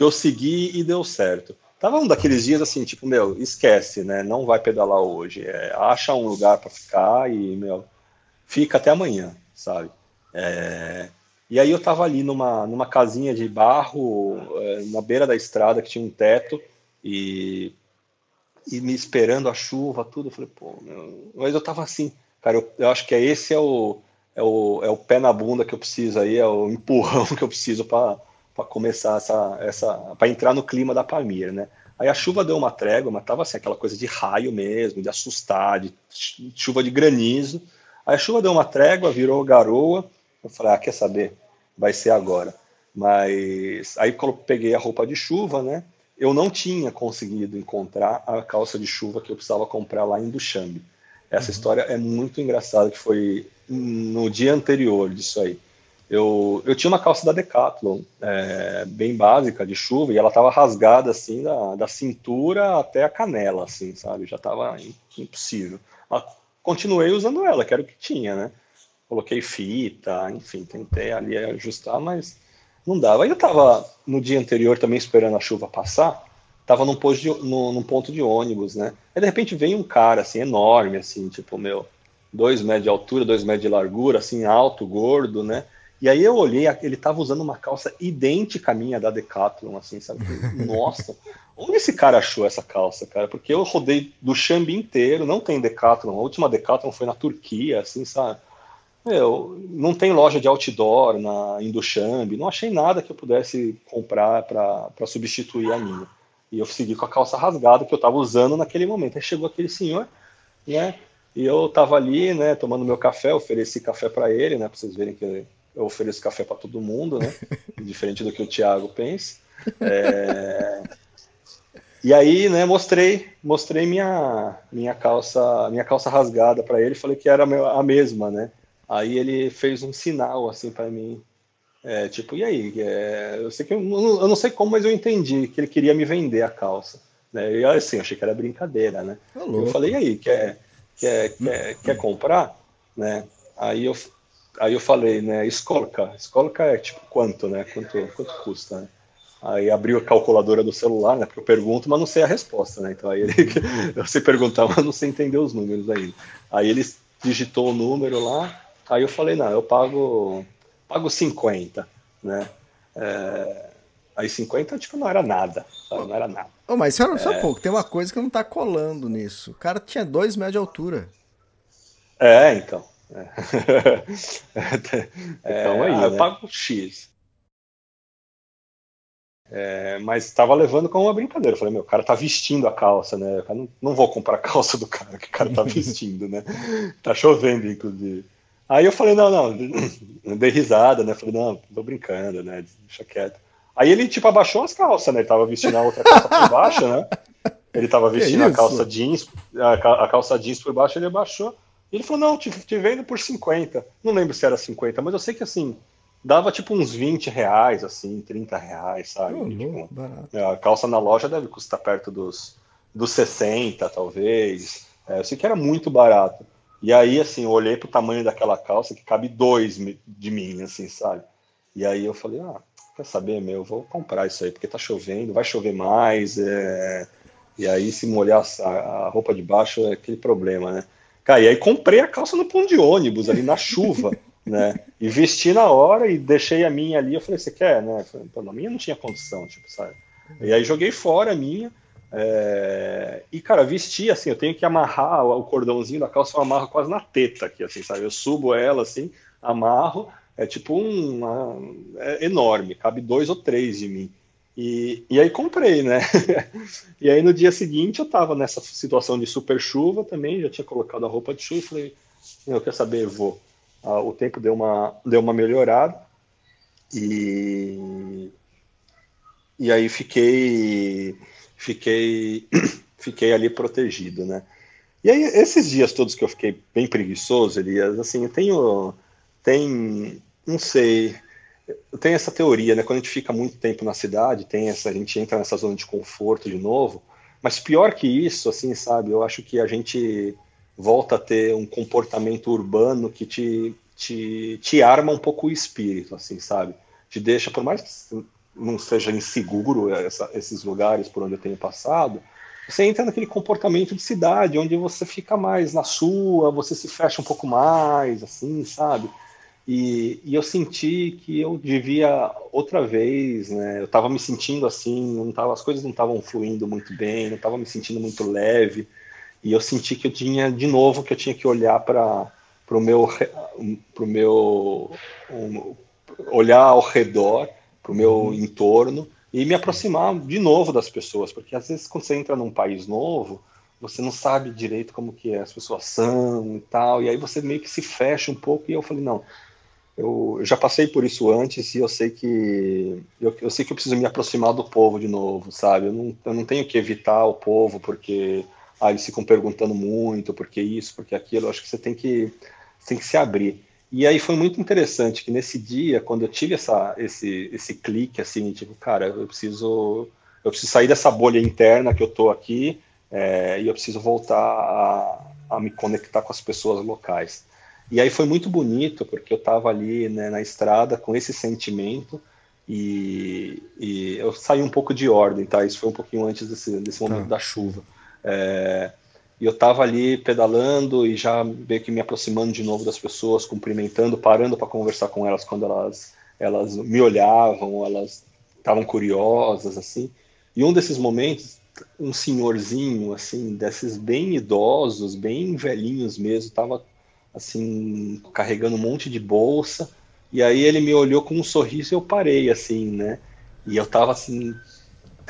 que eu segui e deu certo. Tava um daqueles dias assim, tipo, meu, esquece, né? Não vai pedalar hoje. É, acha um lugar para ficar e, meu, fica até amanhã, sabe? É, e aí eu tava ali numa, numa casinha de barro, é, na beira da estrada, que tinha um teto, e, e me esperando a chuva, tudo. Eu falei, pô, meu... mas eu tava assim, cara, eu, eu acho que é esse é o, é o, é o pé na bunda que eu preciso aí, é o empurrão *laughs* que eu preciso para começar essa, essa para entrar no clima da Pamir, né? Aí a chuva deu uma trégua, mas tava assim aquela coisa de raio mesmo, de assustar, de chuva de granizo. Aí a chuva deu uma trégua, virou garoa. Eu falei, ah, quer saber? Vai ser agora. Mas aí quando eu peguei a roupa de chuva, né? Eu não tinha conseguido encontrar a calça de chuva que eu precisava comprar lá em Duchambe. Essa uhum. história é muito engraçada, que foi no dia anterior disso aí. Eu, eu tinha uma calça da Decathlon, é, bem básica, de chuva, e ela estava rasgada, assim, da, da cintura até a canela, assim, sabe? Já estava impossível. Mas continuei usando ela, que era o que tinha, né? Coloquei fita, enfim, tentei ali ajustar, mas não dava. Eu estava no dia anterior também esperando a chuva passar, estava num, no, num ponto de ônibus, né? Aí de repente vem um cara, assim, enorme, assim, tipo, meu, dois metros de altura, dois metros de largura, assim, alto, gordo, né? E aí eu olhei, ele tava usando uma calça idêntica à minha da Decathlon, assim, sabe? *laughs* Nossa, onde esse cara achou essa calça, cara? Porque eu rodei do Xambi inteiro, não tem Decathlon. A última Decathlon foi na Turquia, assim, sabe? Meu, não tem loja de outdoor na Indushambi, não achei nada que eu pudesse comprar para substituir a minha. E eu segui com a calça rasgada que eu estava usando naquele momento. Aí chegou aquele senhor, né? E eu estava ali, né, tomando meu café, ofereci café para ele, né, para vocês verem que eu ofereço café para todo mundo, né? *laughs* Diferente do que o Thiago pensa. É... E aí, né, mostrei, mostrei minha minha calça, minha calça rasgada para ele, falei que era a mesma, né? Aí ele fez um sinal assim para mim, é, tipo, e aí? É, eu sei que eu, eu, não sei como, mas eu entendi que ele queria me vender a calça, né? E assim, eu achei que era brincadeira, né? Tá eu falei, e aí, quer quer quer, quer comprar, né? Aí eu aí eu falei, né, escolca. Escolca é tipo quanto, né? Quanto, quanto custa, né? Aí abriu a calculadora do celular, né? Porque eu pergunto, mas não sei a resposta, né? Então aí ele, *laughs* eu sei perguntar, mas não sei entender os números ainda. Aí ele digitou o número lá, aí eu falei, não, eu pago, pago 50, né? É, aí 50, tipo, não era nada, sabe? não era nada. Oh, mas só, só é... um pouco, tem uma coisa que não tá colando nisso. O cara tinha dois metros de altura. É, então. É. *laughs* então aí, ah, eu né? pago X. É, mas estava levando como uma brincadeira. Eu falei, meu, o cara tá vestindo a calça, né? Não, não, vou comprar a calça do cara que o cara tá *laughs* vestindo, né? Tá chovendo, inclusive. Aí eu falei, não, não, *clears throat* dei risada, né? Falei, não, tô brincando, né? Deixa quieto. Aí ele, tipo, abaixou as calças, né? Ele tava vestindo a outra calça por baixo, né? Ele tava vestindo a calça jeans, a, calça jeans por baixo, ele abaixou. Ele falou, não, te, te vendo por 50. Não lembro se era 50, mas eu sei que assim, dava tipo uns 20 reais, assim, 30 reais, sabe? Oh, tipo, é, a calça na loja deve custar perto dos, dos 60, talvez. É, eu sei que era muito barato. E aí, assim, eu olhei pro tamanho daquela calça que cabe dois de mim, assim, sabe? E aí eu falei, ah, quer saber, meu, eu vou comprar isso aí, porque tá chovendo, vai chover mais, é... e aí se molhar a roupa de baixo é aquele problema, né? Cara, e aí comprei a calça no ponto de ônibus, ali na chuva, *laughs* né? E vesti na hora e deixei a minha ali. Eu falei, você quer, né? Falei, a minha não tinha condição, tipo, sabe? E aí joguei fora a minha. É... E, cara, vesti assim, eu tenho que amarrar o cordãozinho da calça, eu amarro quase na teta aqui, assim, sabe? Eu subo ela assim, amarro, é tipo um. É enorme, cabe dois ou três de mim. E, e aí comprei, né? *laughs* e aí no dia seguinte eu tava nessa situação de super chuva também, já tinha colocado a roupa de chuva, falei, eu quer saber, vou. Ah, o tempo deu uma, deu uma melhorada e, e aí fiquei, fiquei, *clears throat* fiquei ali protegido, né? E aí esses dias todos que eu fiquei bem preguiçoso, Elias, assim, eu tenho, tem, não sei, tenho essa teoria, né? Quando a gente fica muito tempo na cidade, tem essa, a gente entra nessa zona de conforto de novo. Mas pior que isso, assim, sabe? Eu acho que a gente volta a ter um comportamento urbano que te, te, te arma um pouco o espírito, assim, sabe? Te deixa, por mais que não seja inseguro essa, esses lugares por onde eu tenho passado, você entra naquele comportamento de cidade, onde você fica mais na sua, você se fecha um pouco mais, assim, sabe? E, e eu senti que eu devia outra vez, né? Eu estava me sentindo assim, não tava, as coisas não estavam fluindo muito bem, não estava me sentindo muito leve, e eu senti que eu tinha de novo que eu tinha que olhar para o meu, pro meu um, olhar ao redor, para o meu uhum. entorno e me aproximar de novo das pessoas, porque às vezes quando você entra num país novo, você não sabe direito como que as pessoas são e tal, e aí você meio que se fecha um pouco, e eu falei, não, eu, eu já passei por isso antes e eu sei que eu, eu, sei que eu preciso me aproximar do povo de novo, sabe? Eu não, eu não tenho que evitar o povo porque ah, eles ficam perguntando muito, porque isso, porque aquilo, eu acho que você tem que, tem que se abrir. E aí foi muito interessante que nesse dia, quando eu tive essa, esse, esse clique, assim, tipo, cara, eu preciso, eu preciso sair dessa bolha interna que eu tô aqui é, e eu preciso voltar a, a, me conectar com as pessoas locais. E aí foi muito bonito, porque eu estava ali né, na estrada com esse sentimento e, e, eu saí um pouco de ordem, tá? Isso foi um pouquinho antes desse, desse momento tá. da chuva. É, e eu estava ali pedalando e já meio que me aproximando de novo das pessoas, cumprimentando, parando para conversar com elas quando elas, elas me olhavam, elas estavam curiosas, assim. E um desses momentos, um senhorzinho, assim, desses bem idosos, bem velhinhos mesmo, estava assim, carregando um monte de bolsa. E aí ele me olhou com um sorriso e eu parei, assim, né? E eu tava assim,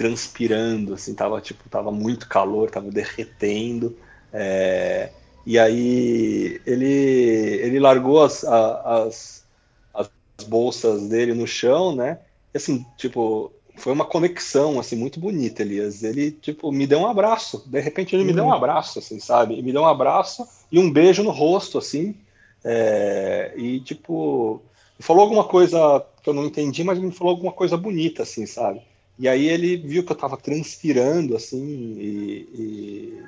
transpirando, assim, tava tipo, tava muito calor, tava derretendo. É, e aí ele, ele largou as, as, as bolsas dele no chão, né? E assim, tipo, foi uma conexão assim muito bonita, Elias. Ele tipo me deu um abraço. De repente ele me deu um uhum. abraço, assim, sabe? E me deu um abraço e um beijo no rosto, assim. É, e tipo falou alguma coisa que eu não entendi, mas me falou alguma coisa bonita, assim, sabe? E aí ele viu que eu estava transpirando, assim, e, e,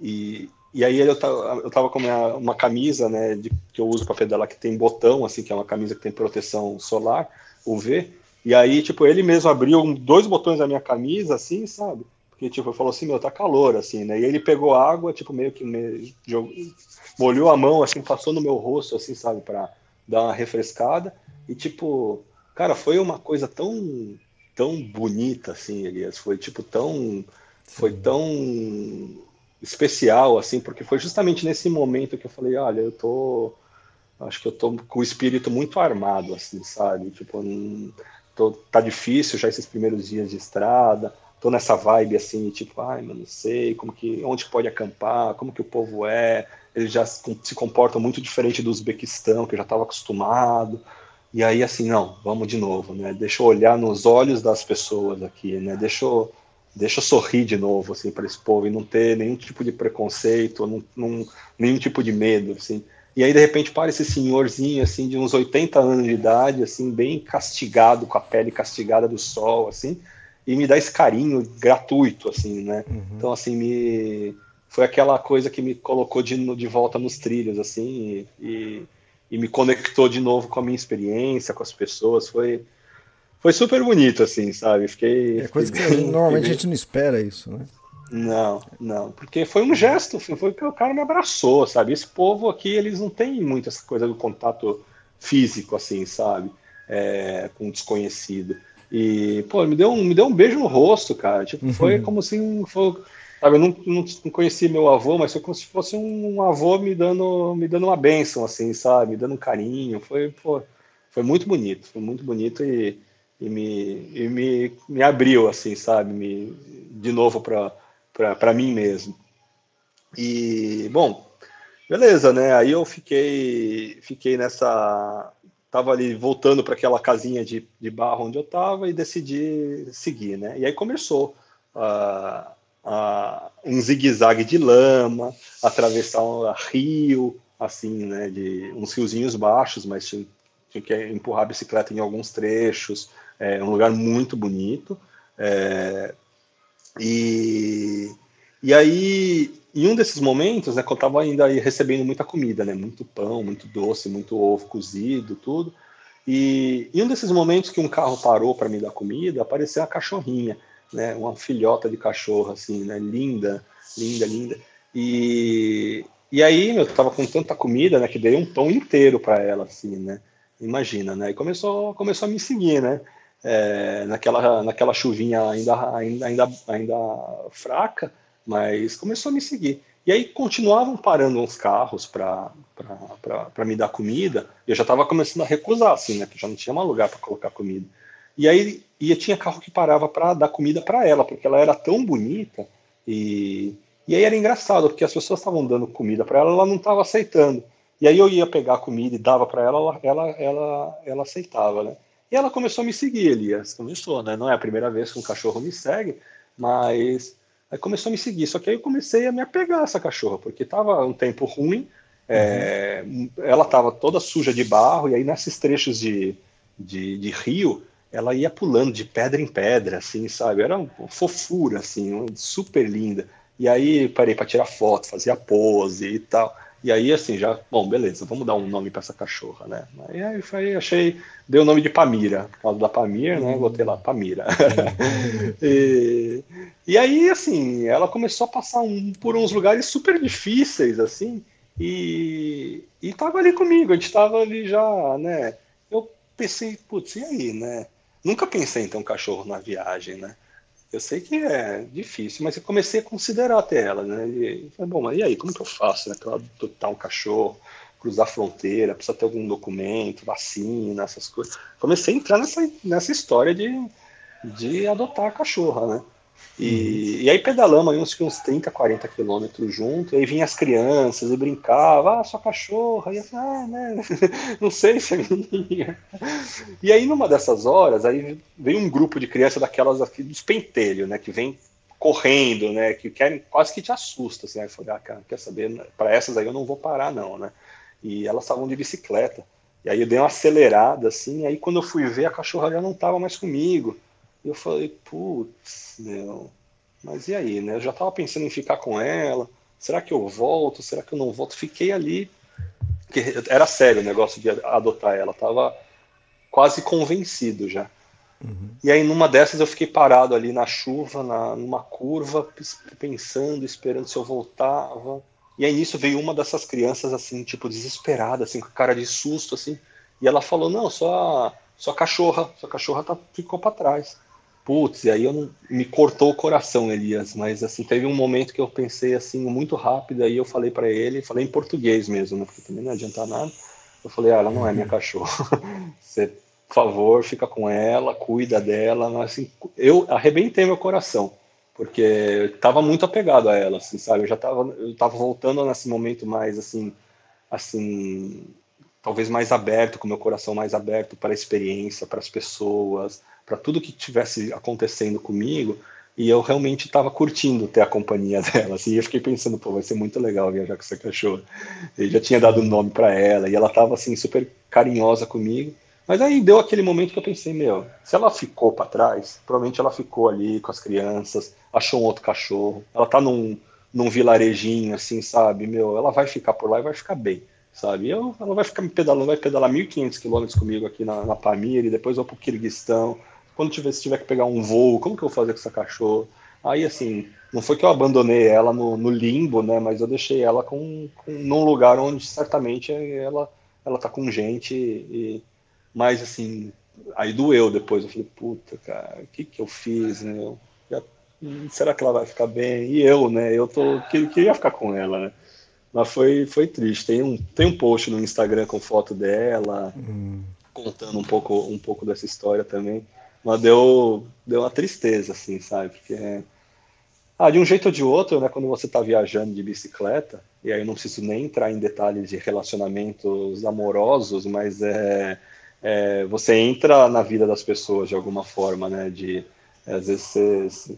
e, e, aí eu tava, eu tava com uma, uma camisa, né, de, que eu uso para pedalar, que tem botão, assim, que é uma camisa que tem proteção solar, UV, e aí, tipo, ele mesmo abriu dois botões da minha camisa, assim, sabe? Porque, tipo, falou assim, meu, tá calor, assim, né? E ele pegou água, tipo, meio que jogou, molhou a mão, assim, passou no meu rosto, assim, sabe, para dar uma refrescada. E, tipo, cara, foi uma coisa tão tão bonita assim, Elias, foi tipo tão foi tão especial assim, porque foi justamente nesse momento que eu falei, olha, eu tô acho que eu tô com o espírito muito armado assim, sabe? Tipo, tô, tá difícil já esses primeiros dias de estrada, tô nessa vibe assim, tipo, ai, mas não sei como que onde pode acampar, como que o povo é, eles já se comportam muito diferente do Uzbequistão, que eu já estava acostumado. E aí, assim, não, vamos de novo, né? Deixa eu olhar nos olhos das pessoas aqui, né? Deixa eu, deixa eu sorrir de novo, assim, para esse povo e não ter nenhum tipo de preconceito, não, não, nenhum tipo de medo, assim. E aí, de repente, para esse senhorzinho, assim, de uns 80 anos de idade, assim, bem castigado, com a pele castigada do sol, assim, e me dá esse carinho gratuito, assim, né? Uhum. Então, assim, me... Foi aquela coisa que me colocou de, de volta nos trilhos, assim, e, e e me conectou de novo com a minha experiência, com as pessoas. Foi, foi super bonito, assim, sabe? Fiquei. É coisa que bem, normalmente a gente não espera isso, né? Não, não, porque foi um gesto, foi que o cara me abraçou, sabe? Esse povo aqui, eles não têm muito essa coisa do contato físico, assim, sabe? É, com um desconhecido. E, pô, me deu um, me deu um beijo no rosto, cara. Tipo, foi uhum. como se foi, Sabe, eu não, não, não conheci meu avô, mas foi como se fosse um avô me dando, me dando uma bênção, assim, sabe? Me dando um carinho. Foi, pô, foi muito bonito, foi muito bonito e, e, me, e me, me abriu, assim, sabe? Me, de novo para mim mesmo. E, bom, beleza, né? Aí eu fiquei, fiquei nessa. Tava ali voltando para aquela casinha de, de barro onde eu tava e decidi seguir, né? E aí começou. Uh, um zigue-zague de lama, atravessar um rio, assim, né, de uns riozinhos baixos, mas tinha, tinha que empurrar a bicicleta em alguns trechos, é um lugar muito bonito. É, e, e aí, em um desses momentos, né, que eu estava ainda recebendo muita comida, né, muito pão, muito doce, muito ovo cozido, tudo, E em um desses momentos que um carro parou para me dar comida, apareceu uma cachorrinha, né? Uma filhota de cachorro, assim, né? Linda, linda, linda. E, e aí, eu tava com tanta comida, né? Que dei um pão inteiro para ela, assim, né? Imagina, né? E começou, começou a me seguir, né? É, naquela, naquela chuvinha ainda, ainda, ainda, ainda fraca, mas começou a me seguir. E aí continuavam parando uns carros para me dar comida. Eu já estava começando a recusar, assim, né? Que já não tinha mais lugar para colocar comida. E aí e tinha carro que parava para dar comida para ela, porque ela era tão bonita. E, e aí era engraçado, porque as pessoas estavam dando comida para ela, ela não estava aceitando. E aí eu ia pegar a comida e dava para ela, ela, ela, ela aceitava, né? E ela começou a me seguir, Elias. Começou, né? Não é a primeira vez que um cachorro me segue, mas Aí começou a me seguir. Só que aí eu comecei a me apegar a essa cachorra, porque tava um tempo ruim, é, uhum. ela tava toda suja de barro, e aí nesses trechos de, de, de, rio, ela ia pulando de pedra em pedra, assim, sabe? Era uma fofura, assim, super linda. E aí parei para tirar foto, fazia pose e tal. E aí, assim, já, bom, beleza, vamos dar um nome para essa cachorra, né? Aí, aí foi, achei, deu o nome de Pamira, por causa da Pamir, né? Botei lá Pamira. *laughs* e, e aí, assim, ela começou a passar um, por uns lugares super difíceis, assim, e, e tava ali comigo, a gente tava ali já, né? Eu pensei, putz, e aí, né? Nunca pensei em ter um cachorro na viagem, né? Eu sei que é difícil, mas eu comecei a considerar até ela, né? E falei, bom, mas e aí, como que eu faço, né? Para adotar um cachorro, cruzar a fronteira, precisa ter algum documento, vacina, essas coisas. Comecei a entrar nessa, nessa história de, de adotar a cachorra, né? E, e aí pedalamos uns, uns 30, 40 quilômetros junto, e aí vinha as crianças e brincava, ah, sua cachorra, e eu ah, né, *laughs* não sei se é minha. E aí numa dessas horas, aí veio um grupo de crianças daquelas aqui dos pentelhos, né, que vem correndo, né, que querem, quase que te assusta, assim, aí eu falei, ah, cara, quer saber, para essas aí eu não vou parar não, né, e elas estavam de bicicleta, e aí eu dei uma acelerada, assim, aí quando eu fui ver, a cachorra já não estava mais comigo, eu falei, putz, meu, mas e aí, né? Eu já estava pensando em ficar com ela. Será que eu volto? Será que eu não volto? Fiquei ali. que era sério o negócio de adotar ela. Tava quase convencido já. Uhum. E aí, numa dessas, eu fiquei parado ali na chuva, na, numa curva, pensando, esperando se eu voltava. E aí, nisso, veio uma dessas crianças, assim, tipo, desesperada, assim, com cara de susto, assim. E ela falou: Não, sua, sua cachorra, sua cachorra tá, ficou para trás. Putz, e aí eu não, me cortou o coração, Elias, mas assim, teve um momento que eu pensei assim, muito rápido, aí eu falei para ele, falei em português mesmo, né, porque também não adianta nada. Eu falei, ah, ela não é minha cachorra. *laughs* Você, por favor, fica com ela, cuida dela, mas assim, eu arrebentei meu coração, porque eu tava muito apegado a ela, assim, sabe? Eu já tava, eu tava voltando nesse momento mais assim, assim, talvez mais aberto, com meu coração mais aberto para a experiência, para as pessoas, para tudo que tivesse acontecendo comigo, e eu realmente estava curtindo ter a companhia *laughs* dela. Assim, e eu fiquei pensando, pô, vai ser muito legal viajar com essa cachorra. Eu já tinha dado o um nome para ela, e ela estava assim, super carinhosa comigo. Mas aí deu aquele momento que eu pensei, meu, se ela ficou para trás, provavelmente ela ficou ali com as crianças, achou um outro cachorro, ela tá num, num vilarejinho, assim, sabe? Meu, ela vai ficar por lá e vai ficar bem sabe? Eu, ela vai ficar me pedalando, vai pedalar 1.500 quilômetros comigo aqui na, na Pamir, e depois vou pro Kirguistão, quando tiver, se tiver que pegar um voo, como que eu vou fazer com essa cachorra? Aí, assim, não foi que eu abandonei ela no, no limbo, né? Mas eu deixei ela com, com, num lugar onde certamente ela, ela tá com gente. E, mas, assim, aí doeu depois. Eu falei, puta, cara, o que que eu fiz, né? Já, será que ela vai ficar bem? E eu, né? Eu tô, queria ficar com ela, né? Mas foi, foi triste. Tem um, tem um post no Instagram com foto dela, hum. contando um pouco, um pouco dessa história também. Mas deu, deu uma tristeza, assim, sabe? Porque. Ah, de um jeito ou de outro, né? Quando você está viajando de bicicleta, e aí não preciso nem entrar em detalhes de relacionamentos amorosos, mas é, é você entra na vida das pessoas de alguma forma, né? De às vezes você,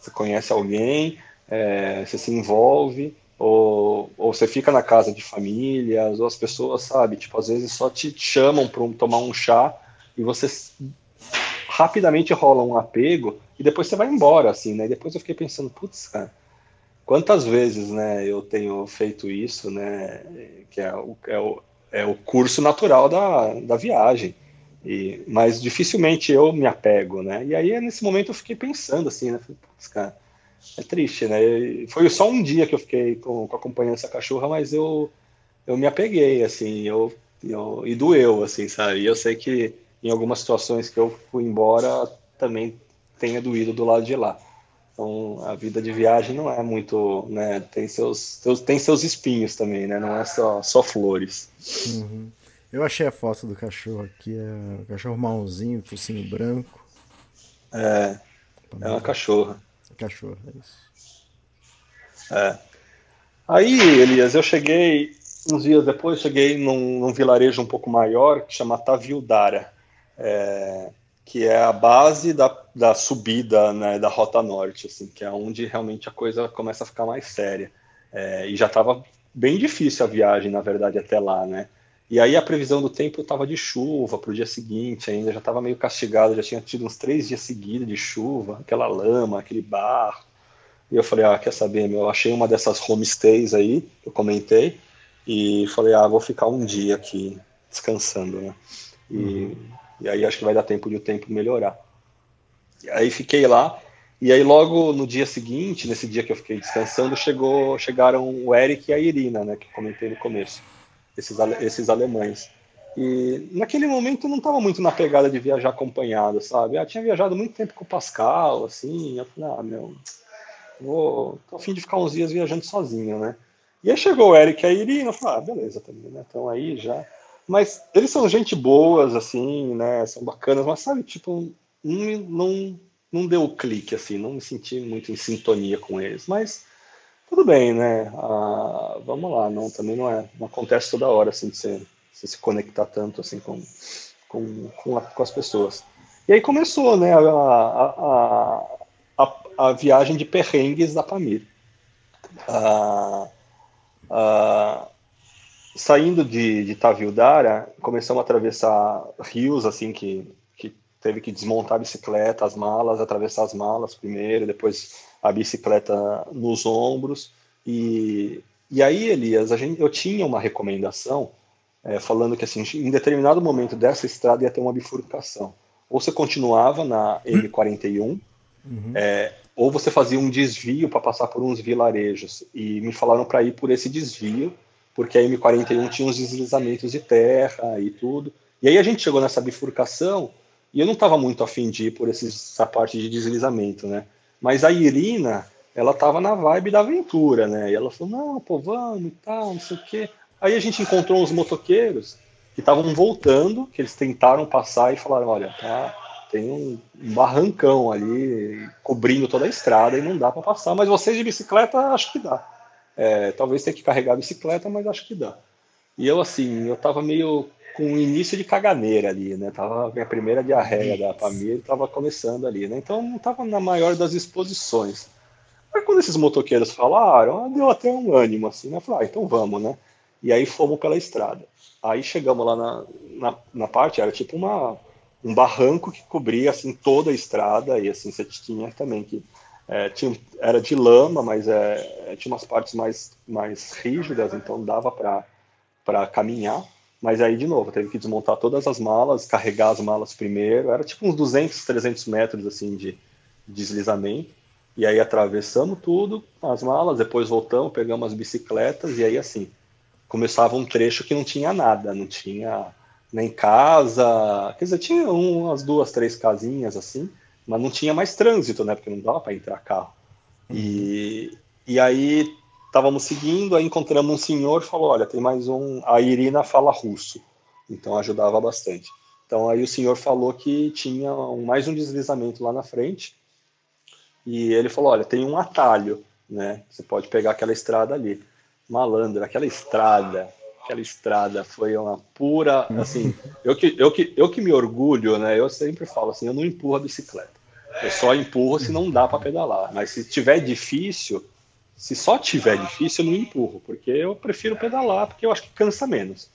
você conhece alguém, é, você se envolve, ou, ou você fica na casa de famílias, ou as pessoas, sabe, tipo, às vezes só te chamam para tomar um chá e você rapidamente rola um apego e depois você vai embora, assim, né? E depois eu fiquei pensando, putz, cara, quantas vezes, né, eu tenho feito isso, né? Que é o, é o, é o curso natural da, da viagem. E, mas dificilmente eu me apego, né? E aí nesse momento eu fiquei pensando assim, né? Putz, cara, é triste, né? Foi só um dia que eu fiquei com, com acompanhando essa cachorra, mas eu, eu me apeguei, assim, eu, eu, e doeu, assim, sabe? E eu sei que em algumas situações que eu fui embora também tenha doído do lado de lá. Então, a vida de viagem não é muito, né? Tem seus, seus tem seus espinhos também, né? Não é só, só flores. Uhum. Eu achei a foto do cachorro aqui, é o cachorro marronzinho, focinho branco. É, é uma cachorra. Cachorro, é isso. É. Aí, Elias, eu cheguei, uns dias depois, cheguei num, num vilarejo um pouco maior, que chama Tavildara, é, que é a base da, da subida né, da Rota Norte, assim, que é onde realmente a coisa começa a ficar mais séria. É, e já estava bem difícil a viagem, na verdade, até lá, né? E aí a previsão do tempo estava de chuva para o dia seguinte, ainda já estava meio castigado, já tinha tido uns três dias seguidos de chuva, aquela lama, aquele barro. E eu falei, ah, quer saber, meu, eu achei uma dessas homestays aí, eu comentei, e falei, ah, vou ficar um dia aqui descansando, né? E, uhum. E aí acho que vai dar tempo de o tempo melhorar. E aí fiquei lá, e aí logo no dia seguinte, nesse dia que eu fiquei descansando, chegou, chegaram o Eric e a Irina, né, que comentei no começo esses, esses alemães. E naquele momento eu não estava muito na pegada de viajar acompanhado, sabe? Eu tinha viajado muito tempo com o Pascal, assim, eu falei, ah, meu, vou, tô a fim de ficar uns dias viajando sozinho, né? E aí chegou o Eric e a Irina, eu falei, ah, beleza também, né? Então aí já. Mas eles são gente boas, assim, né? São bacanas, mas sabe, tipo, não, não, não deu o clique, assim, não me senti muito em sintonia com eles. Mas tudo bem, né? Ah, vamos lá, não, também não é, não acontece toda hora assim de você, você se conectar tanto assim com, com, com, a, com, as pessoas. E aí começou, né, a, a, a, a viagem de perrengues da Pamir. Ah, ah, saindo de, de Tavildara, começamos a atravessar rios assim que, que teve que desmontar a bicicleta, as malas, atravessar as malas primeiro, depois a bicicleta nos ombros. E, e aí, Elias, a gente, eu tinha uma recomendação é, falando que assim, em determinado momento dessa estrada ia ter uma bifurcação. Ou você continuava na M41, uhum. é, ou você fazia um desvio para passar por uns vilarejos. E me falaram para ir por esse desvio, porque a M41 tinha uns deslizamentos de terra e tudo. E aí a gente chegou nessa bifurcação e eu não estava muito afim de ir por essa parte de deslizamento, né? Mas a Irina, ela tava na vibe da aventura, né? E ela falou, não, pô, vamos e tal, não sei o quê. Aí a gente encontrou uns motoqueiros que estavam voltando, que eles tentaram passar e falaram, olha, tá, tem um, barrancão ali cobrindo toda a estrada e não dá para passar, mas vocês de bicicleta acho que dá. É, talvez tenha que carregar a bicicleta, mas acho que dá. E eu assim, eu tava meio com o início de caganeira ali, né? Tava minha primeira diarreia da família, tava começando ali, né? Então não tava na maior das exposições. Mas quando esses motoqueiros falaram, deu até um ânimo assim, né? Falei, ah, então vamos, né? E aí fomos pela estrada. Aí chegamos lá na, na, na parte, era tipo uma, um barranco que cobria assim toda a estrada e assim você tinha também que é, tinha, era de lama, mas é, tinha umas partes mais, mais rígidas, então dava para caminhar. Mas aí, de novo, teve que desmontar todas as malas, carregar as malas primeiro. Era tipo uns 200, 300 metros assim de deslizamento. E aí atravessamos tudo, as malas, depois voltamos, pegamos as bicicletas e aí assim, começava um trecho que não tinha nada, não tinha nem casa, quer dizer, tinha umas duas, três casinhas assim, mas não tinha mais trânsito, né, porque não dava para entrar carro. E, e aí estávamos seguindo, aí encontramos um senhor e falou: Olha, tem mais um. A Irina fala russo, então ajudava bastante. Então aí o senhor falou que tinha um, mais um deslizamento lá na frente e ele falou: Olha, tem um atalho, né? Você pode pegar aquela estrada ali. Malandro, aquela estrada, aquela estrada foi uma pura, assim, eu que, eu que, eu que me orgulho, né? Eu sempre falo assim, eu não empurro a bicicleta. Eu só empurro se não dá para pedalar. Mas se tiver difícil, se só tiver difícil, eu não empurro, porque eu prefiro pedalar, porque eu acho que cansa menos.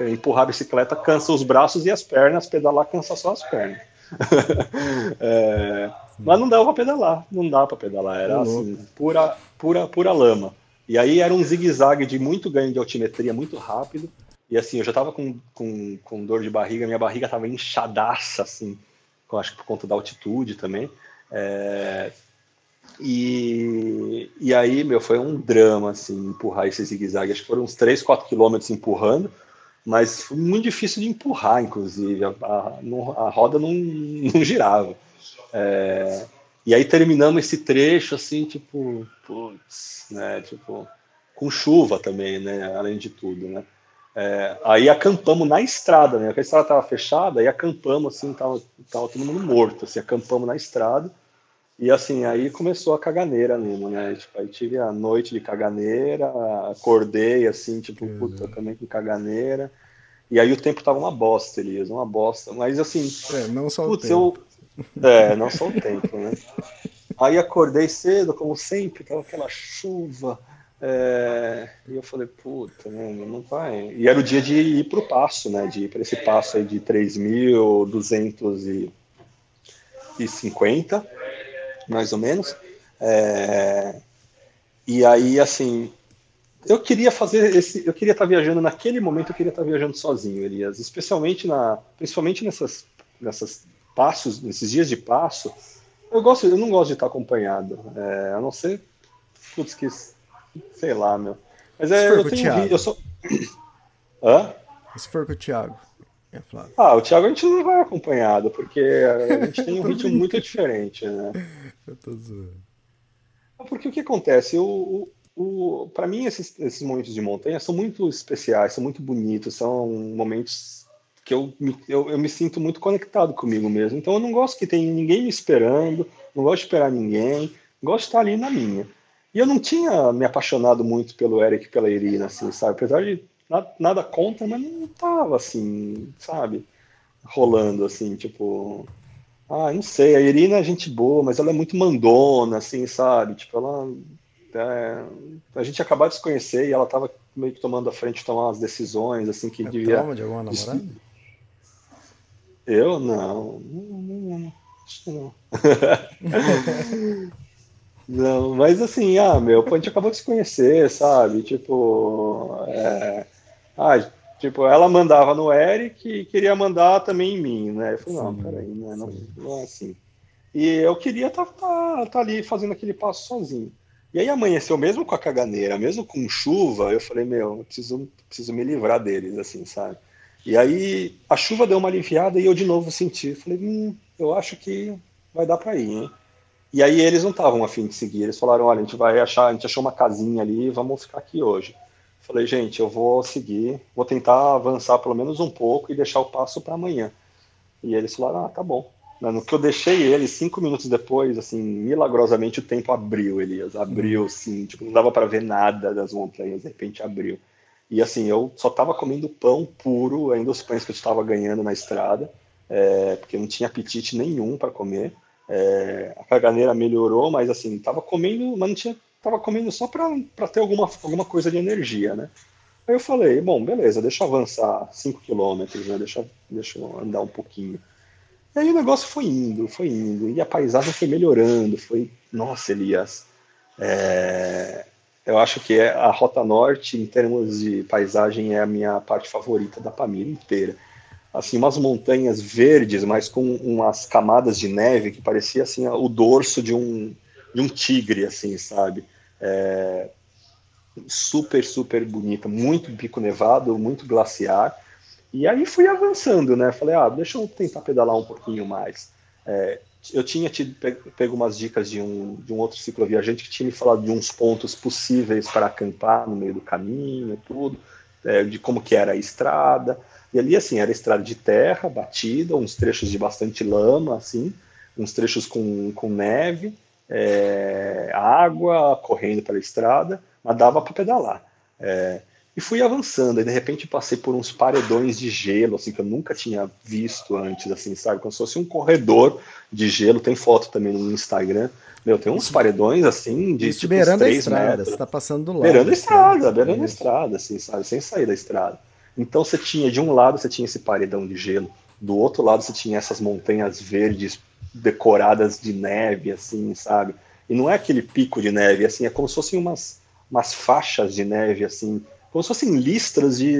Empurrar a bicicleta cansa os braços e as pernas, pedalar cansa só as pernas. *laughs* é, mas não dava para pedalar, não dá para pedalar, era assim, pura, pura, pura lama. E aí era um zigue-zague de muito ganho de altimetria, muito rápido. E assim, eu já tava com, com, com dor de barriga, minha barriga tava inchadaça, assim, acho que por conta da altitude também. É, e, e aí, meu, foi um drama, assim, empurrar esse zigue-zague. Acho que foram uns 3, 4 quilômetros empurrando, mas foi muito difícil de empurrar, inclusive. A, a, a roda não, *laughs* não girava. É, e aí terminamos esse trecho, assim, tipo, putz, né, tipo, com chuva também, né, além de tudo, né. É, aí acampamos na estrada, né, a estrada estava fechada, aí acampamos, assim, tava, tava todo mundo morto, assim, acampamos na estrada, e assim, aí começou a caganeira mesmo, né? Tipo, aí tive a noite de caganeira, acordei assim, tipo, uhum. puta, também com caganeira. E aí o tempo tava uma bosta, Elias, uma bosta. Mas assim. É, não só putz, o tempo. Eu... É, não só o tempo, né? Aí acordei cedo, como sempre, tava aquela chuva. É... E eu falei, puta, né, não vai. E era o dia de ir pro passo, né? De ir para esse passo aí de 3.250 mais ou menos. É, e aí, assim, eu queria fazer esse, eu queria estar viajando naquele momento, eu queria estar viajando sozinho, Elias, especialmente na, principalmente nessas, nessas passos, nesses dias de passo. Eu gosto, eu não gosto de estar acompanhado, é, a não ser, putz, que, sei lá, meu. Mas é, eu tenho, eu sou. *coughs* Hã? Se for com o Thiago. É, ah, o Thiago a gente não vai acompanhado, porque a gente tem um *laughs* ritmo muito diferente, né? Eu tô zoando. Porque o que acontece? O, o, o para mim, esses, esses momentos de montanha são muito especiais, são muito bonitos, são momentos que eu me, eu, eu me sinto muito conectado comigo mesmo. Então eu não gosto que tenha ninguém me esperando, não gosto de esperar ninguém, gosto de estar ali na minha. E eu não tinha me apaixonado muito pelo Eric e pela Irina, assim, sabe? Apesar de nada, nada contra, mas não tava assim, sabe? Rolando assim, tipo. Ah, não sei, a Irina é gente boa, mas ela é muito mandona, assim, sabe? Tipo, ela. É, a gente acabou de se conhecer e ela tava meio que tomando a frente, tomar as decisões, assim, que é devia. Trauma de alguma namorada? Eu? Não. Não, que não. *laughs* não, mas assim, ah, meu, a gente acabou de se conhecer, sabe? Tipo. É ah, tipo, ela mandava no Eric e queria mandar também em mim, né? Eu falei, não, sim, peraí, né? não, não, é assim. E eu queria estar tá, tá, tá ali fazendo aquele passo sozinho. E aí amanheceu mesmo com a caganeira, mesmo com chuva, eu falei, meu, eu preciso, preciso me livrar deles, assim, sabe? E aí a chuva deu uma aliviada e eu de novo senti. Falei, hum, eu acho que vai dar para ir, hein? E aí eles não estavam afim de seguir. Eles falaram, olha, a gente vai achar, a gente achou uma casinha ali, vamos ficar aqui hoje. Falei, gente, eu vou seguir, vou tentar avançar pelo menos um pouco e deixar o passo para amanhã. E eles falaram, ah, tá bom. No que eu deixei ele, cinco minutos depois, assim, milagrosamente o tempo abriu, Elias. Abriu, assim, tipo, não dava para ver nada das montanhas, de repente abriu. E assim, eu só tava comendo pão puro, ainda os pães que eu estava ganhando na estrada, é, porque não tinha apetite nenhum para comer. É, a caganeira melhorou, mas assim, tava comendo, mas não tinha tava comendo só para ter alguma, alguma coisa de energia, né? Aí eu falei, bom, beleza, deixa eu avançar 5 quilômetros, né? Deixa, deixa eu andar um pouquinho. E aí o negócio foi indo, foi indo, e a paisagem foi melhorando, foi, nossa, Elias, é... eu acho que é a Rota Norte, em termos de paisagem, é a minha parte favorita da Pamira inteira. Assim, umas montanhas verdes, mas com umas camadas de neve que parecia assim o dorso de um, de um tigre, assim, sabe? É, super, super bonita, muito pico nevado, muito glaciar. E aí fui avançando, né? Falei, ah, deixa eu tentar pedalar um pouquinho mais. É, eu tinha tido pego umas dicas de um, de um outro cicloviajante que tinha me falado de uns pontos possíveis para acampar no meio do caminho, tudo, é, de como que era a estrada. E ali, assim, era estrada de terra, batida, uns trechos de bastante lama, assim, uns trechos com, com neve, é, água correndo pela estrada, mas dava para pedalar. É, e fui avançando, e de repente passei por uns paredões de gelo, assim, que eu nunca tinha visto antes, assim, sabe? Como se fosse um corredor de gelo, tem foto também no Instagram. Meu, tem uns paredões, assim, de Isso tipo, beirando a estrada, metros. você tá passando do lado. Beirando a assim, estrada, beirando a estrada, assim, sabe? Sem sair da estrada. Então você tinha, de um lado você tinha esse paredão de gelo, do outro lado você tinha essas montanhas verdes decoradas de neve, assim, sabe? E não é aquele pico de neve, assim, é como se fossem umas, umas faixas de neve, assim, como se fossem listras de.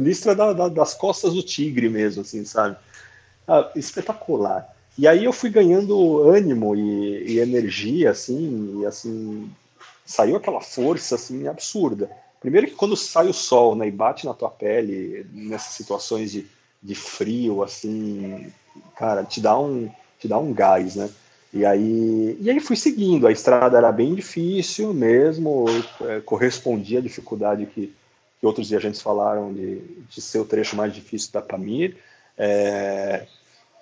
listra da, da, das costas do tigre mesmo, assim, sabe? Ah, espetacular. E aí eu fui ganhando ânimo e, e, energia, assim, e assim, saiu aquela força, assim, absurda. Primeiro que quando sai o sol, né, e bate na tua pele, nessas situações de, de frio, assim, cara, te dá um, te dá um gás, né? E aí, e aí fui seguindo. A estrada era bem difícil mesmo, é, correspondia à dificuldade que, que outros viajantes falaram de, de ser o trecho mais difícil da Pamir. É,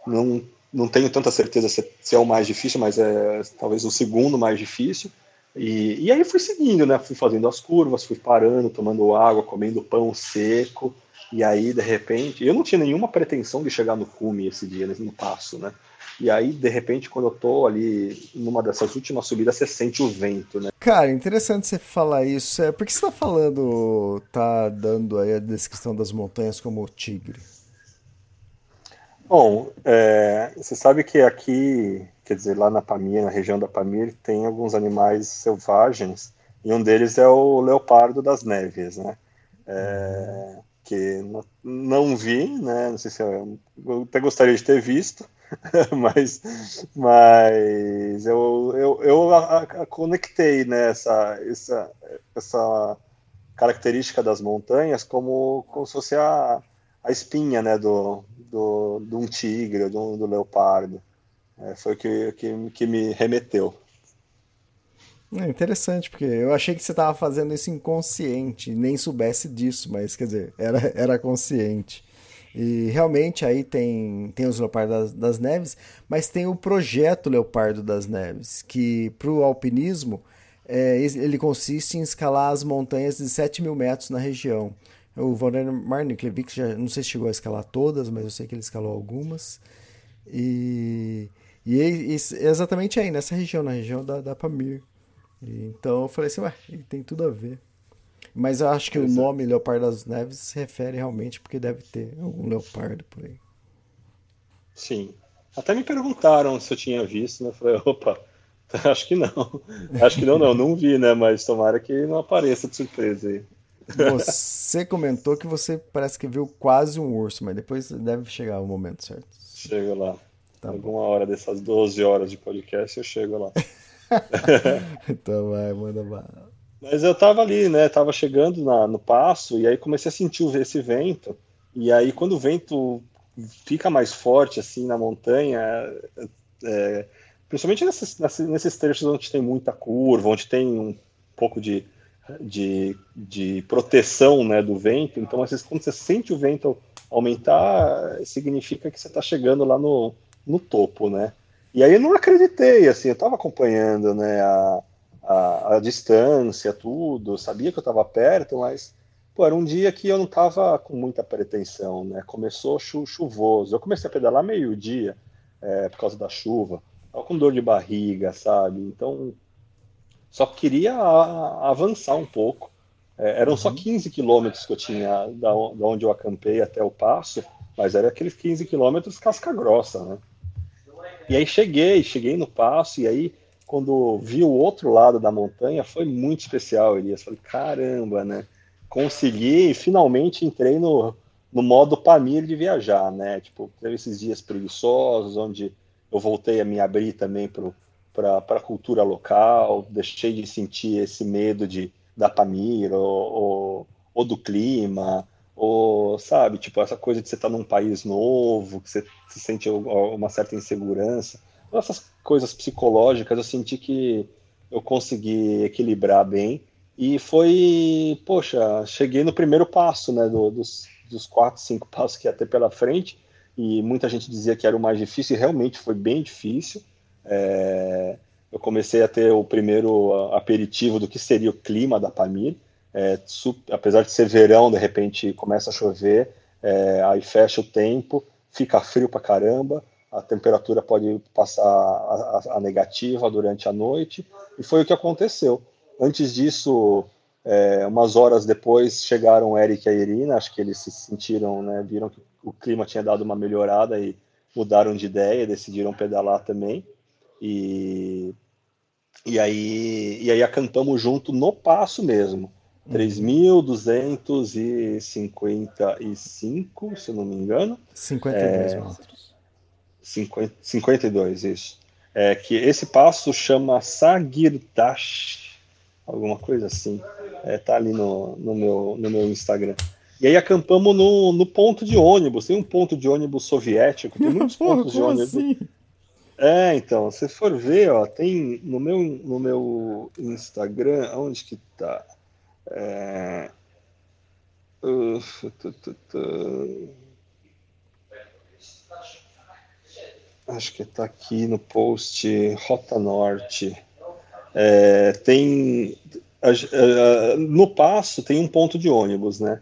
não, não tenho tanta certeza se, se, é o mais difícil, mas é talvez o segundo mais difícil. E, e aí fui seguindo, né? Fui fazendo as curvas, fui parando, tomando água, comendo pão seco. E aí, de repente, eu não tinha nenhuma pretensão de chegar no cume esse dia, no passo, né? E aí, de repente, quando eu tô ali numa dessas últimas subidas, você sente o vento, né? Cara, interessante você falar isso. É, por que você tá falando, tá dando aí a descrição das montanhas como tigre? Bom, é, você sabe que aqui, quer dizer, lá na Pamir, na região da Pamir, tem alguns animais selvagens, e um deles é o leopardo das neves, né? É, que não vi, né? Não sei se eu, eu até gostaria de ter visto, *laughs* mas, mas eu, eu, eu a, a conectei né, essa, essa, essa característica das montanhas como, como se fosse a, a espinha né, do, do, de um tigre, do, do leopardo. É, foi o que, que, que me remeteu. É interessante, porque eu achei que você estava fazendo isso inconsciente, nem soubesse disso, mas quer dizer, era, *laughs* era consciente. E realmente aí tem, tem os Leopardos das, das Neves, mas tem o projeto Leopardo das Neves, que para o alpinismo é, ele consiste em escalar as montanhas de 7 mil metros na região. O Valdemar Niklevic já não sei se chegou a escalar todas, mas eu sei que ele escalou algumas. E, e é, é exatamente aí, nessa região, na região da, da Pamir. Então eu falei assim, ué, tem tudo a ver. Mas eu acho que o nome Leopardo das Neves se refere realmente porque deve ter algum leopardo por aí. Sim. Até me perguntaram se eu tinha visto, né? Eu falei, opa, *laughs* acho que não. Acho que não, não, não vi, né? Mas tomara que não apareça de surpresa aí. Você *laughs* comentou que você parece que viu quase um urso, mas depois deve chegar o momento certo. Chego lá. Tá Alguma bom. hora dessas 12 horas de podcast eu chego lá. *laughs* *laughs* então vai, manda bala. Mas eu tava ali, né? Tava chegando na, no passo e aí comecei a sentir esse vento. E aí quando o vento fica mais forte assim na montanha, é, principalmente nesses, nesses trechos onde tem muita curva, onde tem um pouco de, de, de proteção né, do vento. Então, às vezes, quando você sente o vento aumentar, significa que você está chegando lá no, no topo, né? E aí eu não acreditei, assim, eu estava acompanhando, né, a, a, a distância, tudo, sabia que eu estava perto, mas pô, era um dia que eu não estava com muita pretensão, né? Começou chu chuvoso, eu comecei a pedalar meio-dia é, por causa da chuva, tava com dor de barriga, sabe? Então, só queria avançar um pouco. É, eram uhum. só 15 quilômetros que eu tinha da, da onde eu acampei até o passo, mas era aqueles 15 quilômetros casca grossa, né? E aí cheguei, cheguei no passo, e aí quando vi o outro lado da montanha, foi muito especial, Elias. Falei, caramba, né? Consegui, finalmente entrei no, no modo Pamir de viajar, né? Tipo, teve esses dias preguiçosos, onde eu voltei a me abrir também para a cultura local, deixei de sentir esse medo de, da Pamir, ou, ou, ou do clima, ou, sabe, tipo, essa coisa de você estar tá num país novo, que você se sente uma certa insegurança essas coisas psicológicas eu senti que eu consegui equilibrar bem e foi, poxa, cheguei no primeiro passo, né, do, dos, dos quatro, cinco *laughs* passos que ia ter pela frente e muita gente dizia que era o mais difícil e realmente foi bem difícil. É, eu comecei a ter o primeiro aperitivo do que seria o clima da Pamir. É, apesar de ser verão, de repente começa a chover, é, aí fecha o tempo, fica frio pra caramba, a temperatura pode passar a, a, a, negativa durante a noite, e foi o que aconteceu. Antes disso, é, umas horas depois, chegaram Eric e a Irina, acho que eles se sentiram, né, viram que o clima tinha dado uma melhorada e mudaram de ideia, decidiram pedalar também, e, e, aí, e aí acampamos junto no passo mesmo. 3.255, se eu não me engano. 52 é, metros. 50, 52, isso. É que esse passo chama Sagirdash, alguma coisa assim. É, tá ali no, no, meu, no meu Instagram. E aí acampamos no, no ponto de ônibus. Tem um ponto de ônibus soviético, tem muitos *laughs* pontos de ônibus. Assim? É, então, se for ver, ó, tem no meu, no meu Instagram, onde que tá? É... Acho que tá aqui no post Rota Norte. É, tem no passo tem um ponto de ônibus, né?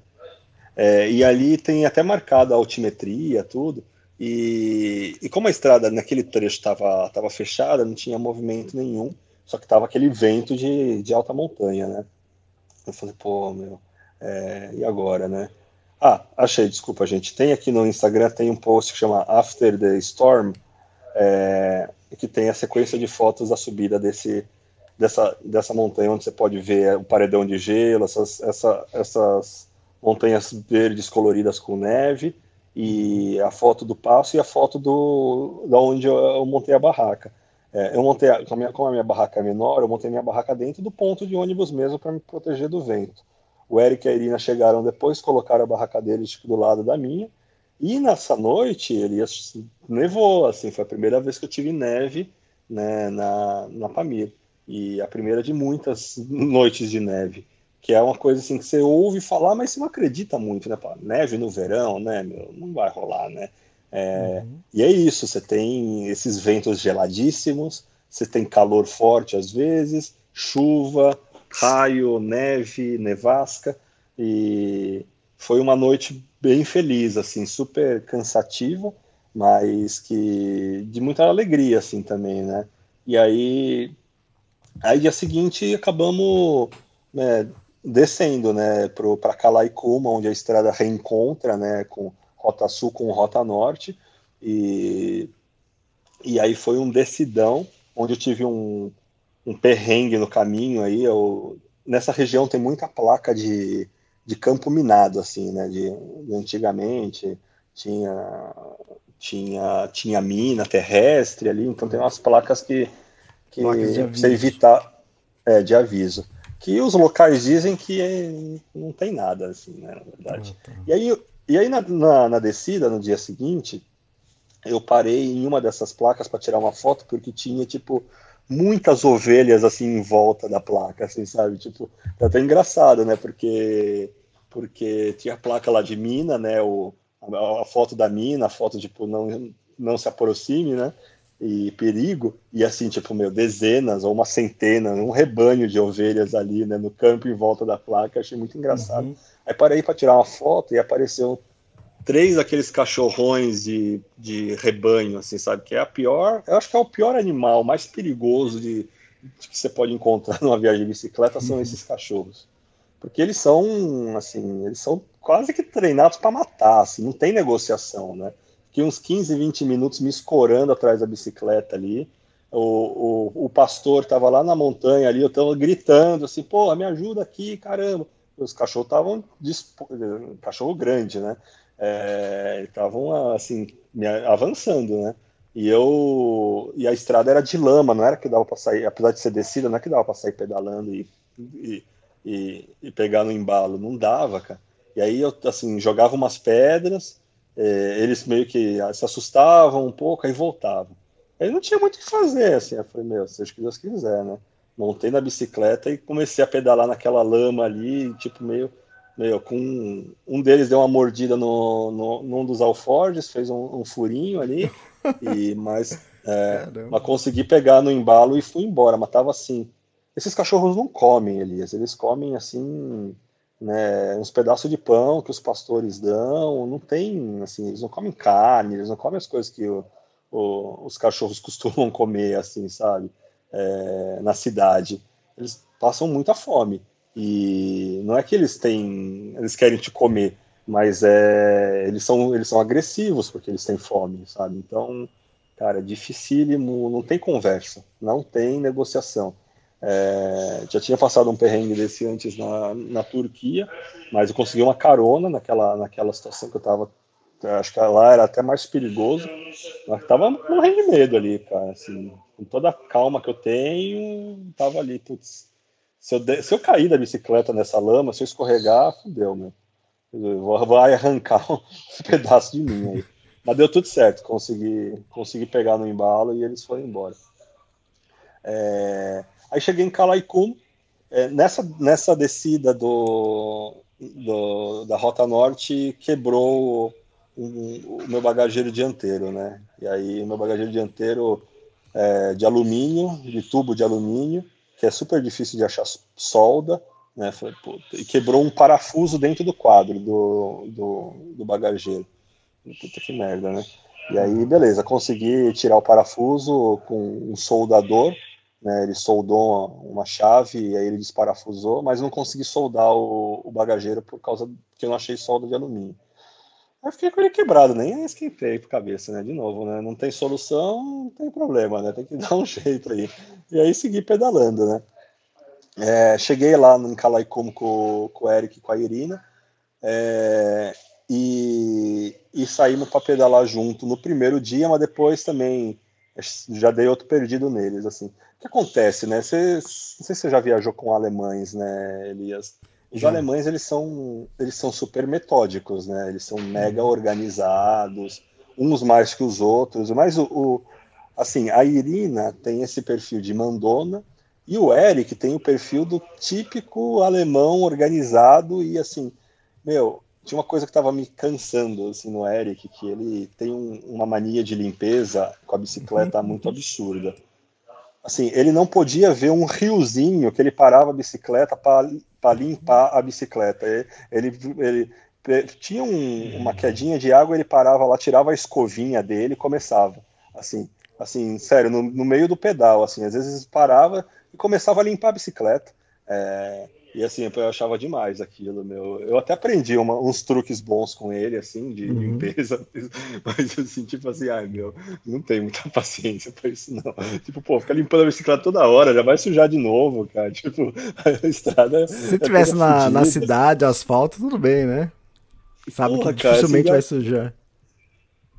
É, e ali tem até marcado a altimetria, tudo. E, e como a estrada naquele trecho estava tava fechada, não tinha movimento nenhum, só que tava aquele vento de, de alta montanha, né? Eu falei, pô, meu, é, e agora, né? Ah, achei, desculpa, gente. Tem aqui no Instagram, tem um post que chama After the Storm, é, que tem a sequência de fotos da subida desse, dessa, dessa montanha, onde você pode ver o paredão de gelo, essas, essa, essas montanhas verdes coloridas com neve, e a foto do passo e a foto do da onde eu, montei a barraca. É, eu montei, a, como, a minha, barraca é menor, eu montei minha barraca dentro do ponto de ônibus mesmo para me proteger do vento. O Eric e a Irina chegaram depois, colocaram a barraca deles tipo, do lado da minha. E nessa noite, Elias nevou, assim, foi a primeira vez que eu tive neve né, na, na Pamir. E a primeira de muitas noites de neve que é uma coisa assim que você ouve falar, mas você não acredita muito, né? Neve no verão, né? Meu, não vai rolar, né? É, uhum. E é isso, você tem esses ventos geladíssimos, você tem calor forte às vezes, chuva, raio, neve, nevasca, e foi uma noite bem feliz, assim, super cansativa, mas que de muita alegria, assim, também, né? E aí, aí dia seguinte acabamos né, descendo, né, para Calaicuma, onde a estrada reencontra, né, com Rota Sul com Rota Norte, e, e aí foi um decidão, onde eu tive um, um perrengue no caminho aí, eu, nessa região tem muita placa de, de campo minado, assim, né, de, de antigamente, tinha, tinha, tinha mina terrestre ali, então tem umas placas que, que você evitar, é, de aviso. Que os locais dizem que é, não tem nada, assim, né, na verdade. Ah, tá. E aí, e aí na, na, na, descida, no dia seguinte, eu parei em uma dessas placas para tirar uma foto, porque tinha, tipo, muitas ovelhas, assim, em volta da placa, assim, sabe? Tipo, é até engraçado, né, porque, porque tinha a placa lá de mina, né, o, a, a foto da mina, a foto, tipo, não, não se aproxime, né, e perigo, e assim, tipo, meu, dezenas ou uma centena, um rebanho de ovelhas ali, né, no campo em volta da placa, achei muito engraçado. Uhum. Aí parei para tirar uma foto e apareceu três daqueles cachorrões de, de rebanho, assim, sabe, que é a pior, eu acho que é o pior animal, mais perigoso de, de que você pode encontrar *laughs* numa viagem de bicicleta são uhum. esses cachorros. Porque eles são, assim, eles são quase que treinados para matar, assim, não tem negociação, né? Fiquei uns 15, 20 minutos me escorando atrás da bicicleta ali. O, o, o pastor estava lá na montanha ali, eu estava gritando assim, pô, me ajuda aqui, caramba. Os cachorros estavam, cachorro grande, né? É, estavam assim, avançando, né? E eu e a estrada era de lama, não era que dava para sair, apesar de ser descida, não é que dava para sair pedalando e, e, e, e, pegar no embalo, não dava, cara. E aí eu assim jogava umas pedras, é, eles meio que se assustavam um pouco, aí voltavam. Aí não tinha muito o que fazer, assim, eu falei, meu, seja o que Deus quiser, né? Montei na bicicleta e comecei a pedalar naquela lama ali, tipo, meio, meio com... Um deles deu uma mordida no, no, num dos alforjes, fez um, um furinho ali, e, mas, *laughs* é, mas consegui pegar no embalo e fui embora, mas tava assim... Esses cachorros não comem, Elias, eles comem, assim, né, uns pedaços de pão que os pastores dão, não tem, assim, eles não comem carne, eles não comem as coisas que o, o, os cachorros *laughs* costumam comer, assim, sabe, é, na cidade. Eles passam muita fome e não é que eles têm, eles querem te comer, mas é, eles são, eles são agressivos porque eles têm fome, sabe? Então, cara, é dificílimo, não tem conversa, não tem negociação. É, já tinha passado um perrengue desse antes na, na Turquia, mas eu consegui uma carona naquela, naquela situação que eu tava. Acho que lá era até mais perigoso. Mas tava morrendo de medo ali, cara. Assim, com toda a calma que eu tenho, tava ali, putz. Se eu, de, se eu cair da bicicleta nessa lama, se eu escorregar, fudeu, meu. Vai arrancar *laughs* um pedaço de mim aí. Mas deu tudo certo, consegui, consegui pegar no embalo e eles foram embora. É, aí cheguei em Calaikum, é, nessa, nessa descida do, do, da Rota Norte, quebrou o, o, meu bagageiro dianteiro, né? E aí meu bagageiro dianteiro é, de alumínio, de tubo de alumínio, que é super difícil de achar solda, né? Falei, e quebrou um parafuso dentro do quadro do, do, do bagageiro. Puta que merda, né? E aí, beleza, consegui tirar o parafuso com um soldador, né? Ele soldou uma chave e aí ele desparafusou, mas não consegui soldar o, o bagageiro por causa que eu não achei solda de alumínio. Aí fiquei com ele quebrado, nem esquentei por cabeça, né? De novo, né? Não tem solução, não tem problema, né? Tem que *laughs* dar um jeito aí. E aí segui pedalando, né? É, cheguei lá no Calaicomo com, com o Eric e com a Irina é, e, e saímos para pedalar junto no primeiro dia, mas depois também já dei outro perdido neles. Assim. O que acontece, né? Cê, não sei se você já viajou com alemães, né, Elias? Os já. alemães eles são, eles são super metódicos, né? Eles são mega uhum. organizados, uns mais que os outros. Mas o, o assim, a Irina tem esse perfil de mandona e o Eric tem o perfil do típico alemão organizado e assim, meu, tinha uma coisa que estava me cansando assim no Eric, que ele tem um, uma mania de limpeza com a bicicleta muito absurda. Assim, ele não podia ver um riozinho que ele parava a bicicleta para limpar a bicicleta. Ele, ele, ele tinha um, uma quedinha de água, ele parava lá, tirava a escovinha dele e começava. Assim, assim, sério, no, no meio do pedal, assim, às vezes parava, e começava a limpar a bicicleta. É, e assim, eu achava demais aquilo, meu. Eu até aprendi uma, uns truques bons com ele, assim, de uhum. limpeza, *laughs* mas assim, tipo assim, ai meu, não tenho muita *laughs* paciência pra isso, não. Tipo, pô, fica limpando a bicicleta toda hora, já vai sujar de novo, cara. *laughs* Tipo, a estrada. Se é tivesse na, na cidade, asfalto, tudo bem, né? Sabe Porra, que dificilmente cara, assim, vai sujar.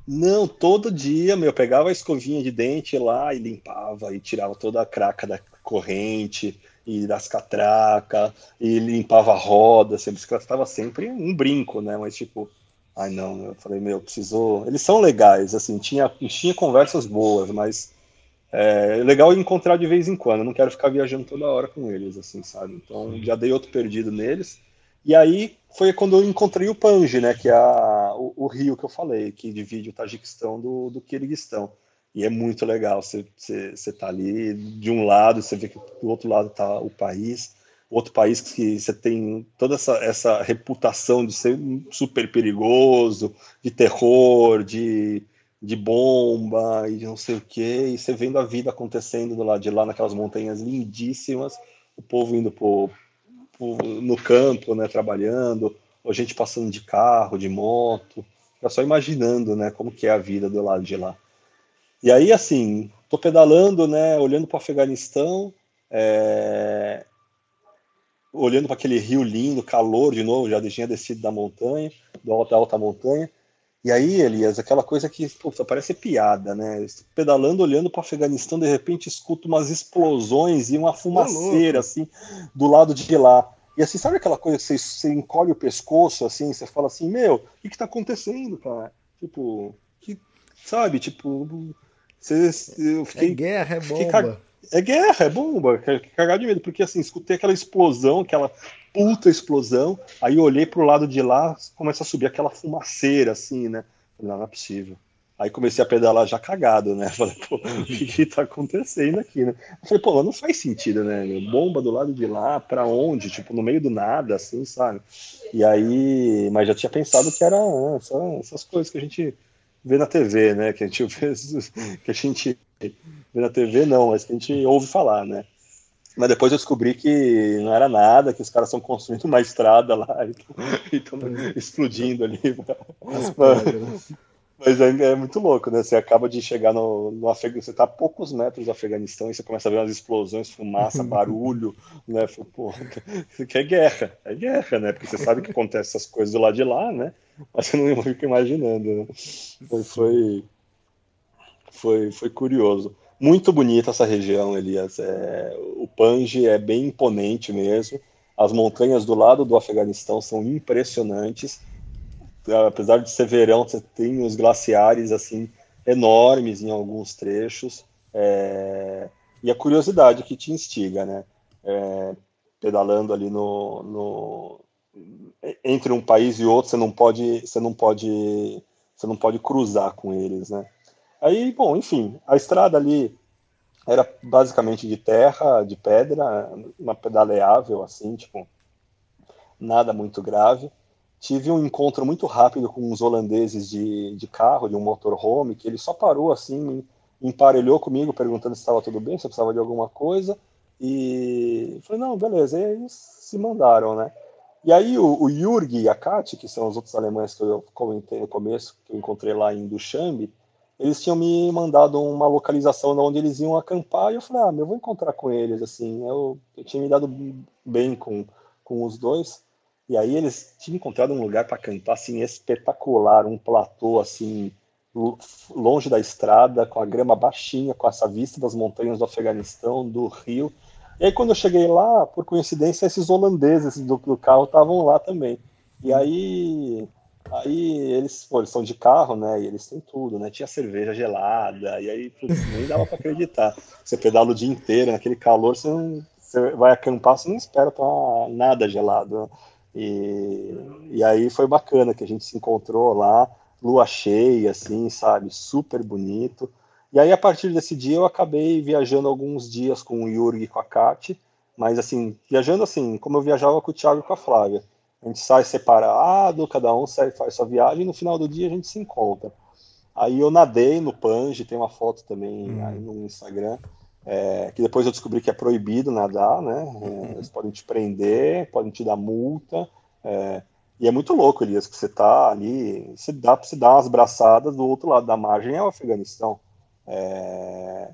Não, todo dia, meu, eu pegava a escovinha de dente lá e limpava e tirava toda a craca da corrente e das catracas e limpava a roda, assim, a bicicleta estava sempre um brinco, né? Mas tipo, ai não, eu falei, meu, precisou. Eles são legais, assim, tinha, tinha conversas boas, mas é legal encontrar de vez em quando, eu não quero ficar viajando toda hora com eles, assim, sabe? Então já dei outro perdido neles. E aí foi quando eu encontrei o Panji, né, que é a, o, o, rio que eu falei, que divide o Tajiquistão do, do Quirguistão. E é muito legal, você, você, tá ali, de um lado, você vê que do outro lado tá o país, outro país que você tem toda essa, essa reputação de ser super perigoso, de terror, de, de bomba e não sei o quê, e você vendo a vida acontecendo do lado de lá, naquelas montanhas lindíssimas, o povo indo pro, pro, no campo, né, trabalhando, ou gente passando de carro, de moto, só imaginando, né, como que é a vida do lado de lá. E aí, assim, tô pedalando, né, olhando para o Afeganistão, é... olhando para aquele rio lindo, calor de novo, já tinha descido da montanha, da alta, alta montanha. E aí, Elias, aquela coisa que puxa, parece piada, né? Pedalando, olhando para o Afeganistão, de repente escuto umas explosões e uma fumaceira, assim, do lado de lá. E assim, sabe aquela coisa que você, você encolhe o pescoço, assim, você fala assim, meu, o que que tá acontecendo, cara? Tipo, que, sabe, tipo, eu fiquei, é guerra, é bomba. Cag... É guerra, é bomba. Cagar de medo, porque assim, escutei aquela explosão, aquela puta explosão, aí olhei pro lado de lá, começa a subir aquela fumaceira, assim, né? Não, não é possível. Aí comecei a pedalar já cagado, né? *laughs* Falei, pô, o que, que tá acontecendo aqui, né? Eu falei, pô, não faz sentido, né? Bomba do lado de lá, pra onde? Tipo, no meio do nada, assim, sabe? E aí, mas já tinha pensado que era né, essas coisas que a gente vê na TV, né? Que a gente *laughs* vê, que a gente vê na TV, não, mas que a gente ouve falar, né? Mas depois eu descobri que não era nada, que os caras estão construindo uma estrada lá e estão *laughs* explodindo ali. Mas é, é, muito louco, né? Você acaba de chegar no, no Afeganistão, você está a poucos metros do Afeganistão e você começa a ver umas explosões, fumaça, *laughs* barulho, né? Pô, *laughs* que é guerra, é guerra, né? Porque você sabe que acontece essas coisas do lado de lá, né? Mas você não *laughs* fica imaginando, né? Foi, foi, foi, foi curioso. Muito bonita essa região, Elias. É, o Panji é bem imponente mesmo. As montanhas do lado do Afeganistão são impressionantes apesar de ser verão, você tem os glaciares assim enormes em alguns trechos. É, e a curiosidade que te instiga, né? É, pedalando ali no, no, entre um país e outro, você não pode, você não pode, você não pode cruzar com eles, né? Aí, bom, enfim, a estrada ali era basicamente de terra, de pedra, uma pedaleável assim, tipo, nada muito grave tive um encontro muito rápido com uns holandeses de, de carro, de um motorhome, que ele só parou assim, emparelhou comigo, perguntando se estava tudo bem, se eu precisava de alguma coisa, e falei, não, beleza, e eles se mandaram, né? E aí o, o e a Kati, que são os outros alemães que eu comentei no começo, que eu encontrei lá em Dushanbe, eles tinham me mandado uma localização de onde eles iam acampar, e eu falei, ah, eu vou encontrar com eles, assim, eu, eu tinha me dado bem com, com os dois, e aí eles tinham encontrado um lugar para acampar assim espetacular, um platô assim longe da estrada, com a grama baixinha, com essa vista das montanhas do Afeganistão, do rio. E aí quando eu cheguei lá, por coincidência, esses holandeses do, do carro estavam lá também. E aí Aí eles, pô, eles são de carro, né? E eles têm tudo, né? Tinha cerveja gelada, e aí putz, nem dava para acreditar. Você pedala o dia inteiro, naquele calor, você, não, você vai acampar, você não espera para nada gelado. Né? E, e aí foi bacana que a gente se encontrou lá, lua cheia, assim, sabe? Super bonito. E aí, a partir desse dia, eu acabei viajando alguns dias com o Yuri e com a Kati, mas assim, viajando assim, como eu viajava com o Thiago e com a Flávia. A gente sai separado, cada um sai, faz sua viagem, e no final do dia a gente se encontra. Aí eu nadei no Pange, tem uma foto também hum. aí no Instagram é, que depois eu descobri que é proibido nadar, né? É, eles podem te prender, podem te dar multa. É, e é muito louco, Elias, que você tá ali, você dá para se dar umas braçadas do outro lado da margem é o Afeganistão. É,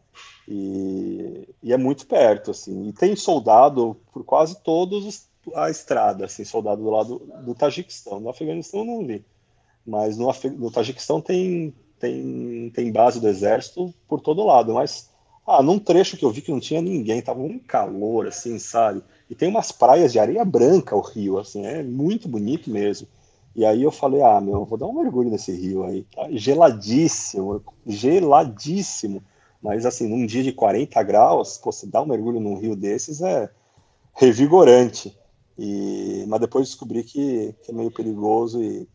e, e, é muito perto, assim. E tem soldado por quase todos a estrada, assim, soldado do lado do Tajiquistão. No Afeganistão eu não vi. Mas no, no Tajiquistão tem, tem, tem base do exército por todo lado. Mas ah, num trecho que eu vi que não tinha ninguém, tava um calor, assim, sabe? E tem umas praias de areia branca o rio, assim, é muito bonito mesmo. E aí eu falei, ah, meu, vou dar um mergulho nesse rio aí. Tá geladíssimo, geladíssimo. Mas assim, num dia de 40 graus, pô, você dar um mergulho num rio desses é revigorante. E, mas depois descobri que, que é meio perigoso e,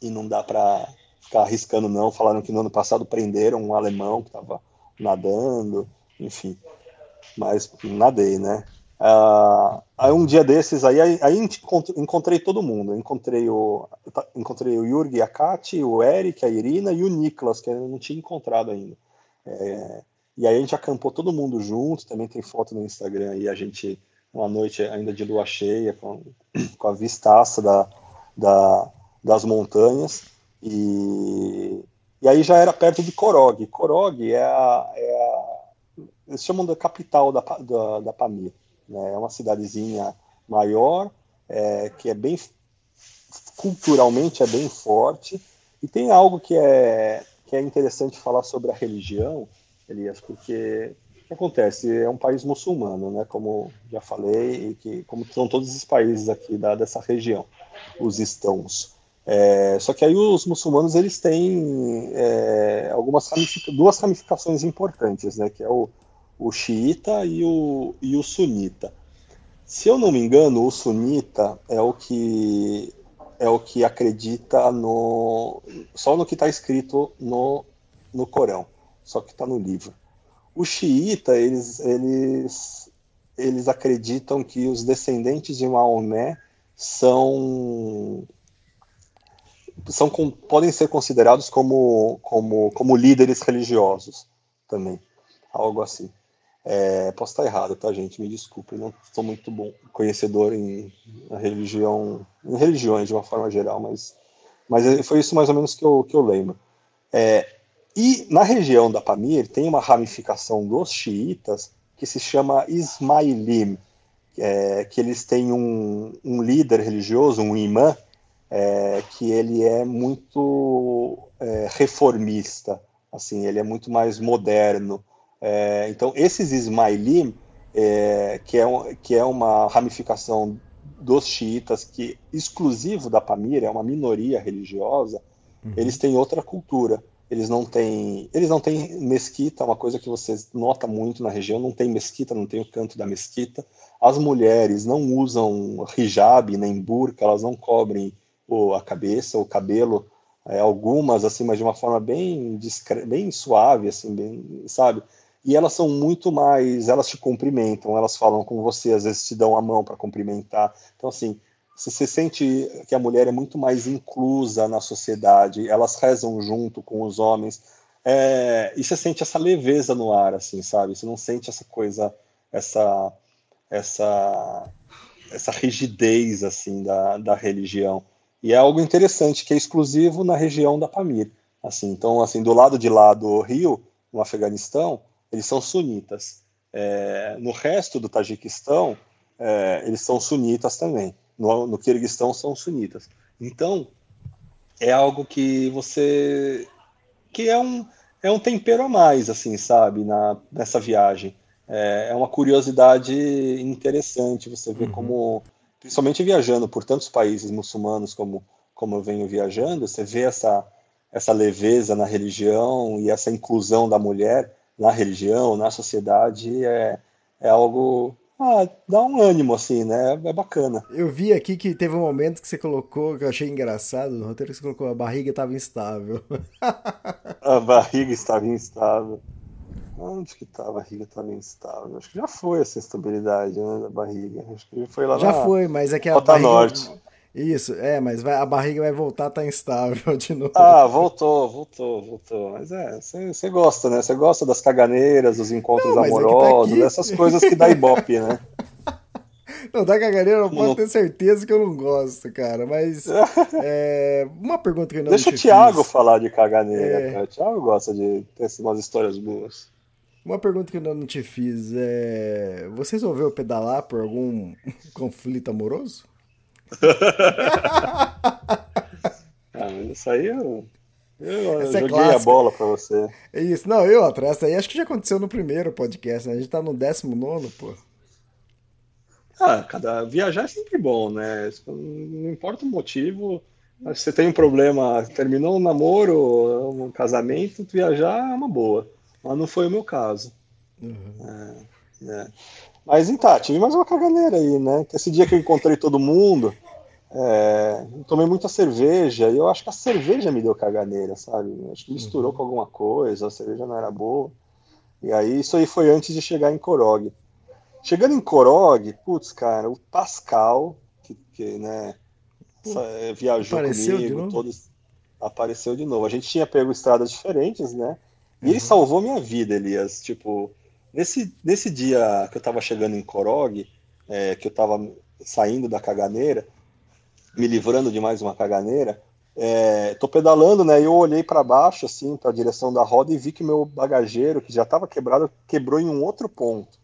e não dá para ficar arriscando não. Falaram que no ano passado prenderam um alemão que estava nadando, enfim. Mas nadei, né? Uh, aí um dia desses aí, aí, aí encontrei todo mundo. Encontrei o, encontrei o Jurg, a Kati, o Eric, a Irina e o Niklas, que eu não tinha encontrado ainda. É, e aí a gente acampou todo mundo junto, também tem foto no Instagram aí, a gente, uma noite ainda de lua cheia, com, *clears throat* com a vistaça da, da, das montanhas. E, e aí já era perto de Korog. Korog é a, é a eles chamam da capital da, da, da Pamir. Né? É uma cidadezinha maior, é, que é bem culturalmente é bem forte e tem algo que é que é interessante falar sobre a religião, Elias, porque o que acontece é um país muçulmano, né? Como já falei e que como são todos os países aqui da, dessa região, os estãos. É, só que aí os muçulmanos eles têm é, algumas duas ramificações importantes, né, que é o, o xiita e o, e o sunita. Se eu não me engano, o sunita é o que é o que acredita no só no que está escrito no, no Corão, só que está no livro. O xiita eles eles eles acreditam que os descendentes de Maomé são são, podem ser considerados como, como, como líderes religiosos também, algo assim. É, posso estar errado, tá, gente? Me desculpe, não sou muito bom conhecedor em religião, em religiões de uma forma geral, mas Mas foi isso mais ou menos que eu, que eu lembro. É, e na região da Pamir tem uma ramificação dos xiitas que se chama Ismailim, é, que eles têm um, um, líder religioso, um imã, é, que ele é muito é, reformista, assim, ele é muito mais moderno. É, então, esses Ismailim, é, que, é um, que é uma ramificação dos xiitas, que exclusivo da Pamir, é uma minoria religiosa, uhum. eles têm outra cultura. Eles não têm, eles não têm mesquita, uma coisa que você nota muito na região, não tem mesquita, não tem o canto da mesquita. As mulheres não usam hijab nem burca, elas não cobrem o, a cabeça, o cabelo, é, algumas assim, mas de uma forma bem discre bem suave, assim, bem, sabe? E elas são muito mais, elas te cumprimentam, elas falam com você, às vezes te dão a mão para cumprimentar. Então assim, você sente que a mulher é muito mais inclusa na sociedade, elas rezam junto com os homens, é, e você sente essa leveza no ar, assim, sabe? Você não sente essa coisa, essa, essa, essa rigidez, assim, da, da religião. E é algo interessante, que é exclusivo na região da Pamir. Assim, então, assim, do lado de lá do rio, no Afeganistão, eles são sunitas. É, no resto do Tajiquistão, é, eles são sunitas também. No, no Quirguistão são sunitas. Então, é algo que você. que é um, é um tempero a mais, assim, sabe, na, nessa viagem. É, é uma curiosidade interessante você ver uhum. como principalmente viajando por tantos países muçulmanos como, como eu venho viajando, você vê essa, essa leveza na religião e essa inclusão da mulher na religião, na sociedade, é, é algo. Ah, dá um ânimo, assim, né? É bacana. Eu vi aqui que teve um momento que você colocou, que eu achei engraçado, no roteiro que você colocou, a barriga estava instável. *laughs* a barriga estava instável. Onde que tá? A barriga tá instável. Acho que já foi essa instabilidade né, da barriga. Acho que foi lá Já na... foi, mas é que a Rota barriga... Norte. Isso, é, mas vai, a barriga vai voltar a tá instável *laughs* de novo. Ah, voltou, voltou, voltou. Mas é, você gosta, né? Você gosta das caganeiras, dos encontros não, é tá amorosos, tá dessas coisas que dá ibope, né? *laughs* Não, da caganeira eu posso ter certeza que eu não gosto, cara. Mas *laughs* é, uma pergunta que eu não Deixa o Thiago fiz. falar de caganeira, é... cara. O Thiago gosta de ter umas histórias boas. Uma pergunta que eu não te fiz é: você resolveu pedalar por algum *laughs* conflito amoroso? *laughs* ah, isso aí eu, eu essa é joguei é a bola pra você. É isso, não, eu atrás, essa aí acho que já aconteceu no primeiro podcast, né? A gente tá no 19, pô. Ah, cada viajar é sempre bom, né? Não importa o motivo. Você tem um problema, terminou um namoro, um casamento, viajar é uma boa. Mas não foi o meu caso. Uhum. É, é. Mas então, tive mais uma caganeira aí, né? Esse dia que eu encontrei todo mundo, é, tomei muita cerveja e eu acho que a cerveja me deu caganeira, sabe? Acho que misturou uhum. com alguma coisa, a cerveja não era boa. E aí, isso aí foi antes de chegar em Corog. Chegando em Corog, putz, cara, o Pascal, que, que né, viajou apareceu comigo, todos apareceu de novo. A gente tinha pego estradas diferentes, né? E ele uhum. salvou minha vida, Elias. Tipo, nesse, nesse dia que eu tava chegando em Corog, é, que eu tava saindo da caganeira, me livrando de mais uma caganeira, é, tô pedalando, né? E eu olhei para baixo, assim, para a direção da roda e vi que meu bagageiro, que já estava quebrado, quebrou em um outro ponto.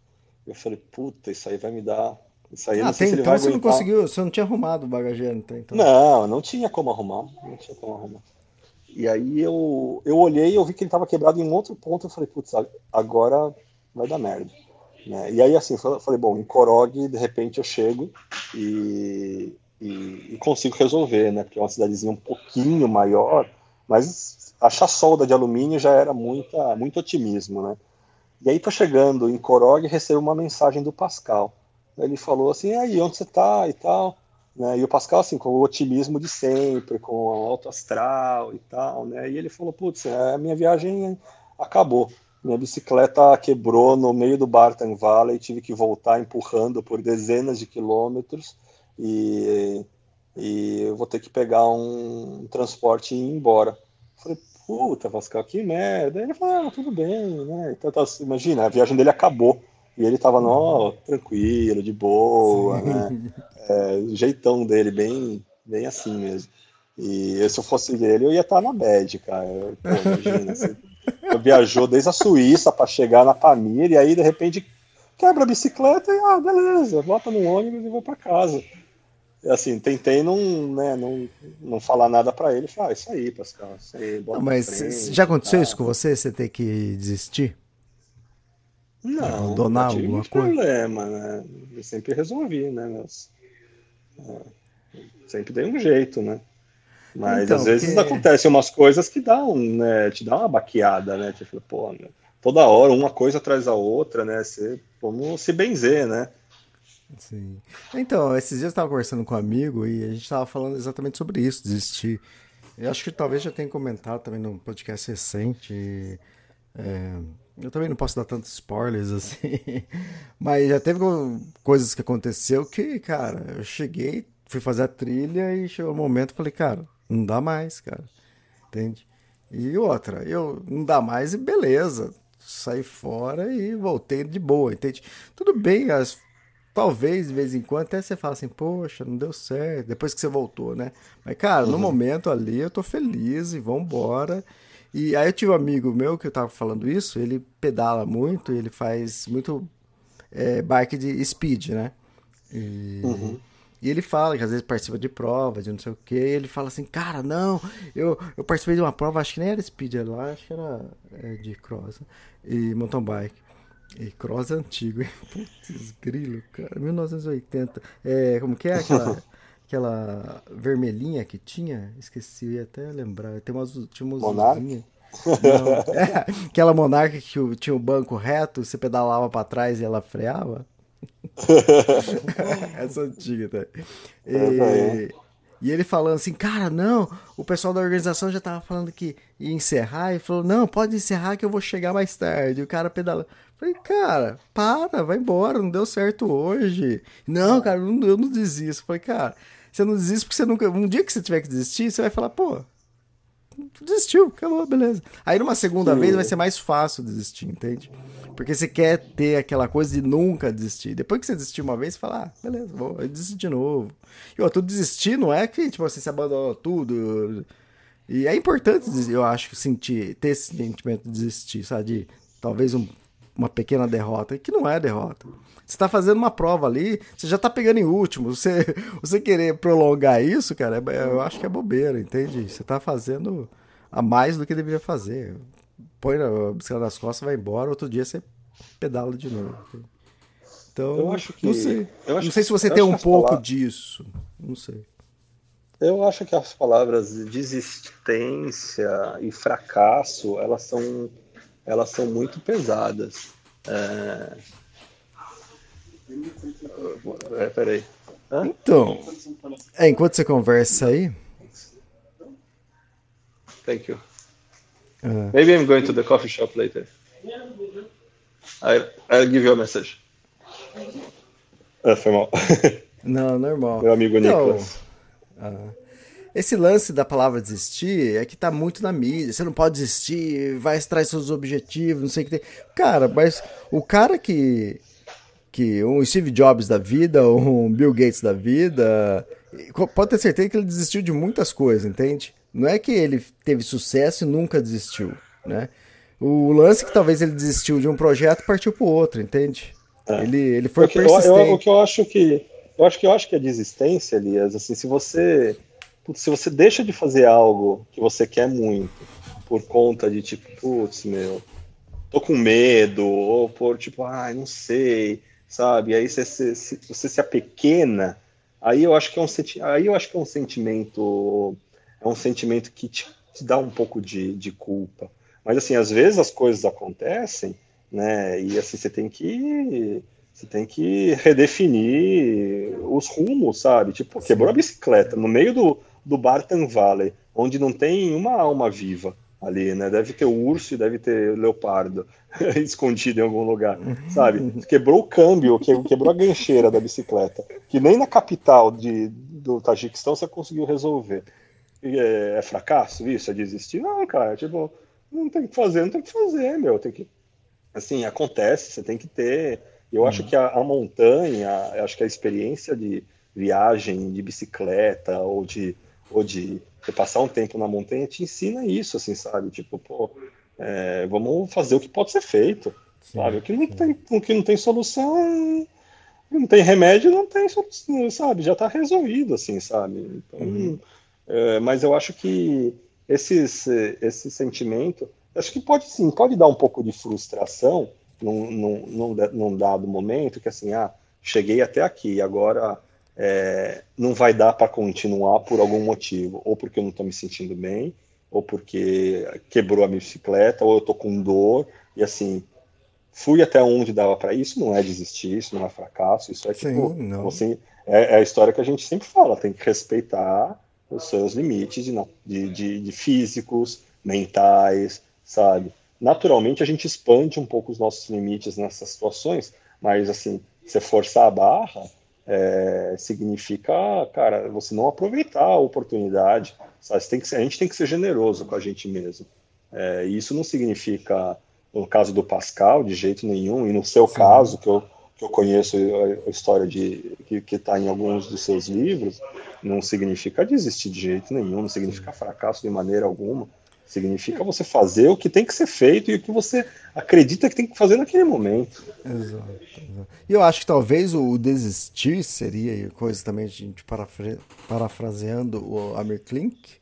Eu falei, puta, isso aí vai me dar. Isso aí ah, não sei tem, se então você aguentar. não conseguiu, você não tinha arrumado o bagageiro, então. Não, não tinha como arrumar. Não tinha como arrumar. E aí eu, eu olhei e eu vi que ele estava quebrado em outro ponto. Eu falei, putz, agora vai dar merda. Né? E aí, assim, eu falei, bom, em Korog, de repente eu chego e, e, e, consigo resolver, né? Porque é uma cidadezinha um pouquinho maior, mas achar solda de alumínio já era muita, muito otimismo, né? E aí tô chegando em Korog e recebo uma mensagem do Pascal. Ele falou assim, aí, onde você tá e tal? Né? E o Pascal, assim, com o otimismo de sempre, com o alto astral e tal, né? E ele falou, putz, é, a minha viagem acabou. Minha bicicleta quebrou no meio do Barton Valley, tive que voltar empurrando por dezenas de quilômetros e, e eu vou ter que pegar um transporte e ir embora. Eu falei, puta, Pascal, que merda. Ele falou, ah, tudo bem, né? Então, tá, imagina, a viagem dele acabou. E ele tava, no, tranquilo, de boa, né? É, o jeitão dele, bem, bem assim mesmo. E se eu fosse ele, eu ia estar na bad, cara. Pô, imagina, você, *laughs* eu viajou desde a Suíça para chegar na Pamir e aí de repente quebra a bicicleta e ah, beleza, volta no ônibus e vou para casa. E, assim, tentei não, né, não, não falar nada para ele, falar, ah, isso aí, Pascal, isso aí, não, Mas frente, já aconteceu tá. isso com você? Você ter que desistir? Não, abandonar não alguma coisa? problema, né? Eu sempre resolvi, né? É, sempre dei um jeito, né? Mas então, às vezes porque... acontecem umas coisas que dão, né? Te dá uma baqueada, né? Tipo, pô, né? toda hora, uma coisa atrás da outra, né? Você, vamos se benzer, né? Sim. Então, esses dias eu estava conversando com um amigo e a gente estava falando exatamente sobre isso, desistir. Eu acho que talvez já tenha comentado também no podcast recente. É, eu também não posso dar tantos spoilers *laughs* assim, mas já teve coisas que aconteceu que, cara, eu cheguei, fui fazer a trilha e chegou um momento falei, cara, não dá mais, cara. Entende? E outra, eu não dá mais e beleza. Saí fora e voltei de boa, entende? Tudo bem, as, talvez de vez em quando até você fala assim, poxa, não deu certo, depois que você voltou, né? Mas, cara, uhum. no momento ali eu tô feliz e vambora. E aí eu tive um amigo meu que eu tava falando isso, ele pedala muito, ele faz muito é, bike de speed, né? E, uhum. E ele fala que às vezes participa de provas, de não sei o que. ele fala assim, cara, não, eu, eu participei de uma prova, acho que nem era speed lá, acho que era é, de cross e mountain bike. E cross antigo, hein? *laughs* Putz, grilo, cara, 1980. É, como que é aquela, *laughs* aquela vermelhinha que tinha? Esqueci até lembrar. Tem umas, tinha umas Monarca? Não, *laughs* é, aquela monarca que tinha o banco reto, você pedalava para trás e ela freava. *laughs* Essa antiga, tá? E, e, ele falando assim, cara, não, o pessoal da organização já tava falando que ia encerrar, e falou, não, pode encerrar que eu vou chegar mais tarde. E o cara pedalando. Falei, cara, para, vai embora, não deu certo hoje. Não, cara, eu não, eu não desisto. Falei, cara, você não desiste porque você nunca. Um dia que você tiver que desistir, você vai falar, pô, desistiu, acabou, beleza. Aí numa segunda Sim. vez vai ser mais fácil desistir, entende? Porque você quer ter aquela coisa de nunca desistir. Depois que você desistir uma vez, você fala, ah, beleza, vou desistir de novo. E ó, tu desistir não é que, tipo assim, você abandonou tudo. E é importante, eu acho, sentir, ter esse sentimento de desistir, sabe? De talvez um, uma pequena derrota, que não é derrota. Você tá fazendo uma prova ali, você já tá pegando em último. Você, *laughs* você querer prolongar isso, cara, é, eu acho que é bobeira, entende? Você tá fazendo a mais do que deveria fazer põe a bicicleta nas costas, vai embora, outro dia você pedala de novo. Então, eu acho que, não sei. Eu acho, não sei se você tem um pouco palavras... disso. Não sei. Eu acho que as palavras desistência e fracasso, elas são, elas são muito pesadas. É... É, peraí. Hã? Então, é, enquanto você conversa aí. Thank you. Uh, Maybe I'm going to the coffee shop later. I, I'll give you a message. Ah, foi mal. Não, normal. Meu amigo então, Nicolas. Uh, esse lance da palavra desistir é que tá muito na mídia. Você não pode desistir, vai atrás seus objetivos, não sei o que tem. Cara, mas o cara que. que um Steve Jobs da vida, *laughs* um Bill Gates da vida, pode ter certeza que ele desistiu de muitas coisas, entende? Não é que ele teve sucesso e nunca desistiu, né? O lance que talvez ele desistiu de um projeto e partiu para outro, entende? É. Ele, ele foi o que, persistente. Eu, eu, o que eu acho que eu acho que eu acho que a desistência, Elias, assim, se você se você deixa de fazer algo que você quer muito por conta de tipo, putz, meu, tô com medo, ou por tipo, ai, ah, não sei, sabe? Aí você, você, você se apequena, aí eu acho que é um aí eu acho que é um sentimento é um sentimento que te, te dá um pouco de, de, culpa. Mas assim, às vezes as coisas acontecem, né? E assim você tem que você tem que redefinir os rumos, sabe? Tipo, quebrou a bicicleta no meio do, do Barton Valley, onde não tem uma alma viva ali, né? Deve ter urso e deve ter leopardo *laughs* escondido em algum lugar, sabe? Quebrou o câmbio, quebrou a gancheira da bicicleta, que nem na capital de, do Tajiquistão você conseguiu resolver é, é fracasso isso? É desistir? Não, cara, tipo, não tem que fazer, não tem que fazer, meu. Tem que. Assim, acontece, você tem que ter. Eu uhum. acho que a, a montanha, acho que a experiência de viagem de bicicleta ou de, ou de, passar um tempo na montanha, te ensina isso, assim, sabe? Tipo, pô, é, vamos fazer o que pode ser feito, sim, sabe? O que não tem, o que não tem solução, não tem remédio, não tem solução, sabe? Já está resolvido, assim, sabe? Então, uhum. é, mas eu acho que esses, esse sentimento, acho que pode sim, pode dar um pouco de frustração num, num, num, num dado momento, que assim, ah, cheguei até aqui, agora é, não vai dar para continuar por algum motivo, ou porque eu não estou me sentindo bem, ou porque quebrou a minha bicicleta, ou eu estou com dor, e assim, fui até onde dava para isso, não é desistir, isso não é fracasso, isso é Sim, tipo, não. Assim, é, é, a história que a gente sempre fala, tem que respeitar os seus limites de, de, de, de físicos, mentais, sabe? Naturalmente a gente expande um pouco os nossos limites nessas situações, mas assim, você forçar a barra é, significa, cara, você não aproveitar a oportunidade. Sabe? Ser, a gente tem que ser generoso com a gente mesmo. É, isso não significa, no caso do Pascal, de jeito nenhum, e no seu Sim. caso, que eu, que eu conheço a história de que está em alguns dos seus livros, não significa desistir de jeito nenhum, não significa fracasso de maneira alguma. Significa você fazer o que tem que ser feito e o que você acredita que tem que fazer naquele momento. Exato. E eu acho que talvez o desistir seria, coisa também, a gente parafra parafraseando o Amir Klink,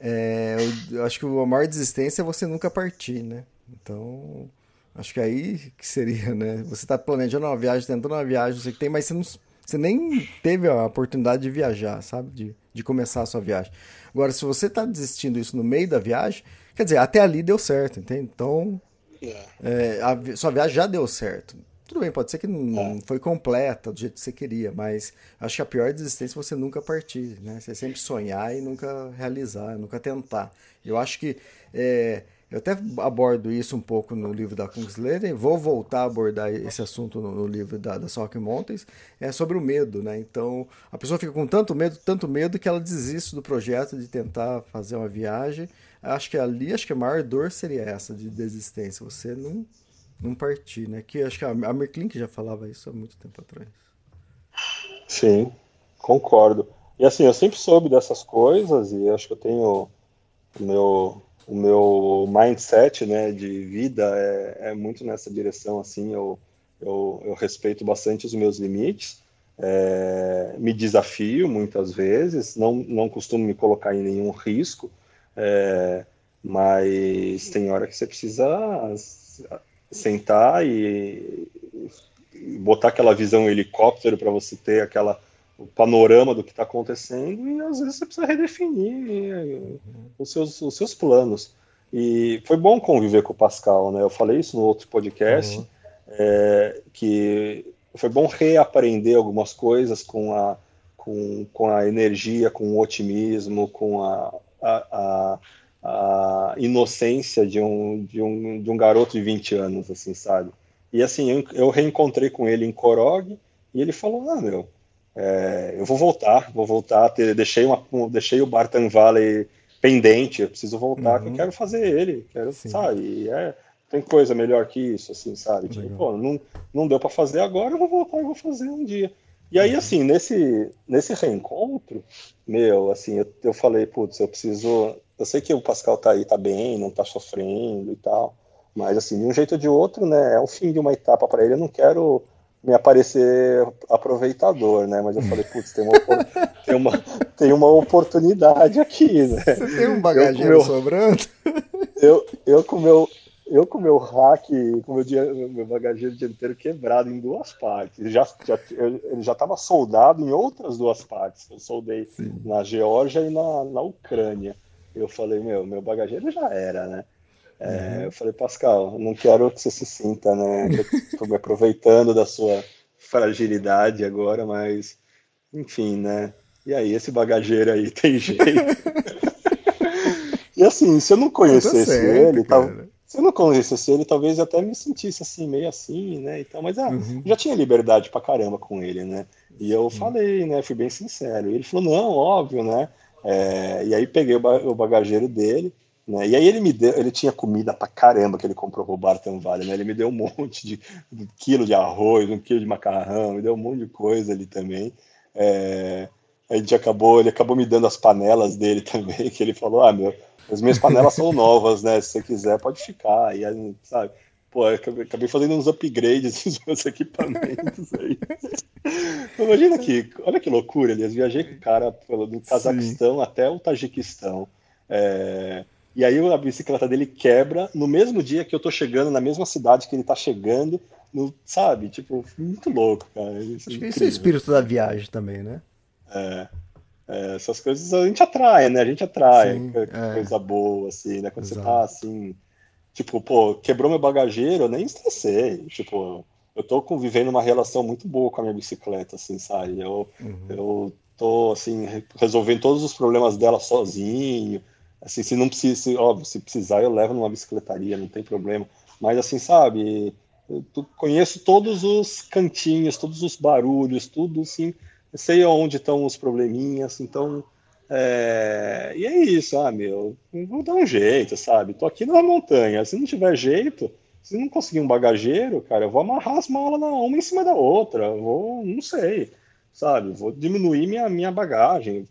é, eu acho que a maior desistência é você nunca partir, né? Então, acho que aí que seria, né? Você está planejando uma viagem, tentando uma viagem, você que tem, mas você, não, você nem teve a oportunidade de viajar, sabe? De, de começar a sua viagem. Agora, se você está desistindo isso no meio da viagem, quer dizer, até ali deu certo, entende? Então, é. É, a sua viagem já deu certo. Tudo bem, pode ser que não é. foi completa do jeito que você queria, mas acho que a pior desistência é você nunca partir, né? Você sempre sonhar e nunca realizar, nunca tentar. Eu acho que é, eu até abordo isso um pouco no livro da Kungsleden, vou voltar a abordar esse assunto no, no livro da, da Rock Mountains, é sobre o medo, né? Então, a pessoa fica com tanto medo, tanto medo, que ela desiste do projeto de tentar fazer uma viagem. Acho que ali, acho que a maior dor seria essa, de desistência, você não, não partir, né? Que acho que a, a Merklin já falava isso há muito tempo atrás. Sim, concordo. E assim, eu sempre soube dessas coisas e acho que eu tenho meu o meu mindset né, de vida é, é muito nessa direção. Assim, eu, eu, eu, respeito bastante os meus limites, é, me desafio muitas vezes, não, não costumo me colocar em nenhum risco, é, mas tem hora que você precisa sentar e, botar aquela visão helicóptero para você ter aquela o panorama do que está acontecendo e às vezes você precisa redefinir eh, os seus, os seus planos. E foi bom conviver com o Pascal, né? Eu falei isso no outro podcast, uhum. é, que foi bom reaprender algumas coisas com a, com, com a energia, com o otimismo, com a, a, a, a inocência de um, de, um, de um garoto de 20 anos, assim, sabe? E assim, eu, eu reencontrei com ele em Korog e ele falou, ah, meu, é, eu vou voltar, vou voltar. Ter, deixei, uma, deixei o Barton Valley pendente, eu preciso voltar, uhum. que eu uhum. quero fazer ele, quero, Sim. sabe? É, tem coisa melhor que isso, assim, sabe? Tipo, pô, não, não deu para fazer agora, eu vou voltar e vou fazer um dia. E aí, uhum. assim, nesse, nesse reencontro, meu, assim, eu, eu falei, putz, eu preciso. Eu sei que o Pascal tá aí, tá bem, não tá sofrendo e tal, mas, assim, de um jeito ou de outro, né, é o fim de uma etapa para ele, eu não quero me aparecer aproveitador, né? Mas eu falei, putz, tem uma, *laughs* tem uma, tem uma oportunidade aqui, né? Você tem um bagageiro meu, sobrando? Eu, eu com meu eu com meu hack, com meu, dia, meu bagageiro dianteiro quebrado em duas partes. Já, já, ele já estava soldado em outras duas partes. Eu soldei Sim. na Geórgia e na, na Ucrânia. Eu falei, meu, meu bagageiro já era, né? É, uhum. Eu falei, Pascal, não quero que você se sinta, né? Estou me aproveitando da sua fragilidade agora, mas enfim, né? E aí, esse bagageiro aí *laughs* tem jeito. e assim, se eu não conhecesse certo, ele, tal, se eu não conhecesse ele, talvez eu até me sentisse assim, meio assim, né? Então, mas ah, uhum. já tinha liberdade pra caramba com ele, né? E eu falei, né? Fui bem sincero. E ele falou, não, óbvio, né? É, e aí peguei o bagageiro dele né? E aí ele me deu, ele tinha comida pra caramba que ele comprou pro Barton Vale, né? Ele me deu um *laughs* monte de um quilo de arroz, um quilo de macarrão, me deu um monte de coisa ali também. É, a gente acabou, ele acabou me dando as panelas dele *laughs* também, que ele falou, ah, meu, as minhas panelas são novas, né? Se você quiser, pode ficar. E aí, sabe? Pô, acabei, acabei fazendo uns upgrades *laughs* nos meus equipamentos aí. Imagina que, olha que loucura, Elias. Viajei com o cara pelo, do Cazaquistão Sim. até o Tajiquistão. É, e aí a bicicleta dele quebra no mesmo dia que eu tô chegando, na mesma cidade que ele tá chegando, no, sabe? Tipo, muito louco, cara. Isso Acho que esse é o espírito da viagem também, né? É. É, essas coisas a gente atrai, né? A gente atrai Sim, é. coisa boa, assim, né? Quando Exato. você tá assim, tipo, pô, quebrou meu bagageiro, eu nem estressei. Tipo, eu tô convivendo uma relação muito boa com a minha bicicleta, assim, sabe? Eu, uhum. eu tô, assim, resolvendo todos os problemas dela sozinho. Assim, se não precisa, se, óbvio, se precisar, eu levo numa bicicletaria, não tem problema. Mas, assim, sabe? Eu conheço todos os cantinhos, todos os barulhos, tudo, assim sei onde estão os probleminhas, então. É... E é isso, ah, meu, vou dar um jeito, sabe? Tô aqui na montanha, se não tiver jeito, se não conseguir um bagageiro, cara, eu vou amarrar as malas uma em cima da outra, vou, não sei, sabe? Vou diminuir minha, minha bagagem,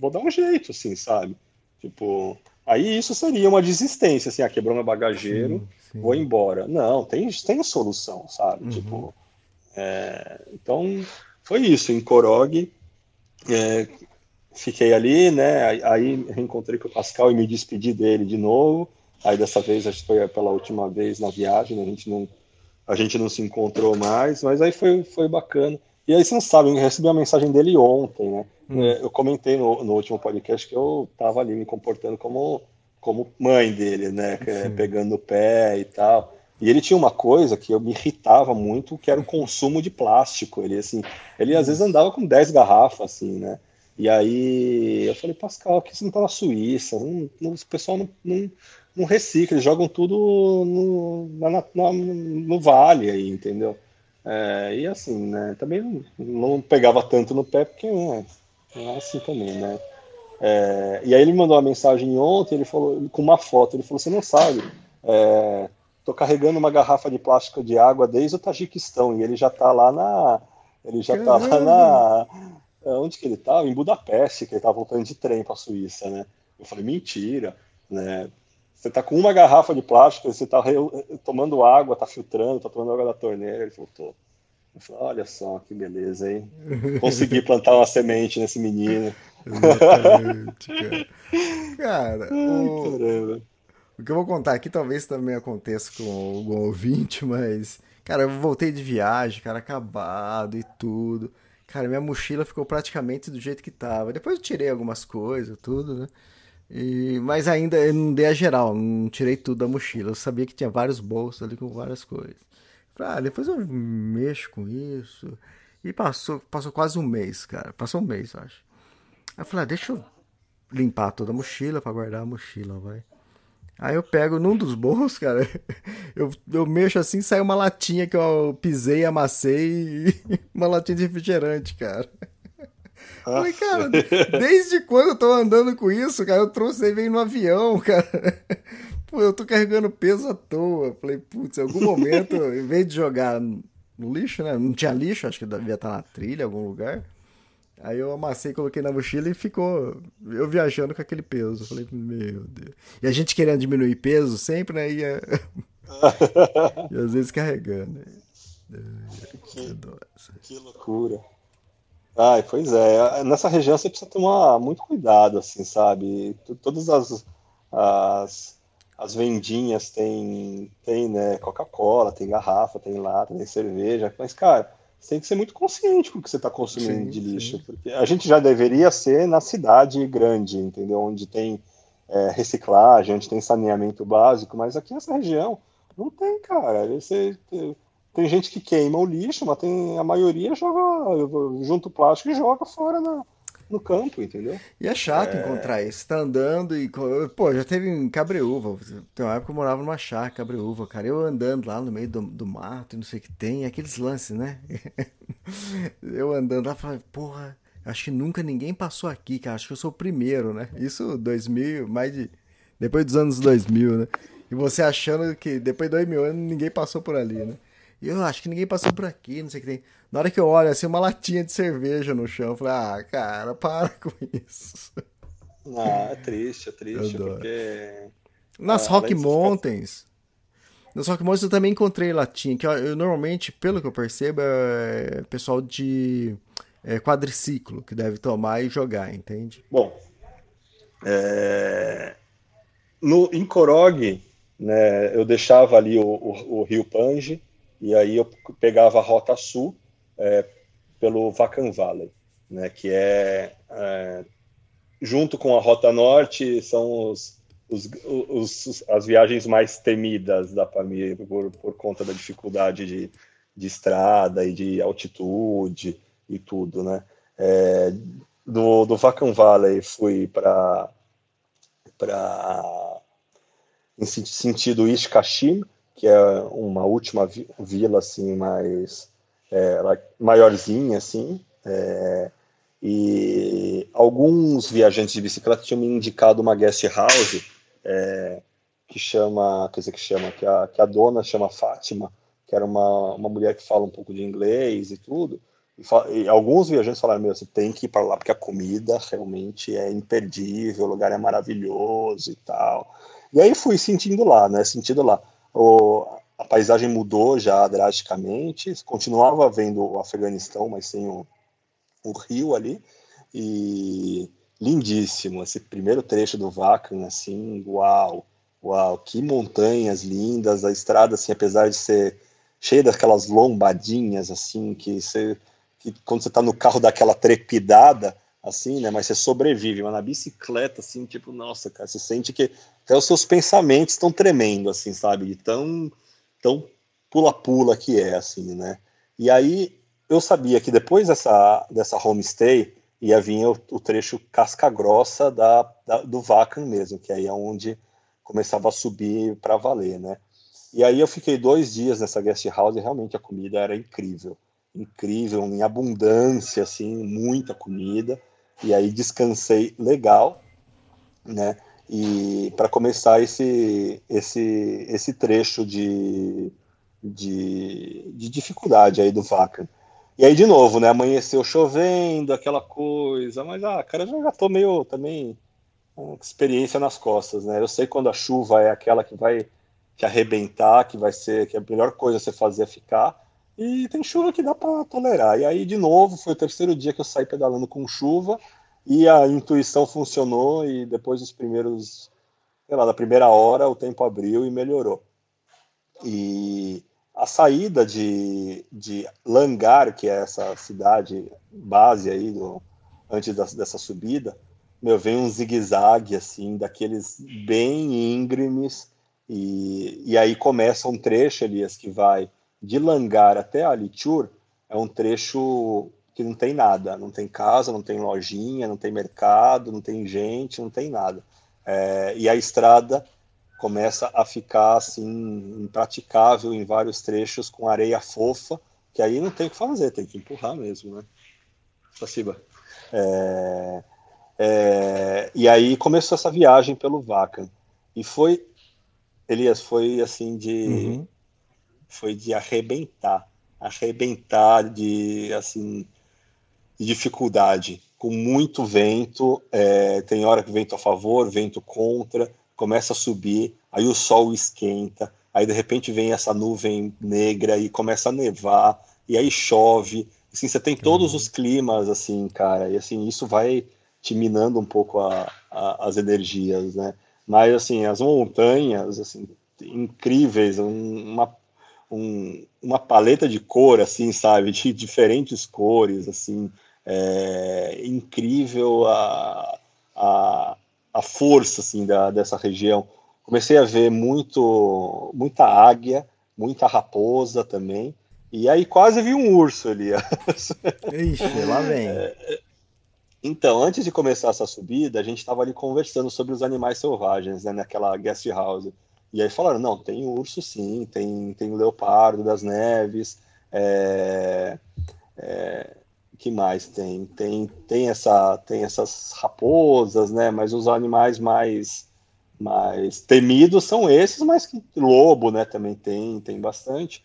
vou dar um jeito, assim, sabe? Tipo, aí isso seria uma desistência, assim, ah, quebrou meu bagageiro, sim, sim. vou embora. Não, tem, tem solução, sabe? Uhum. Tipo, é... então foi isso, em Korog. É, fiquei ali, né? Aí reencontrei com o Pascal e me despedi dele de novo. Aí dessa vez, acho que foi pela última vez na viagem, né? a gente não, a gente não se encontrou mais, mas aí foi, foi bacana. E aí vocês sabem, eu recebi a mensagem dele ontem, né? Hum. É, eu comentei no, no último podcast que eu tava ali me comportando como, como mãe dele, né? É, pegando no pé e tal. E ele tinha uma coisa que eu me irritava muito, que era o consumo de plástico. Ele, assim, ele às vezes andava com 10 garrafas, assim, né? E aí eu falei, Pascal, aqui você não tá na Suíça, não, não, o pessoal não, não, não, recicla, eles jogam tudo no, na, na, no vale aí, entendeu? É, e assim, né? Também não, não, pegava tanto no pé, porque né, é assim também, né? É, e aí ele mandou uma mensagem ontem, ele falou, com uma foto, ele falou, você não sabe, é, tô carregando uma garrafa de plástico de água desde o Tajiquistão e ele já tá lá na. Ele já Caramba. tá lá na. É, onde que ele tá? Em Budapeste, que ele tá voltando de trem para a Suíça, né? Eu falei, mentira, né? Você tá com uma garrafa de plástico, você tá tomando água, tá filtrando, tá tomando água da torneira. Ele falou, tô. Eu falei, olha só que beleza, hein? Consegui plantar uma semente nesse menino. Exatamente, cara. Cara, Ai, o... O que eu vou contar aqui talvez também aconteça com algum ouvinte, mas. Cara, eu voltei de viagem, cara, acabado e tudo. Cara, minha mochila ficou praticamente do jeito que tava. Depois eu tirei algumas coisas, tudo, né? E, mas ainda eu não dei a geral, não tirei tudo da mochila. Eu sabia que tinha vários bolsos ali com várias coisas. Falei, ah, depois eu mexo com isso. E passou, passou quase um mês, cara. Passou um mês, eu acho. Aí eu falei, ah, deixa eu limpar toda a mochila para guardar a mochila, vai. Aí eu pego num dos bolsos, cara, *laughs* eu, eu mexo assim, sai uma latinha que eu pisei, amassei, *laughs* uma latinha de refrigerante, cara. Falei, cara, desde quando eu tô andando com isso, cara? Eu trouxe aí, veio no avião, *laughs* cara. Pô, eu tô carregando peso à toa. Falei, putz, em algum momento, *laughs* em vez de jogar no lixo, né? Não tinha lixo, acho que devia estar na trilha, em algum lugar. Aí eu amassei, coloquei na mochila e ficou eu viajando com aquele peso. Falei, meu Deus. E a gente querendo diminuir peso sempre, né? Ia... *laughs* e às vezes carregando. Que, que loucura. Ai, pois é. Nessa região você precisa tomar muito cuidado, assim, sabe? Todas as, as, as vendinhas tem, tem né, Coca-Cola, tem garrafa, tem lata, tem cerveja. Mas, cara, você tem que ser muito consciente com o que você está consumindo sim, de lixo. Sim. Porque a gente já deveria ser na cidade grande, entendeu? Onde tem é, reciclagem, onde tem saneamento básico, mas aqui nessa região não tem, cara. Você, tem gente que queima o lixo, mas tem, a maioria joga, junto o plástico e joga fora na, no campo, entendeu? E é chato é... encontrar isso. Você tá andando e. Pô, já teve em Cabreúva. Tem uma época que eu morava numa chácara, Cabreúva, cara. Eu andando lá no meio do, do mato e não sei o que tem, aqueles lances, né? *laughs* eu andando lá, falei, porra, acho que nunca ninguém passou aqui, cara. Acho que eu sou o primeiro, né? Isso 2000, mais de. Depois dos anos 2000, né? E você achando que depois de dois mil anos ninguém passou por ali, né? E eu acho que ninguém passou por aqui, não sei o que tem. Na hora que eu olho, assim, uma latinha de cerveja no chão, eu falei, ah, cara, para com isso. *laughs* Ah, é triste, é triste, porque. Nas Ah, Rock Mountains. Nas Rock Mountains eu também encontrei latinha, que eu, eu normalmente, pelo que eu percebo, é pessoal de é, quadriciclo que deve tomar e jogar, entende? Bom, é, no, em Korog, né, eu deixava ali o, o- o Rio Pange e aí eu pegava a Rota Sul é, pelo Vacan Valley, né, que é, é, junto com a Rota Norte, são os, os- os- as viagens mais temidas da Pamir por, por conta da dificuldade de, de estrada e de altitude e tudo, né? É, do, do Vacan Valley fui para para em sen- sentido East Kashim, que é uma última vi- vila assim mais é, like, maiorzinha assim, é, e alguns viajantes de bicicleta tinham me indicado uma guest house é, que chama, quer dizer que chama, que a, que a dona chama Fátima, que era uma, uma mulher que fala um pouco de inglês e tudo. E, fa- e alguns viajantes falaram: Meu, você tem que ir para lá porque a comida realmente é imperdível, o lugar é maravilhoso e tal. E aí fui sentindo lá, né? Sentindo lá. O, a paisagem mudou já drasticamente, continuava vendo o Afeganistão, mas sem o, o rio ali. E lindíssimo, esse primeiro trecho do Vacan, assim, uau, uau, que montanhas lindas, a estrada, assim, apesar de ser cheia daquelas lombadinhas, assim, que você, que quando você tá no carro dá aquela trepidada, assim, né, mas você sobrevive, mas na bicicleta, assim, tipo, nossa, cara, você sente que até os seus pensamentos estão tremendo, assim, sabe, de tão, tão pula-pula que é, assim, né, e aí eu sabia que depois dessa, dessa homestay ia vir o, o trecho casca grossa da, da- do Vacan mesmo, que aí é onde começava a subir para valer, né? E aí eu fiquei dois dias nessa guest house e realmente a comida era incrível, incrível, em abundância, assim, muita comida. E aí descansei legal, né? E para começar esse esse esse trecho de, de, de dificuldade aí do Vacan. E aí, de novo, né? Amanheceu chovendo, aquela coisa, mas, ah, cara, eu já tô meio também com experiência nas costas, né? Eu sei quando a chuva é aquela que vai te arrebentar, que vai ser, que a melhor coisa você fazer é ficar, e tem chuva que dá para tolerar. E aí, de novo, foi o terceiro dia que eu saí pedalando com chuva, e a intuição funcionou, e depois dos primeiros, sei lá, da primeira hora, o tempo abriu e melhorou. E a saída de, de Langar, que é essa cidade base aí do, antes da- dessa subida, meu, vem um zigue-zague assim, daqueles bem íngremes, e, e aí começa um trecho, Elias, que vai de Langar até Alichur, é um trecho que não tem nada, não tem casa, não tem lojinha, não tem mercado, não tem gente, não tem nada. É, e a estrada começa a ficar assim impraticável em vários trechos com areia fofa, que aí não tem o que fazer, tem que empurrar mesmo, né? Spasiba. É, é, e aí começou essa viagem pelo Vacan. E foi, Elias, foi assim de Uhum. Foi de arrebentar, arrebentar de assim de dificuldade, com muito vento, é, tem hora que vento a favor, vento contra, começa a subir, aí o sol esquenta, aí de repente vem essa nuvem negra e começa a nevar, e aí chove, assim, você tem todos os climas, assim, cara, e assim, isso vai te minando um pouco a, a- as energias, né? Mas, assim, as montanhas, assim, incríveis, um- uma, um- uma paleta de cor, assim, sabe, de diferentes cores, assim, é incrível a, a, a força, assim, da, dessa região. Comecei a ver muito, muita águia, muita raposa também, e aí quase vi um urso ali. *laughs* Ixi, lá vem. Então, antes de começar essa subida, a gente estava ali conversando sobre os animais selvagens, né, naquela guest house. E aí falaram, não, tem urso sim, tem, tem o leopardo das neves, é, é, que mais tem? Tem, tem, essa, tem essas raposas, né, mas os animais mais, mais temidos são esses, mas que lobo, né, também tem, tem bastante.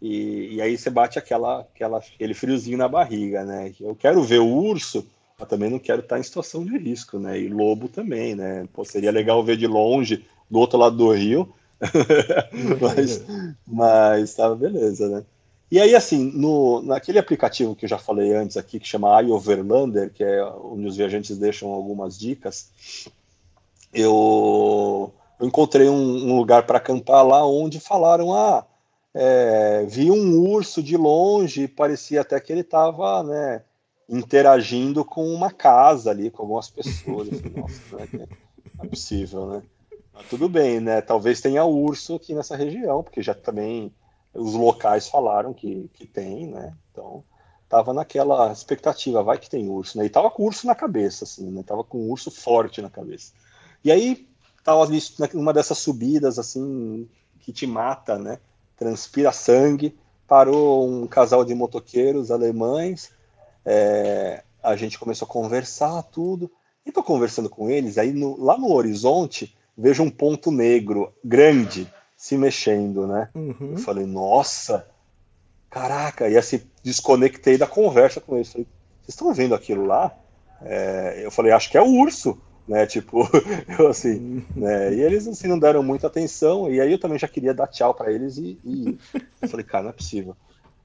E, e aí você bate aquela, aquela, aquele friozinho na barriga, né? Eu quero ver o urso, mas também não quero estar em situação de risco, né? E lobo também, né? Pô, seria legal ver de longe, do outro lado do rio, *laughs* mas, mas tá beleza, né? E aí, assim, no, naquele aplicativo que eu já falei antes aqui, que chama iOverlander, que é onde os viajantes deixam algumas dicas, eu, eu encontrei um, um lugar para acampar lá onde falaram, ah, é, vi um urso de longe, parecia até que ele estava né, interagindo com uma casa ali, com algumas pessoas. Nossa, né, é possível, né? Tudo bem, né? Talvez tenha urso aqui nessa região, porque já também os locais falaram que, que tem, né? Então, tava naquela expectativa, vai que tem urso, né? E tava com urso na cabeça, assim, né? Tava com urso forte na cabeça. E aí, tava ali numa dessas subidas, assim, que te mata, né? transpira sangue. Parou um casal de motoqueiros alemães, é, a gente começou a conversar tudo. E tô conversando com eles, aí no, lá no horizonte vejo um ponto negro grande se mexendo, né? Uhum. Eu falei, nossa, caraca, e assim, desconectei da conversa com eles. Falei, vocês estão vendo aquilo lá? É, eu falei, acho que é o urso né? *laughs* Tipo, eu assim, né? E eles assim não deram muita atenção, e aí eu também já queria dar tchau para eles e, e eu falei, cara, não é possível.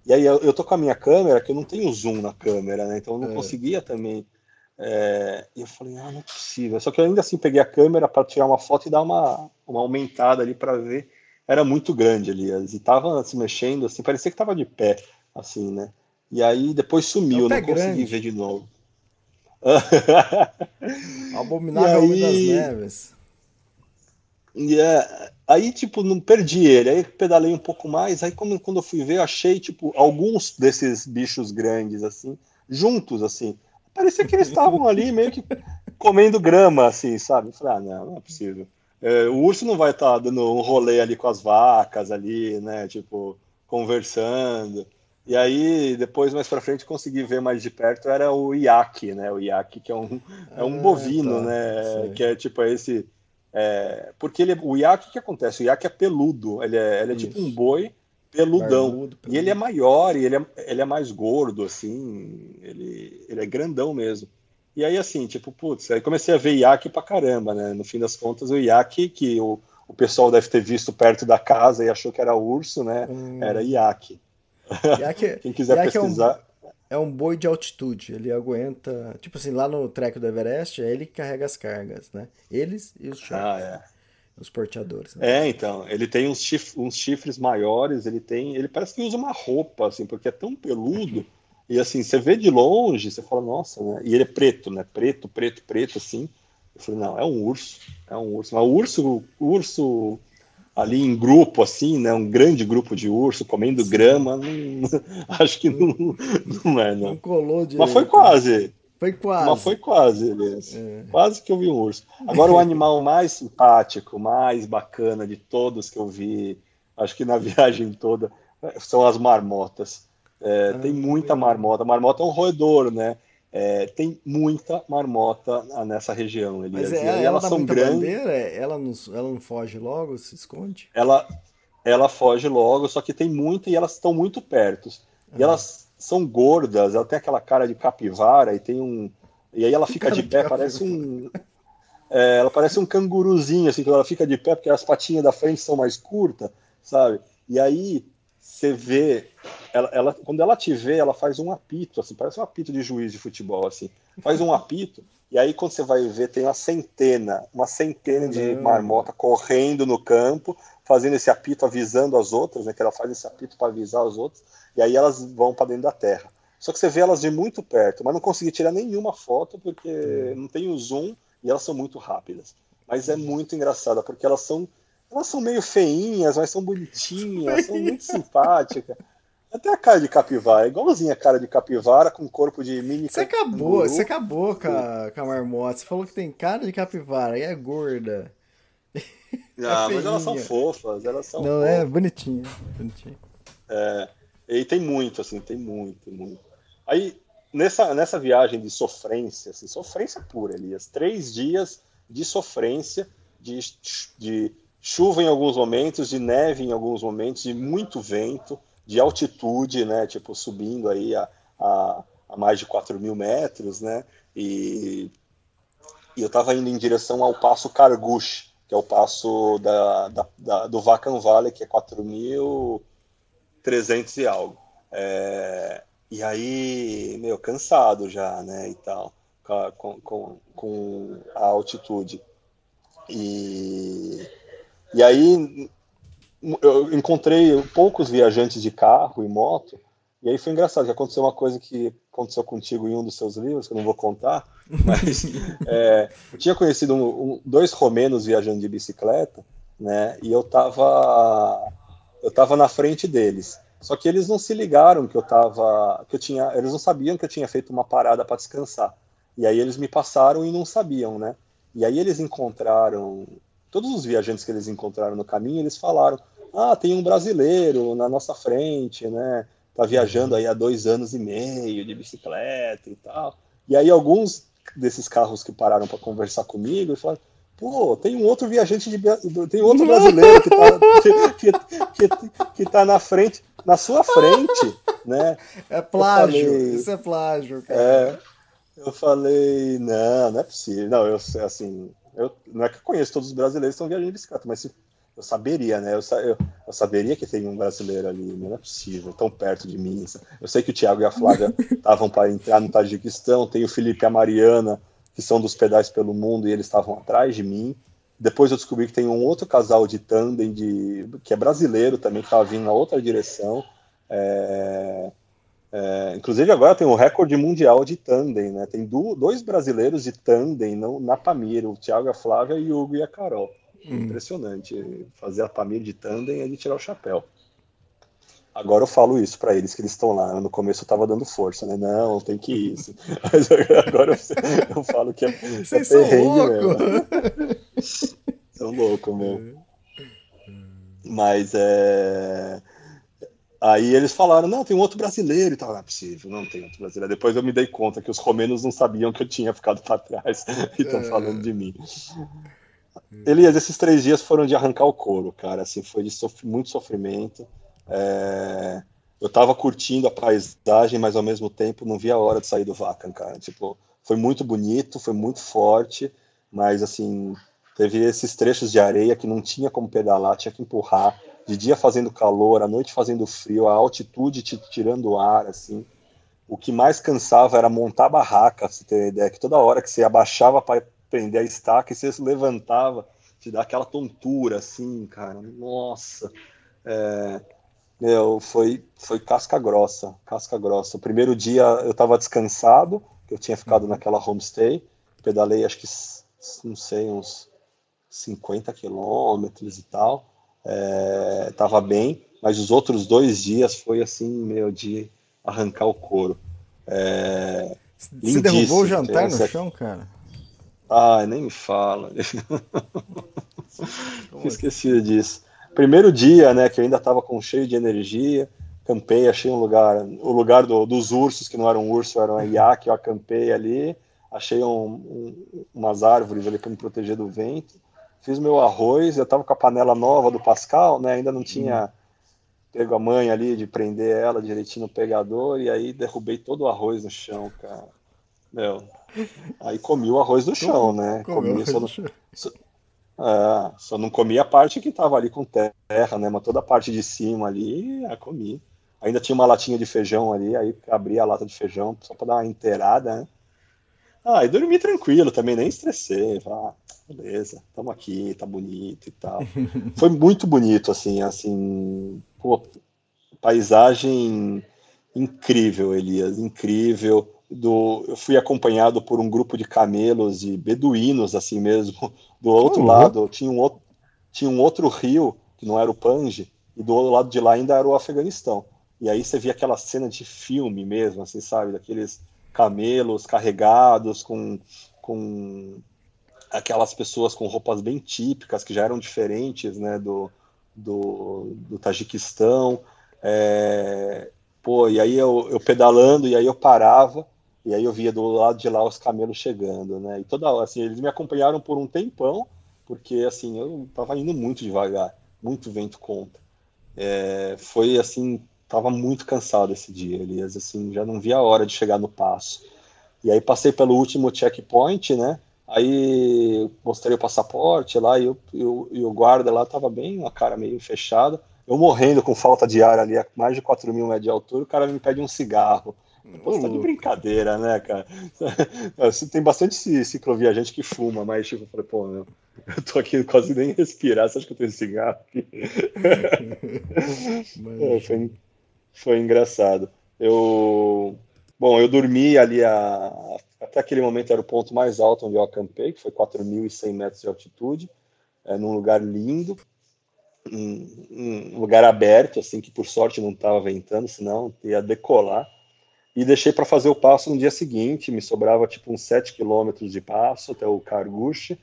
E aí eu, eu, tô com a minha câmera, que eu não tenho zoom na câmera, né? Então eu não é. conseguia também. É... E eu falei, ah, não é possível. Só que eu ainda assim peguei a câmera para tirar uma foto e dar uma, uma aumentada ali para ver. Era muito grande ali, e tava se mexendo, assim, parecia que tava de pé, assim, né? E aí depois sumiu, é não consegui grande. ver de novo. *laughs* Abominável aí, das Neves. Yeah, aí, tipo, não perdi ele. Aí pedalei um pouco mais. Aí, quando, quando eu fui ver, achei, tipo, alguns desses bichos grandes, assim, juntos, assim. Parecia que eles estavam ali meio que comendo grama, assim, sabe? Eu falei, ah, não, não é possível. É, o urso não vai estar tá dando um rolê ali com as vacas ali, né? Tipo, conversando. E aí, depois, mais para frente, consegui ver mais de perto, era o iaque, né? O iaque, que é um, é um ah, bovino, tá. né? Sei. Que é tipo esse... É... porque ele, o iaque, o que acontece? O iaque é peludo, ele é, ele é tipo um boi peludão. Barbudo, e ele é maior, e ele é, ele é mais gordo, assim, ele, ele é grandão mesmo. E aí, assim, tipo, putz, aí comecei a ver iaque pra caramba, né? No fim das contas, o iaque, que o, o pessoal deve ter visto perto da casa e achou que era urso, né? Hum. Era iaque. Iaque, *laughs* Quem quiser pesquisar. É um, é um, boi de altitude. Ele aguenta. Tipo assim, lá no treco do Everest, é ele que carrega as cargas, né? Eles e os chefes. Ah, é. Os porteadores. Né? É, então. Ele tem uns, chif uns chifres maiores, ele tem. Ele parece que usa uma roupa, assim, porque é tão peludo. E assim, você vê de longe, você fala, nossa, né? E ele é preto, né? Preto, preto, preto, assim. Eu falei, não, é um urso. É um urso. Mas o urso, o urso ali em grupo, assim, né? Um grande grupo de urso comendo Sim. grama, não, *laughs* acho que não, não é, não. não colou direito. Mas foi quase. Foi quase. Mas foi quase, Elias. É. Quase que eu vi um urso. Agora, o animal mais simpático, mais bacana de todos que eu vi, acho que na *laughs* viagem toda, são as marmotas. É, ah, tem muita marmota. Marmota é um roedor, né? É, tem muita marmota nessa região, Elias. Mas é, ela, elas são grandes. Bandeira, ela, não, ela não foge logo, se esconde? Ela, ela foge logo, só que tem muita e elas estão muito perto. E ah. elas são gordas, ela tem aquela cara de capivara e tem um. E aí ela fica de pé, parece um. É, ela parece um canguruzinho, assim, quando ela fica de pé, porque as patinhas da frente são mais curtas, sabe? E aí você vê, ela, ela, quando ela te vê, ela faz um apito, assim, parece um apito de juiz de futebol, assim, faz um apito, e aí quando você vai ver, tem uma centena, uma centena de marmota correndo no campo, fazendo esse apito, avisando as outras, né, que ela faz esse apito para avisar as outras, e aí elas vão para dentro da terra. Só que você vê elas de muito perto, mas não consegui tirar nenhuma foto, porque não tem o zoom, e elas são muito rápidas. Mas é muito engraçada, porque elas são elas são meio feinhas, mas são bonitinhas, são muito simpáticas. Até a cara de capivara, igualzinha a cara de capivara com corpo de mini Você acabou, você acabou com a, com a marmota. Você falou que tem cara de capivara e é gorda. *laughs* Ah, é mas elas são fofas, elas são Não, é fofas. é bonitinha, bonitinha. É, e tem muito, assim, tem muito, muito. Aí, nessa, nessa viagem de sofrência, assim, sofrência pura, Elias, três dias de sofrência, de, de chuva em alguns momentos, de neve em alguns momentos, de muito vento, de altitude, né? Tipo, subindo aí a, a, a mais de 4 mil metros, né? E, e eu estava indo em direção ao passo Cargush, que é o passo da, da, da do Vacan Valley, que é 4.300 e algo. É, e aí, meu, cansado já, né, e tal, com, com, com a altitude. E, e aí eu encontrei poucos viajantes de carro e moto, e aí foi engraçado, que aconteceu uma coisa que aconteceu contigo em um dos seus livros, que eu não vou contar, *laughs* mas é, eu tinha conhecido um, um, dois romenos viajando de bicicleta, né, e eu tava, eu tava na frente deles. Só que eles não se ligaram que eu tava, que eu tinha, eles não sabiam que eu tinha feito uma parada para descansar. E aí eles me passaram e não sabiam, né? E aí eles encontraram, todos os viajantes que eles encontraram no caminho, eles falaram: "Ah, tem um brasileiro na nossa frente, né? Tá viajando aí há dois anos e meio de bicicleta e tal". E aí alguns desses carros que pararam para conversar comigo falaram: Pô, tem um outro viajante de tem outro *laughs* brasileiro que tá, que, que, que, que tá na frente, na sua frente, *laughs* né? É plágio, falei, isso é plágio, cara. É, eu falei, não, não é possível. Não, eu assim, eu, não é que eu conheço todos os brasileiros que estão viajando de bicicleta, mas se, eu saberia, né? Eu, eu, eu, saberia que tem um brasileiro ali, não é possível, tão perto de mim. Eu sei que o Thiago e a Flávia *laughs* estavam para entrar no Tajiquistão, tem o Felipe e a Mariana que são dos pedais pelo mundo, e eles estavam atrás de mim. Depois eu descobri que tem um outro casal de tandem, de, que é brasileiro também, que estava vindo na outra direção. É, é, inclusive agora tem o um recorde mundial de tandem, né? Tem do, dois brasileiros de tandem na Pamir, o Thiago, a Flávia e o Hugo e a Carol. Hum. Impressionante. Fazer a Pamir de tandem é de tirar o chapéu. Agora eu falo isso para eles que eles estão lá. No começo eu tava dando força, né? Não, tem que ir isso. *laughs* Mas agora eu, eu falo que é, é Vocês é perrengue mesmo. *laughs* São loucos mesmo. Mas é. Aí eles falaram, não, tem um outro brasileiro e tal. Não é possível, não tem outro brasileiro. Depois eu me dei conta que os romenos não sabiam que eu tinha ficado para trás *laughs* e estão é. falando de mim. Elias, esses três dias foram de arrancar o couro, cara. Assim, foi de muito sofrimento. É, eu tava curtindo a paisagem, mas ao mesmo tempo não via a hora de sair do Vacan, cara. Tipo, foi muito bonito, foi muito forte, mas assim, teve esses trechos de areia que não tinha como pedalar, tinha que empurrar. De dia fazendo calor, à noite fazendo frio, a altitude te tirando o ar, assim. O que mais cansava era montar a barraca, você ter ideia, que toda hora que você abaixava para prender a estaca e você se levantava, te dá aquela tontura, assim, cara. Nossa. É, meu, foi, foi casca grossa, casca grossa. O primeiro dia eu estava descansado, eu tinha ficado uhum. naquela homestay, pedalei acho que, não sei, uns 50 quilômetros e tal, é, tava bem, mas os outros dois dias foi assim, meu, de arrancar o couro. É, Você derrubou o jantar no chão, cara? Ai, nem me fala. *laughs* *laughs* Esqueci disso primeiro dia, né, que eu ainda estava com cheio de energia, campei, achei um lugar, o lugar do, dos ursos, que não era um urso, era um iaque, eu acampei ali, achei um, um, umas árvores ali para me proteger do vento, fiz meu arroz, eu estava com a panela nova do Pascal, né, ainda não tinha uhum. pego a mãe ali de prender ela direitinho no pegador, e aí derrubei todo o arroz no chão, cara. Meu, aí comi o arroz do chão, né? Comi, só, no, só, é, só não comi a parte que estava ali com terra, né? Mas toda a parte de cima ali, eu comi. Ainda tinha uma latinha de feijão ali, aí abri a lata de feijão só para dar uma inteirada, né? Ah, e dormi tranquilo também, nem estressei. Ah, beleza, estamos aqui, tá bonito e tal. *laughs* Foi muito bonito, assim, assim, pô, paisagem incrível, Elias, incrível do, eu fui acompanhado por um grupo de camelos e beduínos, assim mesmo. *laughs* Do outro uhum. lado tinha um outro, tinha um outro rio, que não era o Pange, e do outro lado de lá ainda era o Afeganistão. E aí você via aquela cena de filme mesmo, assim, sabe? Daqueles camelos carregados com, com aquelas pessoas com roupas bem típicas, que já eram diferentes, né, do, do, do Tajiquistão. É, pô, e aí eu, eu pedalando, e aí eu parava, e aí eu via do lado de lá os camelos chegando, né? E toda hora, assim, eles me acompanharam por um tempão, porque, assim, eu tava indo muito devagar, muito vento contra. É, foi, assim, tava muito cansado esse dia, Elias, assim, já não via a hora de chegar no passo. E aí passei pelo último checkpoint, né? Aí mostrei o passaporte lá e, e, e o guarda lá tava bem, a cara meio fechada. Eu morrendo com falta de ar ali, a mais de 4 mil metros de altura, o cara me pede um cigarro. Pô, tá de brincadeira, né, cara? *laughs* Tem bastante cicloviajante que fuma, mas tipo, eu falei, pô, meu, eu tô aqui quase nem respirar, você acha que eu tenho cigarro aqui? *laughs* *laughs* é, foi, foi engraçado. Eu. Bom, eu dormi ali a, até aquele momento era o ponto mais alto onde eu acampei, que foi 4.100 metros de altitude, é, num lugar lindo, um, um, lugar aberto, assim, que por sorte não estava ventando, senão ia decolar e deixei para fazer o passo no dia seguinte. Me sobrava tipo uns 7 quilômetros de passo até o Carguche.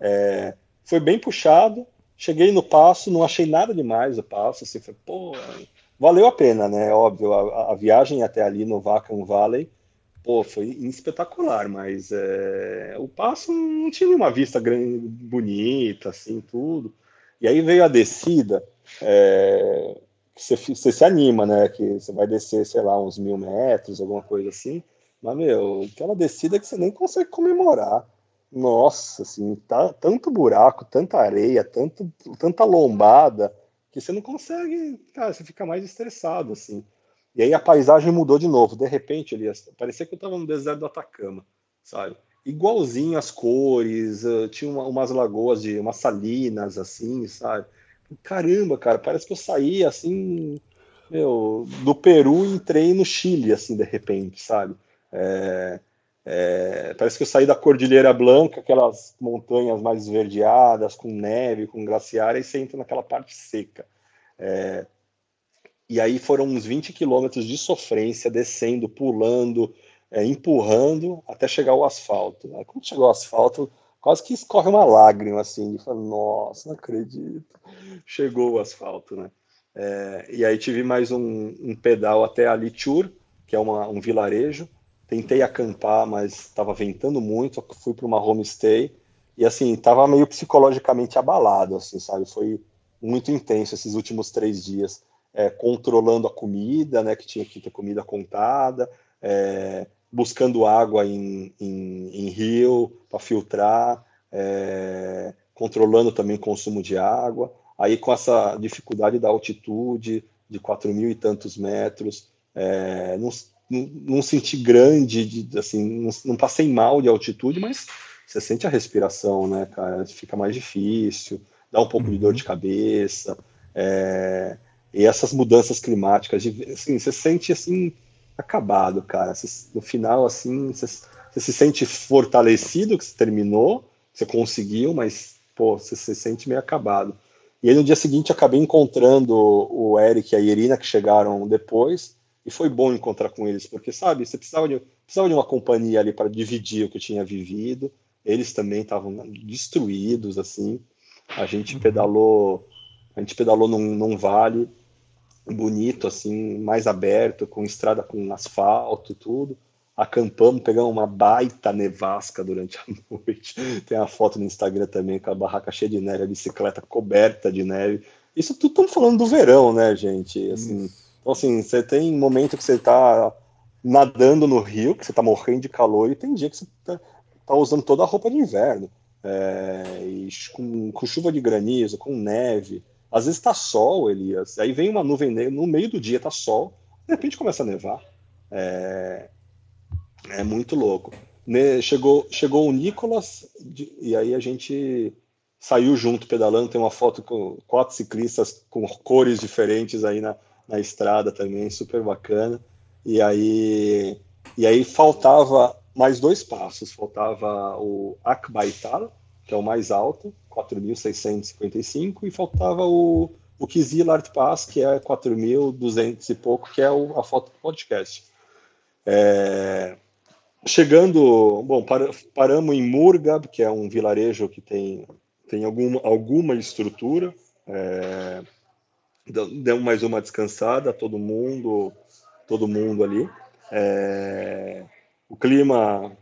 É, foi bem puxado. Cheguei no passo, não achei nada demais o passo. Assim, foi, pô, valeu a pena, né? Óbvio, a, a viagem até ali no Vacan Valley, pô, foi espetacular, mas é, o passo não tinha uma vista grande, bonita, assim, tudo. E aí veio a descida. É, você, você se anima, né? Que você vai descer, sei lá, uns mil metros, alguma coisa assim. Mas, meu, aquela descida que você nem consegue comemorar. Nossa, assim, tá tanto buraco, tanta areia, tanto, tanta lombada, que você não consegue, cara, você fica mais estressado, assim. E aí a paisagem mudou de novo. De repente, Elias, parecia que eu tava no deserto do Atacama, sabe? Igualzinho as cores, uh, tinha uma, umas lagoas de umas salinas, assim, sabe? Caramba, cara, parece que eu saí assim, meu, do Peru e entrei no Chile, assim, de repente, sabe? É, é, parece que eu saí da Cordilheira Blanca, aquelas montanhas mais esverdeadas, com neve, com glaciar, e você entra naquela parte seca. É, e aí foram uns 20 quilômetros de sofrência, descendo, pulando, é, empurrando, até chegar ao asfalto. Aí, quando chegou ao asfalto, quase que escorre uma lágrima, assim, de falar, nossa, não acredito. Chegou o asfalto, né? É, e aí tive mais um, um pedal até ali Chur, que é uma, um vilarejo. Tentei acampar, mas estava ventando muito, fui para uma homestay e assim, estava meio psicologicamente abalado, assim, sabe? Foi muito intenso esses últimos três dias, é, controlando a comida, né? Que tinha que ter comida contada, é, buscando água em, em, em rio para filtrar, é, controlando também o consumo de água. Aí com essa dificuldade da altitude de 4 mil e tantos metros, é, não, não, não, senti grande, de, assim, não, não, passei mal de altitude, mas você sente a respiração, né, cara? Fica mais difícil, dá um pouco de dor de uhum. cabeça. É, e essas mudanças climáticas, assim, você sente assim acabado, cara. no final, assim, você, você, se sente fortalecido que você terminou, você conseguiu, mas, pô, você se sente meio acabado. E aí no dia seguinte acabei encontrando o Eric e a Irina, que chegaram depois, e foi bom encontrar com eles, porque, sabe, você precisava de, precisava de uma companhia ali para dividir o que eu tinha vivido. Eles também estavam destruídos, assim. A gente uhum. pedalou, a gente pedalou num, num vale bonito, assim, mais aberto, com estrada com asfalto, tudo. Acampamos, pegamos uma baita nevasca durante *laughs* a noite. Tem uma foto no Instagram também com a barraca cheia de neve, a bicicleta coberta de neve. Isso tudo estamos falando do verão, né, gente? Assim, então, assim, você tem momento que você está nadando no rio, que você está morrendo de calor, e tem dia que você está tá usando toda a roupa de inverno. É, com, com chuva de granizo, com neve. Às vezes tá sol, Elias. Aí vem uma nuvem negra, no meio do dia tá sol, de repente começa a nevar. É, é muito louco. Ne... Chegou, chegou o Nicolas, e aí a gente saiu junto pedalando. Tem uma foto com quatro ciclistas com cores diferentes aí na, na estrada também, super bacana. E aí, e aí faltava mais dois passos. Faltava o Akbaital, que é o mais alto, 4.655, e faltava o, o Kizil Art Pass, que é 4.200 e pouco, que é o, a foto do podcast. É, chegando, bom, para, paramos em Murgab, que é um vilarejo que tem, tem alguma, alguma estrutura, é, deu mais uma descansada, todo mundo, todo mundo ali. É, o clima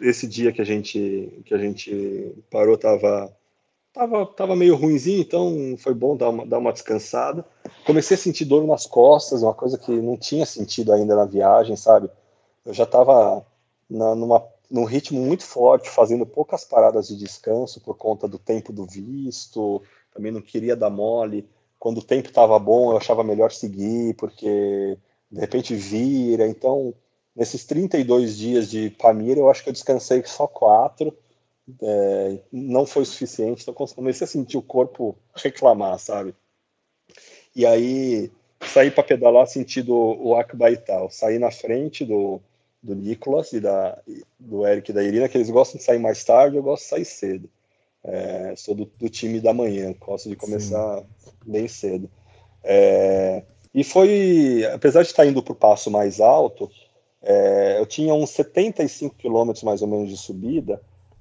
esse dia que a gente que a gente parou tava tava, tava meio ruimzinho, então foi bom dar uma, dar uma descansada. Comecei a sentir dor nas costas, uma coisa que não tinha sentido ainda na viagem, sabe? Eu já estava numa, num ritmo muito forte, fazendo poucas paradas de descanso por conta do tempo do visto, também não queria dar mole. Quando o tempo estava bom, eu achava melhor seguir, porque de repente vira. Então, nesses 32 dias de Pamir, eu acho que eu descansei só quatro é, não foi suficiente, então comecei a sentir o corpo reclamar, sabe? E aí saí para pedalar sentido o Akbaital, saí na frente do, do Nicolas e da, do Eric e da Irina, que eles gostam de sair mais tarde, eu gosto de sair cedo. É, sou do, do, time da manhã, gosto de começar Sim. bem cedo. É, e foi, apesar de estar indo para o passo mais alto, é, eu tinha uns 75 quilômetros mais ou menos de subida,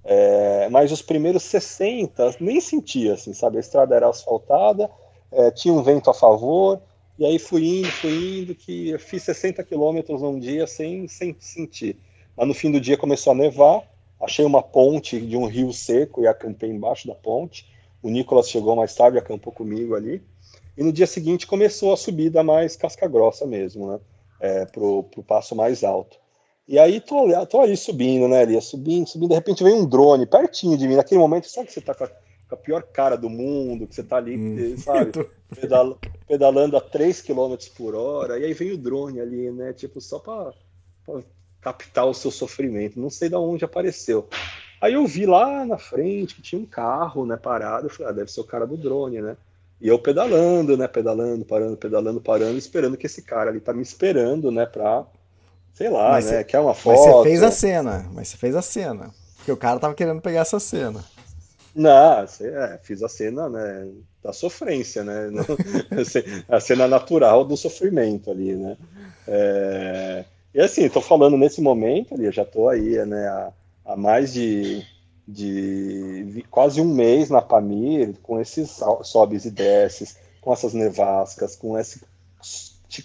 é, mas os primeiros 60 nem sentia, assim, sabe? A estrada era asfaltada, é, tinha um vento a favor, e aí fui indo, fui indo, que eu fiz 60 quilômetros num dia sem, sem sentir. Mas no fim do dia começou a nevar, achei uma ponte de um rio seco e acampei embaixo da ponte. O Nicolas chegou mais tarde, acampou comigo ali. E no dia seguinte começou a subida mais casca grossa mesmo, né? É, pro, pro passo mais alto. E aí tô, tô ali subindo, né, Elias? Subindo, subindo, de repente vem um drone pertinho de mim. Naquele momento, sabe que você tá com a, com a pior cara do mundo, que você tá ali, hum, sabe, *laughs* pedal, pedalando a 3 km por hora, e aí vem o drone ali, né? Tipo, só pra, pra captar o seu sofrimento. Não sei de onde apareceu. Aí eu vi lá na frente que tinha um carro, né, parado. Eu falei, ah, deve ser o cara do drone, né? E eu pedalando, né, pedalando, parando, pedalando, parando, esperando que esse cara ali tá me esperando, né, pra Sei lá, mas né? Cê, Quer uma foto. Mas você fez a cena. Mas você fez a cena. Porque o cara tava querendo pegar essa cena. Não, é, fiz a cena, né? Da sofrência, né? *laughs* a cena natural do sofrimento ali, né? É, e assim, tô falando nesse momento ali, eu já tô aí, né? Há, há mais de, de quase um mês na Pamir, com esses sobes e desces, com essas nevascas, com esse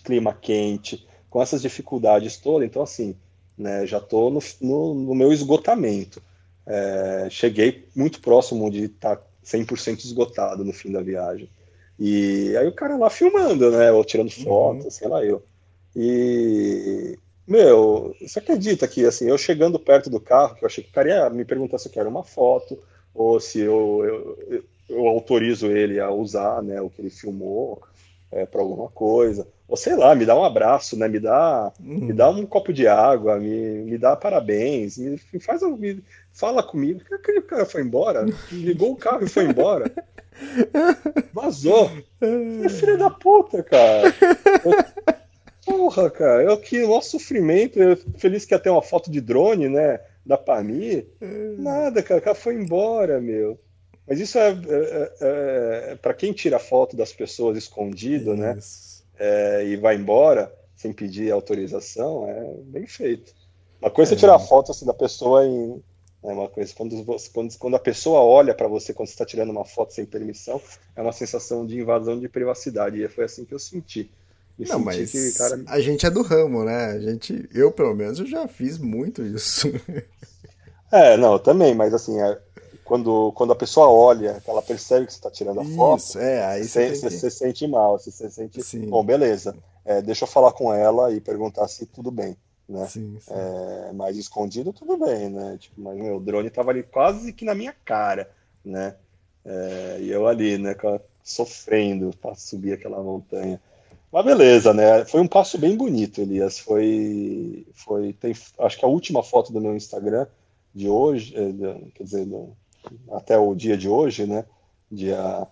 clima quente, com essas dificuldades todas, então assim, né, já estou no, no, no, meu esgotamento. É, cheguei muito próximo de estar tá 100% esgotado no fim da viagem. E aí o cara lá filmando, né, ou tirando uhum. foto, uhum. sei lá eu. E, meu, você acredita que, assim, eu chegando perto do carro, que eu achei que o cara ia me perguntar se eu quero uma foto, ou se eu, eu, eu, eu autorizo ele a usar, né, o que ele filmou, é, para alguma coisa ou sei lá, me dá um abraço, né? Me dá, uhum. me dá um copo de água, me, me dá parabéns, me, faz me, fala comigo. Aquele cara foi embora, ligou o carro e foi embora. *laughs* Vazou. É filho da puta, cara. Eu, porra, cara, eu aqui, nosso sofrimento, eu feliz que ia ter uma foto de drone, né? Da Pami. Nada, cara, o cara foi embora, meu. Mas isso é, é, é, é para quem tira foto das pessoas escondido, né? é, e vai embora sem pedir autorização, é bem feito. Uma coisa é, é tirar foto assim, da pessoa em. É uma coisa, quando, você, quando, quando a pessoa olha para você quando você está tirando uma foto sem permissão, é uma sensação de invasão de privacidade. E foi assim que eu senti. Me não, mas que, cara... a gente é do ramo, né? A gente, eu pelo menos, eu já fiz muito isso. *laughs* É, não, também, mas assim, é, quando, quando a pessoa olha, ela percebe que você está tirando a foto, Isso, é, aí você, você, você, sente mal, você, você sente, sim. bom, beleza, é, deixa eu falar com ela e perguntar se tudo bem, né? Sim, sim. É, mais escondido, tudo bem, né? Tipo, mas meu, o drone estava ali quase que na minha cara, né? É, e eu ali, né, sofrendo para subir aquela montanha. Mas beleza, né? Foi um passo bem bonito, Elias. Foi, foi, tem, acho que a última foto do meu Instagram de hoje, é, quer dizer, do, até o dia de hoje, né, dia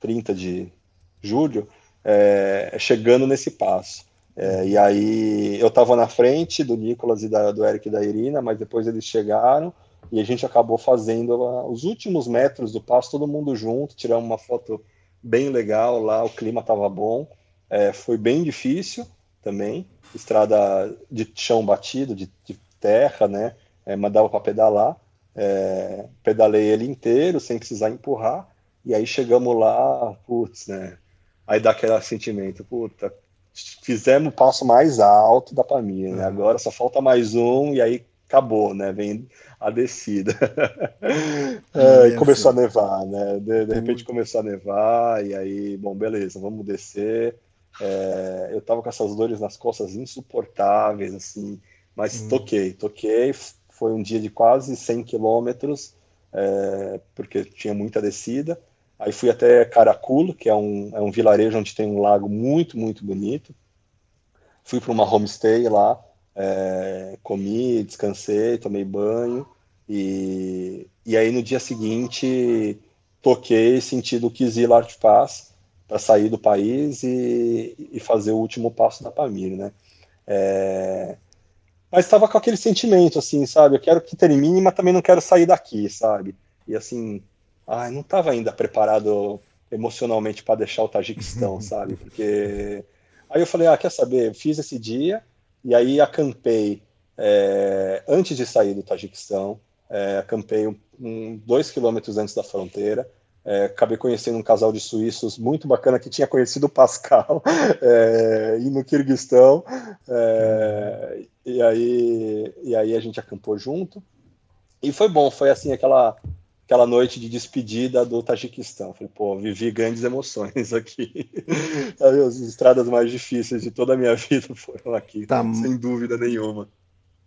30 de julho, é, chegando nesse passo. É, e aí eu estava na frente do Nicolas e da, do Eric e da Irina, mas depois eles chegaram e a gente acabou fazendo os últimos metros do passo, todo mundo junto, tiramos uma foto bem legal lá, o clima estava bom, é, foi bem difícil também, estrada de chão batido, de, de terra, né, é, mas dava para pedalar, é, pedalei ele inteiro, sem precisar empurrar, e aí chegamos lá, putz, né? Aí dá aquele sentimento, puta, fizemos o passo mais alto da Pamir, né? Agora só falta mais um, e aí acabou, né? Vem a descida. *laughs* é, e começou a nevar, né? De, de, repente começou a nevar, e aí, bom, beleza, vamos descer. É, eu tava com essas dores nas costas insuportáveis, assim, mas hum. toquei, toquei. Foi um dia de quase 100 quilômetros, é, porque tinha muita descida. Aí fui até Caraculo, que é um, é um vilarejo onde tem um lago muito, muito bonito. Fui para uma homestay lá, é, comi, descansei, tomei banho. E, e aí no dia seguinte toquei sentido Kizil Art Pass para sair do país e, e, fazer o último passo da Pamir, né? É, mas estava com aquele sentimento, assim, sabe? Eu quero que termine, mas também não quero sair daqui, sabe? E assim, ai, não estava ainda preparado emocionalmente para deixar o Tajiquistão, sabe? Porque aí eu falei, ah, quer saber? fiz esse dia e aí acampei é, antes de sair do Tajiquistão, é, acampei um, um, dois quilômetros antes da fronteira. É, acabei conhecendo um casal de suíços muito bacana que tinha conhecido o Pascal *laughs* é, e no Kirguistão. É, e, aí, e aí a gente acampou junto. E foi bom, foi assim aquela aquela noite de despedida do Tajiquistão. Falei, pô, vivi grandes emoções *laughs* aqui. As estradas mais difíceis de toda a minha *laughs* vida foram aqui, tá. sem dúvida nenhuma.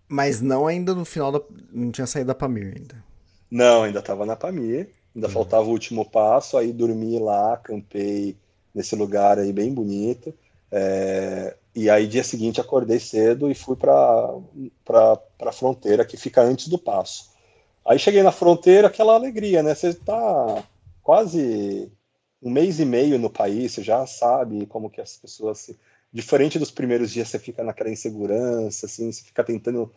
Mas não ainda no final da. Não tinha saído da Pamir ainda. Não, ainda estava na Pamir. Ainda uhum. faltava o último passo. Aí dormi lá, acampei nesse lugar aí bem bonito. É, e aí, dia seguinte, acordei cedo e fui para a fronteira que fica antes do passo. Aí cheguei na fronteira, aquela alegria, né? Você está quase um mês e meio no país, você já sabe como que as pessoas se... Diferente dos primeiros dias, você fica naquela insegurança, assim, você fica tentando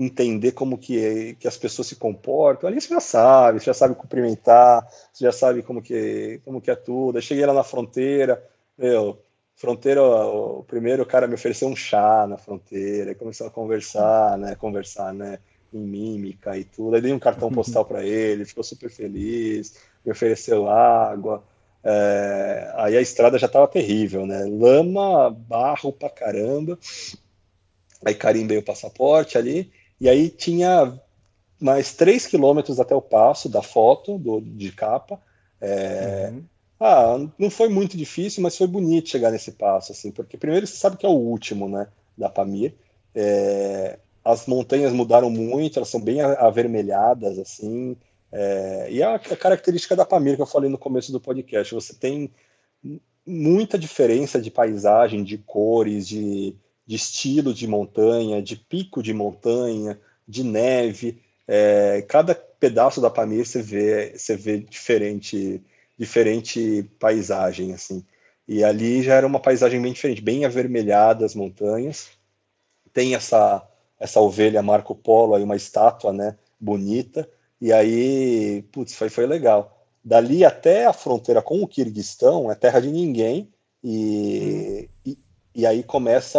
entender como que, que as pessoas se comportam. Ali você já sabe, você já sabe cumprimentar, você já sabe como que, como que é tudo. Aí cheguei lá na fronteira, meu, fronteira, o primeiro cara me ofereceu um chá na fronteira, começou a conversar, né, conversar, né, em mímica e tudo. Aí dei um cartão *laughs* postal para ele, ficou super feliz, me ofereceu água. É, aí a estrada já estava terrível, né? Lama, barro pra caramba. Aí carimbei o passaporte ali, e aí tinha mais 3 quilômetros até o passo da foto do, de capa. É, uhum. Ah, não foi muito difícil, mas foi bonito chegar nesse passo, assim, porque primeiro você sabe que é o último, né, da Pamir. É, as montanhas mudaram muito, elas são bem avermelhadas, assim. É, e a, a, característica da Pamir que eu falei no começo do podcast, você tem muita diferença de paisagem, de cores, de, de estilo de montanha, de pico de montanha, de neve. É, cada pedaço da Pamir você vê, você vê diferente, diferente paisagem, assim. E ali já era uma paisagem bem diferente, bem avermelhada as montanhas. Tem essa essa ovelha Marco Polo, aí uma estátua, né, bonita, e aí, putz, foi, foi legal. Dali até a fronteira com o Kirguistão é terra de ninguém, e, hum. e, e, aí começa,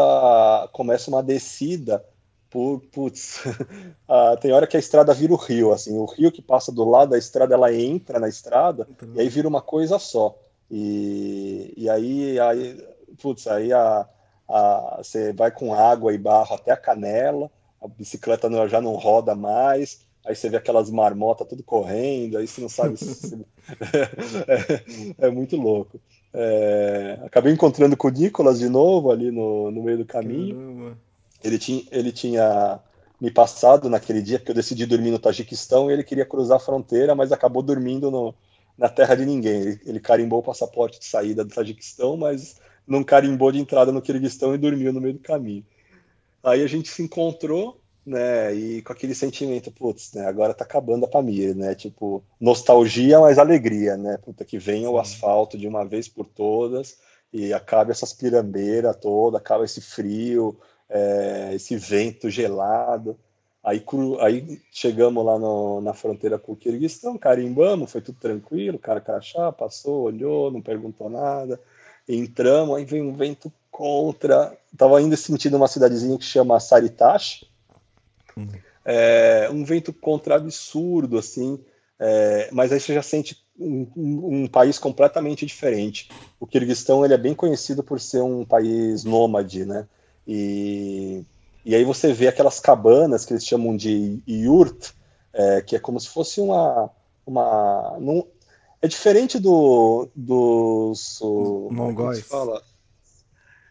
começa uma descida por, putz, *laughs* ah, tem hora que a estrada vira o rio, assim, o rio que passa do lado da estrada, ela entra na estrada, uhum. e aí vira uma coisa só. E, e aí, aí, putz, aí a, a, você vai com água e barro até a canela, a bicicleta não, já não roda mais, aí você vê aquelas marmotas tudo correndo, aí você não sabe se... *laughs* *laughs* é, é, muito louco. É, acabei encontrando com o Nicolas de novo ali no, no meio do caminho. Ele tinha, ele tinha me passado naquele dia, porque eu decidi dormir no Tajiquistão e ele queria cruzar a fronteira, mas acabou dormindo no, na terra de ninguém. Ele, ele carimbou o passaporte de saída do Tajiquistão, mas não carimbou de entrada no Kirguistão e dormiu no meio do caminho. Aí a gente se encontrou, né, e com aquele sentimento, putz, né, agora tá acabando a Pamir, né, tipo, nostalgia, mas alegria, né, puta, que venha Sim. o asfalto de uma vez por todas e acabe essas pirambeiras toda, acaba esse frio, é, esse vento gelado. Aí, aí chegamos lá no, na fronteira com o Kirguistão, carimbamos, foi tudo tranquilo, o cara crachá, passou, olhou, não perguntou nada entramos, aí veio um vento contra. Tava ainda sentindo uma cidadezinha que chama Saritash. Uhum. É, um vento contra absurdo, assim. É, mas aí você já sente um, um, um, país completamente diferente. O Kirguistão ele é bem conhecido por ser um país nômade, né? E, E aí você vê aquelas cabanas que eles chamam de yurt, é, que é como se fosse uma. uma num, é diferente do, dos. O, é Mongóis. fala?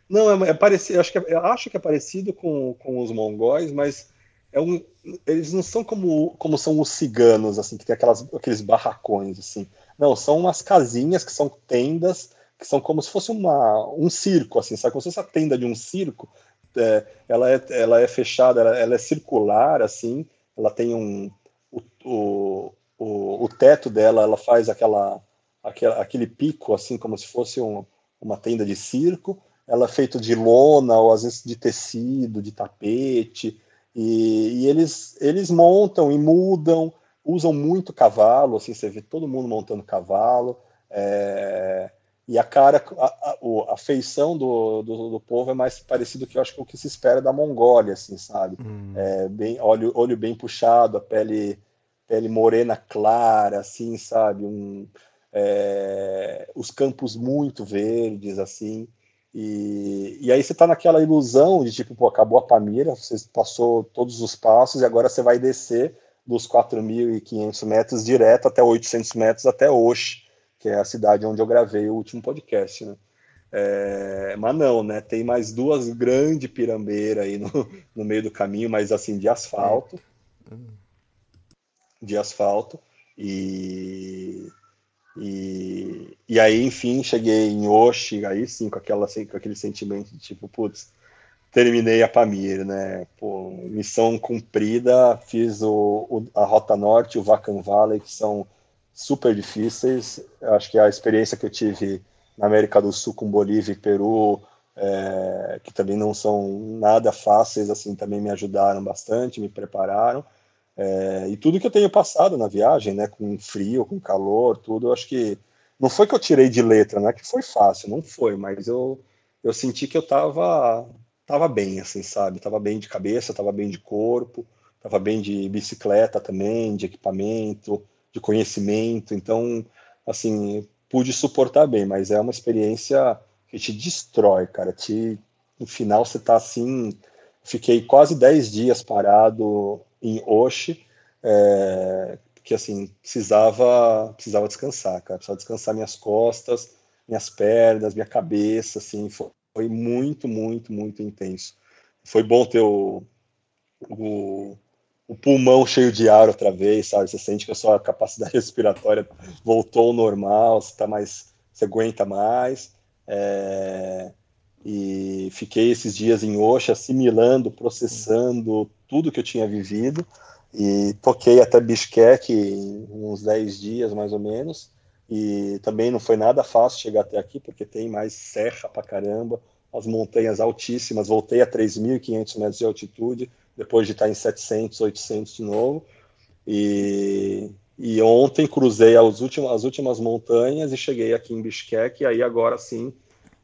Não, é, é parecido. Acho que é, acho que é parecido com, com os mongóis, mas é um, eles não são como, como são os ciganos, assim, que tem aquelas, aqueles barracões, assim. Não, são umas casinhas que são tendas, que são como se fosse uma, um circo, assim, sabe? Como se fosse a tenda de um circo. É, ela, é, ela é fechada, ela, ela, é circular, assim, ela tem um. O, o, o, o teto dela, ela faz aquela, aquela, aquele pico, assim, como se fosse um, uma tenda de circo. Ela é feita de lona, ou às vezes de tecido, de tapete. E, e, eles, eles montam e mudam, usam muito cavalo, assim, você vê todo mundo montando cavalo, é, e a cara, a, a, a feição do, do, do, povo é mais parecido que eu acho que o que se espera da Mongólia, assim, sabe? Hum. É, bem, olho, olho bem puxado, a pele, pele morena clara, assim, sabe? Um, é, os campos muito verdes, assim. E, e aí você está naquela ilusão de tipo, pô, acabou a Pamira, você passou todos os passos e agora você vai descer dos 4.500 metros direto até 800 metros até Osh, que é a cidade onde eu gravei o último podcast, né? É, mas não, né? Tem mais duas grandes pirambeiras aí no, no meio do caminho, mas assim, de asfalto. De asfalto. E e, e aí, enfim, cheguei em Oshi, aí sim, com, aquela, com aquele sentimento de tipo, putz, terminei a Pamir, né? Pô, missão cumprida, fiz o, o, a Rota Norte, o Vacan Valley, que são super difíceis. Acho que a experiência que eu tive na América do Sul com Bolívia e Peru, é, que também não são nada fáceis, assim, também me ajudaram bastante, me prepararam. É, e tudo que eu tenho passado na viagem, né, com frio, com calor, tudo, eu acho que não foi que eu tirei de letra, não é que foi fácil, não foi, mas eu, eu senti que eu tava, tava bem, assim, sabe? Tava bem de cabeça, tava bem de corpo, tava bem de bicicleta também, de equipamento, de conhecimento, então, assim, pude suportar bem, mas é uma experiência que te destrói, cara, te, no final você tá assim, fiquei quase 10 dias parado em Oshi, é, que assim, precisava, precisava descansar, cara, precisava descansar minhas costas, minhas pernas, minha cabeça, assim, foi, foi muito, muito, muito intenso. Foi bom ter o, o, o, pulmão cheio de ar outra vez, sabe? Você sente que a sua capacidade *laughs* respiratória voltou ao normal, você tá mais, você aguenta mais. É, e fiquei esses dias em Oxa assimilando, processando tudo que eu tinha vivido e toquei até Bishkek uns 10 dias mais ou menos. E também não foi nada fácil chegar até aqui porque tem mais serra pra caramba, as montanhas altíssimas, voltei a 3.500 metros de altitude depois de estar em 700, 800 de novo. E, e ontem cruzei as últimas, as últimas montanhas e cheguei aqui em Bishkek e aí agora sim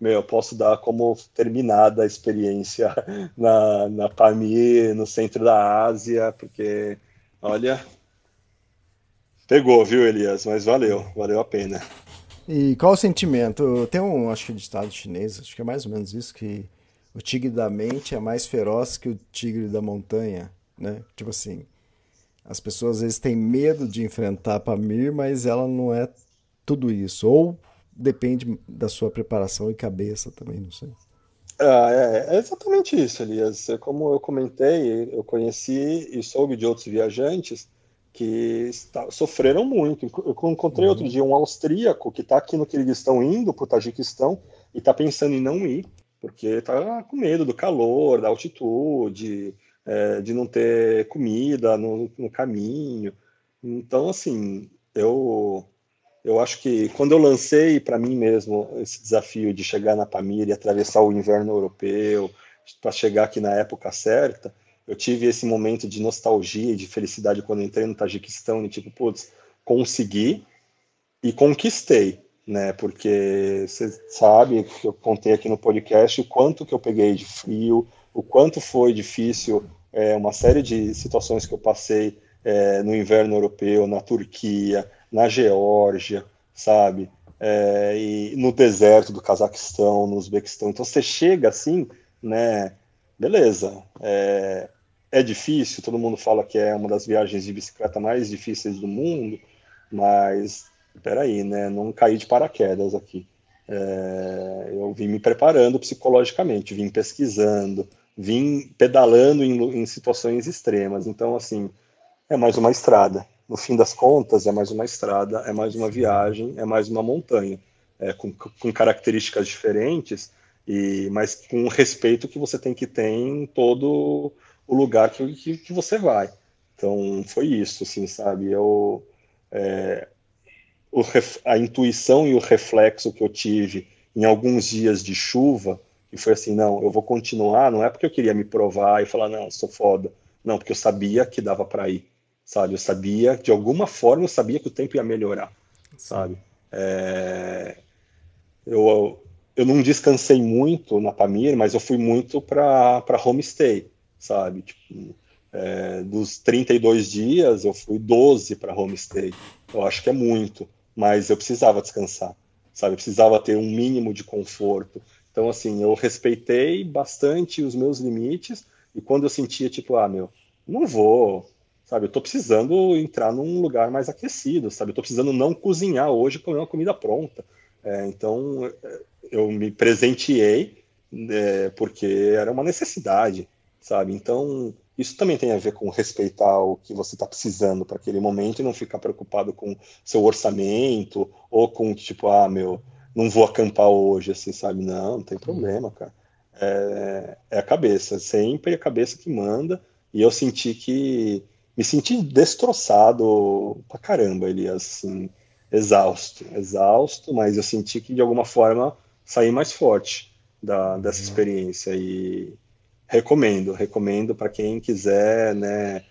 meu, eu posso dar como terminada a experiência *laughs* na, na Pamir, no centro da Ásia, porque, olha, pegou, viu, Elias? Mas valeu, valeu a pena. E qual o sentimento? Tem um, acho que, ditado chinês, acho que é mais ou menos isso, que o tigre da mente é mais feroz que o tigre da montanha, né? Tipo assim, as pessoas às vezes têm medo de enfrentar a Pamir, mas ela não é tudo isso. Ou depende da sua preparação e cabeça também, não sei. Ah, é, é, exatamente isso, Elias. É como eu comentei, eu conheci e soube de outros viajantes que está, sofreram muito. Eu encontrei uhum. outro dia um austríaco que está aqui no Quirguistão indo para o Tajiquistão e está pensando em não ir, porque está com medo do calor, da altitude, é, de não ter comida no, no caminho. Então, assim, eu eu acho que quando eu lancei para mim mesmo esse desafio de chegar na Pamir e atravessar o inverno europeu, para chegar aqui na época certa, eu tive esse momento de nostalgia e de felicidade quando entrei no Tajiquistão e tipo, putz, consegui e conquistei, né? Porque você sabe que eu contei aqui no podcast o quanto que eu peguei de frio, o quanto foi difícil, é, uma série de situações que eu passei é, no inverno europeu, na Turquia, na Geórgia, sabe? É, e no deserto do Cazaquistão, no Uzbequistão. Então você chega assim, né? beleza. É, é difícil, todo mundo fala que é uma das viagens de bicicleta mais difíceis do mundo, mas peraí, né? Não caí de paraquedas aqui. É, eu vim me preparando psicologicamente, vim pesquisando, vim pedalando em, em, situações extremas. Então, assim, é mais uma estrada. No fim das contas, é mais uma estrada, é mais uma viagem, é mais uma montanha, é, com, com características diferentes, e mas com o respeito que você tem que ter em todo o lugar que, que, que você vai. Então, foi isso, assim, sabe? Eu, é, o, a intuição e o reflexo que eu tive em alguns dias de chuva, que foi assim, não, eu vou continuar, não é porque eu queria me provar e falar, não, sou foda. Não, porque eu sabia que dava para ir, sabe? Eu sabia, de alguma forma, eu sabia que o tempo ia melhorar, sabe? É... Eu, eu não descansei muito na Pamir, mas eu fui muito para homestay, sabe? Tipo, é, dos 32 dias, eu fui 12 para homestay. Eu acho que é muito mas eu precisava descansar, sabe? Eu precisava ter um mínimo de conforto. Então, assim, eu respeitei bastante os meus limites e quando eu sentia, tipo, ah, meu, não vou, sabe? Eu tô precisando entrar num lugar mais aquecido, sabe? Eu tô precisando não cozinhar hoje, comer uma comida pronta. É, então, eu me presenteei é, porque era uma necessidade, sabe? Então, isso também tem a ver com respeitar o que você está precisando para aquele momento e não ficar preocupado com seu orçamento ou com tipo, ah, meu, não vou acampar hoje, assim, sabe? Não, não tem problema, cara. É, é a cabeça, sempre a cabeça que manda. E eu senti que me senti destroçado pra caramba, ele assim, exausto, exausto, mas eu senti que de alguma forma saí mais forte da, dessa uhum. experiência e recomendo, recomendo para quem quiser, né,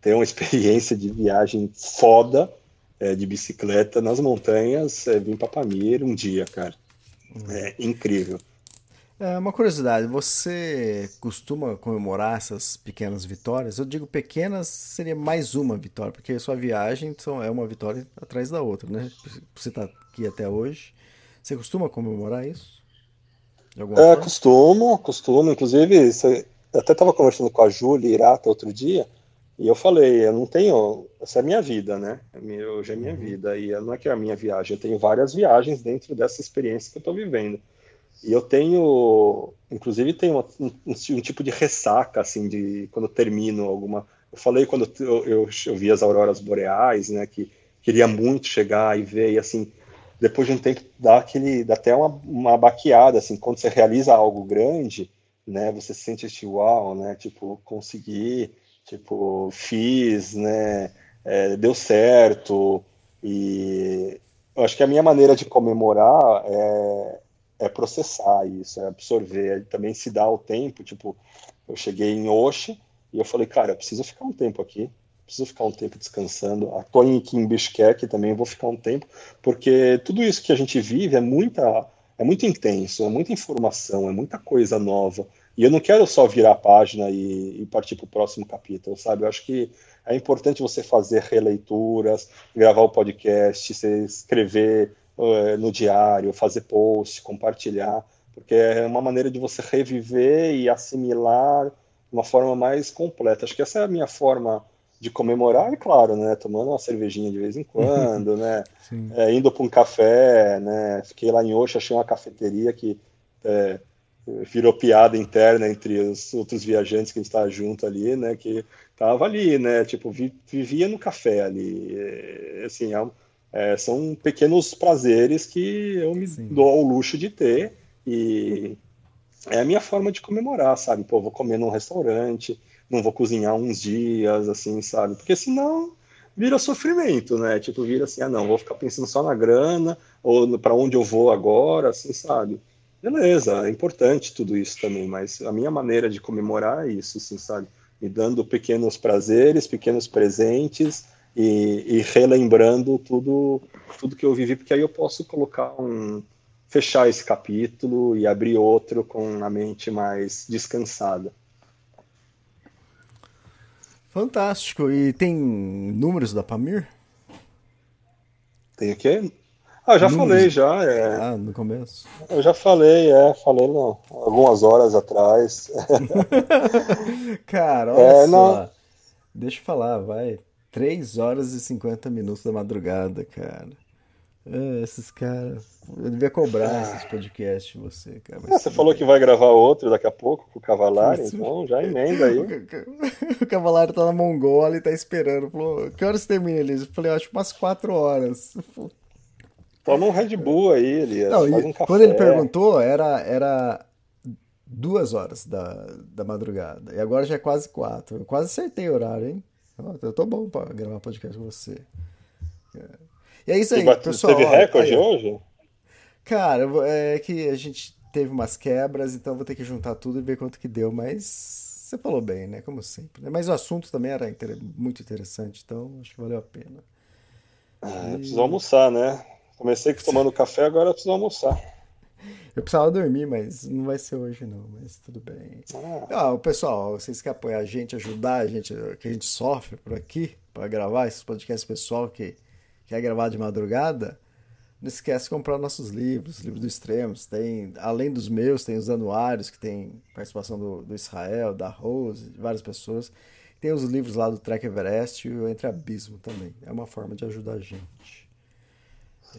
ter uma *laughs* experiência de viagem foda é, de bicicleta nas montanhas, é, vim para Pamir um dia, cara. Uhum. É incrível. É, uma curiosidade, você costuma comemorar essas pequenas vitórias? Eu digo pequenas, seria mais uma vitória, porque a sua viagem é uma vitória atrás da outra, né? Você está aqui até hoje. Você costuma comemorar isso? É, costumo, costumo. Inclusive, você, eu até estava conversando com a Júlia Irata outro dia, e eu falei, eu não tenho. Essa é a minha vida, né? É hoje é a minha uhum. vida. E não é que é a minha viagem, eu tenho várias viagens dentro dessa experiência que eu estou vivendo. E eu tenho, inclusive, tenho uma, um, um, tipo de ressaca, assim, de quando termino alguma. Eu falei quando eu, eu, eu vi as auroras boreais, né? Que queria muito chegar e ver, e assim, depois de um tempo dá aquele dá até uma, uma baqueada assim quando você realiza algo grande né você sente este uau né tipo consegui tipo fiz né é, deu certo e eu acho que a minha maneira de comemorar é, é processar isso é absorver também se dar o tempo tipo eu cheguei em Oxe e eu falei cara eu preciso ficar um tempo aqui preciso ficar um tempo descansando. Estou aqui em Bishkek também, vou ficar um tempo, porque tudo isso que a gente vive é muita, é muito intenso, é muita informação, é muita coisa nova. E eu não quero só virar a página e, e partir para o próximo capítulo, sabe? Eu acho que é importante você fazer releituras, gravar o podcast, você escrever uh, no diário, fazer post, compartilhar, porque é uma maneira de você reviver e assimilar de uma forma mais completa. Acho que essa é a minha forma de comemorar, e claro, né, tomando uma cervejinha de vez em *laughs* quando, né, é, indo para um café, né, fiquei lá em Oxa, achei uma cafeteria que é, virou piada interna entre os outros viajantes que está junto ali, né, que tava ali, né, tipo, vi, vivia no café ali, é, assim, é, é, são pequenos prazeres que eu me Sim. dou ao luxo de ter e é a minha forma de comemorar, sabe, pô, vou comer num restaurante, não vou cozinhar uns dias, assim, sabe? Porque senão vira sofrimento, né? Tipo, vira assim, ah, não, vou ficar pensando só na grana, ou para onde eu vou agora, assim, sabe? Beleza, é importante tudo isso também, mas a minha maneira de comemorar é isso, assim, sabe? Me dando pequenos prazeres, pequenos presentes e, e relembrando tudo, tudo que eu vivi, porque aí eu posso colocar um. fechar esse capítulo e abrir outro com a mente mais descansada. Fantástico. E tem números da Pamir? Tem o quê? Ah, eu já Números. falei já, é. Ah, no começo. Eu já falei, é, falei não, algumas horas atrás. *laughs* Cara, *laughs* olha É, só. não. Deixa eu falar, vai. 3 horas e 50 minutos da madrugada, cara. Ah, esses caras. Eu devia cobrar esses podcasts de você, cara. Ah, você falou que vai gravar outro daqui a pouco com o Cavalari, Isso. então já emenda aí. *laughs* O cavaleiro tá na Mongólia e tá esperando. Falou, que horas termina, Elias? Eu falei, acho que umas 4 horas. Toma um Red Bull aí, Elias. Não, faz um café. quando ele perguntou, era, era duas horas da, da madrugada. E agora já é quase quatro. Eu quase acertei o horário, hein? Eu tô bom pra gravar podcast com você. É. E é isso aí, E bate- pessoal. Teve recorde hoje? Cara, é que a gente teve umas quebras, então vou ter que juntar tudo e ver quanto que deu, mas você falou bem, né? Como sempre. né? Mas o assunto também era muito interessante, então acho que valeu a pena. Ah, eu preciso almoçar, né? Comecei tomando café, agora preciso almoçar. *laughs* Eu precisava dormir, mas não vai ser hoje não, mas tudo bem. Ah, Ah, o pessoal, vocês querem apoiar a gente, ajudar a gente, que a gente sofre por aqui, para gravar esses podcasts pessoal que quer gravar de madrugada, não esquece de comprar nossos livros, livros do Extremos. Tem, além dos meus, tem os anuários, que tem participação do, do Israel, da Rose, de várias pessoas. Tem os livros lá do Trek Everest e o Entre Abismo também. É uma forma de ajudar a gente.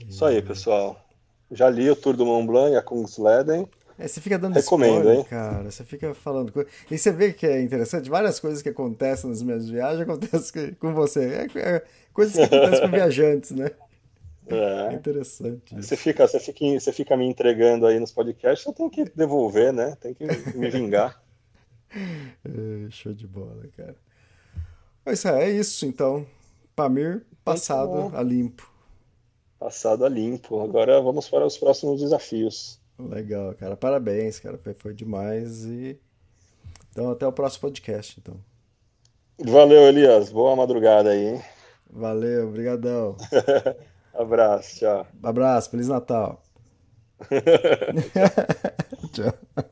isso aí, pessoal. Já li o Tour do Mont Blanc e a Kungsleden. É, você fica dando Recomendo, spoiler, hein? cara. Você fica falando coisa. E você vê que é interessante, várias coisas que acontecem nas minhas viagens acontecem com você. É, é coisas que acontecem com *laughs* viajantes, né? É É. interessante. Você fica, você, fica, você fica me entregando aí nos podcasts, eu tenho que devolver, né? Tem que me vingar. *laughs* *laughs* É, show de bola, cara. Mas é, é isso, então. Pamir, passado bom. a limpo. Passado a limpo. Agora vamos para os próximos desafios. Legal, cara. Parabéns, cara. Foi, demais. E. Então, até o próximo podcast, então. Valeu, Elias. Boa madrugada aí, hein? Valeu, brigadão. *laughs* Abraço, tchau. Abraço, Feliz Natal. *laughs* *laughs* Tchau.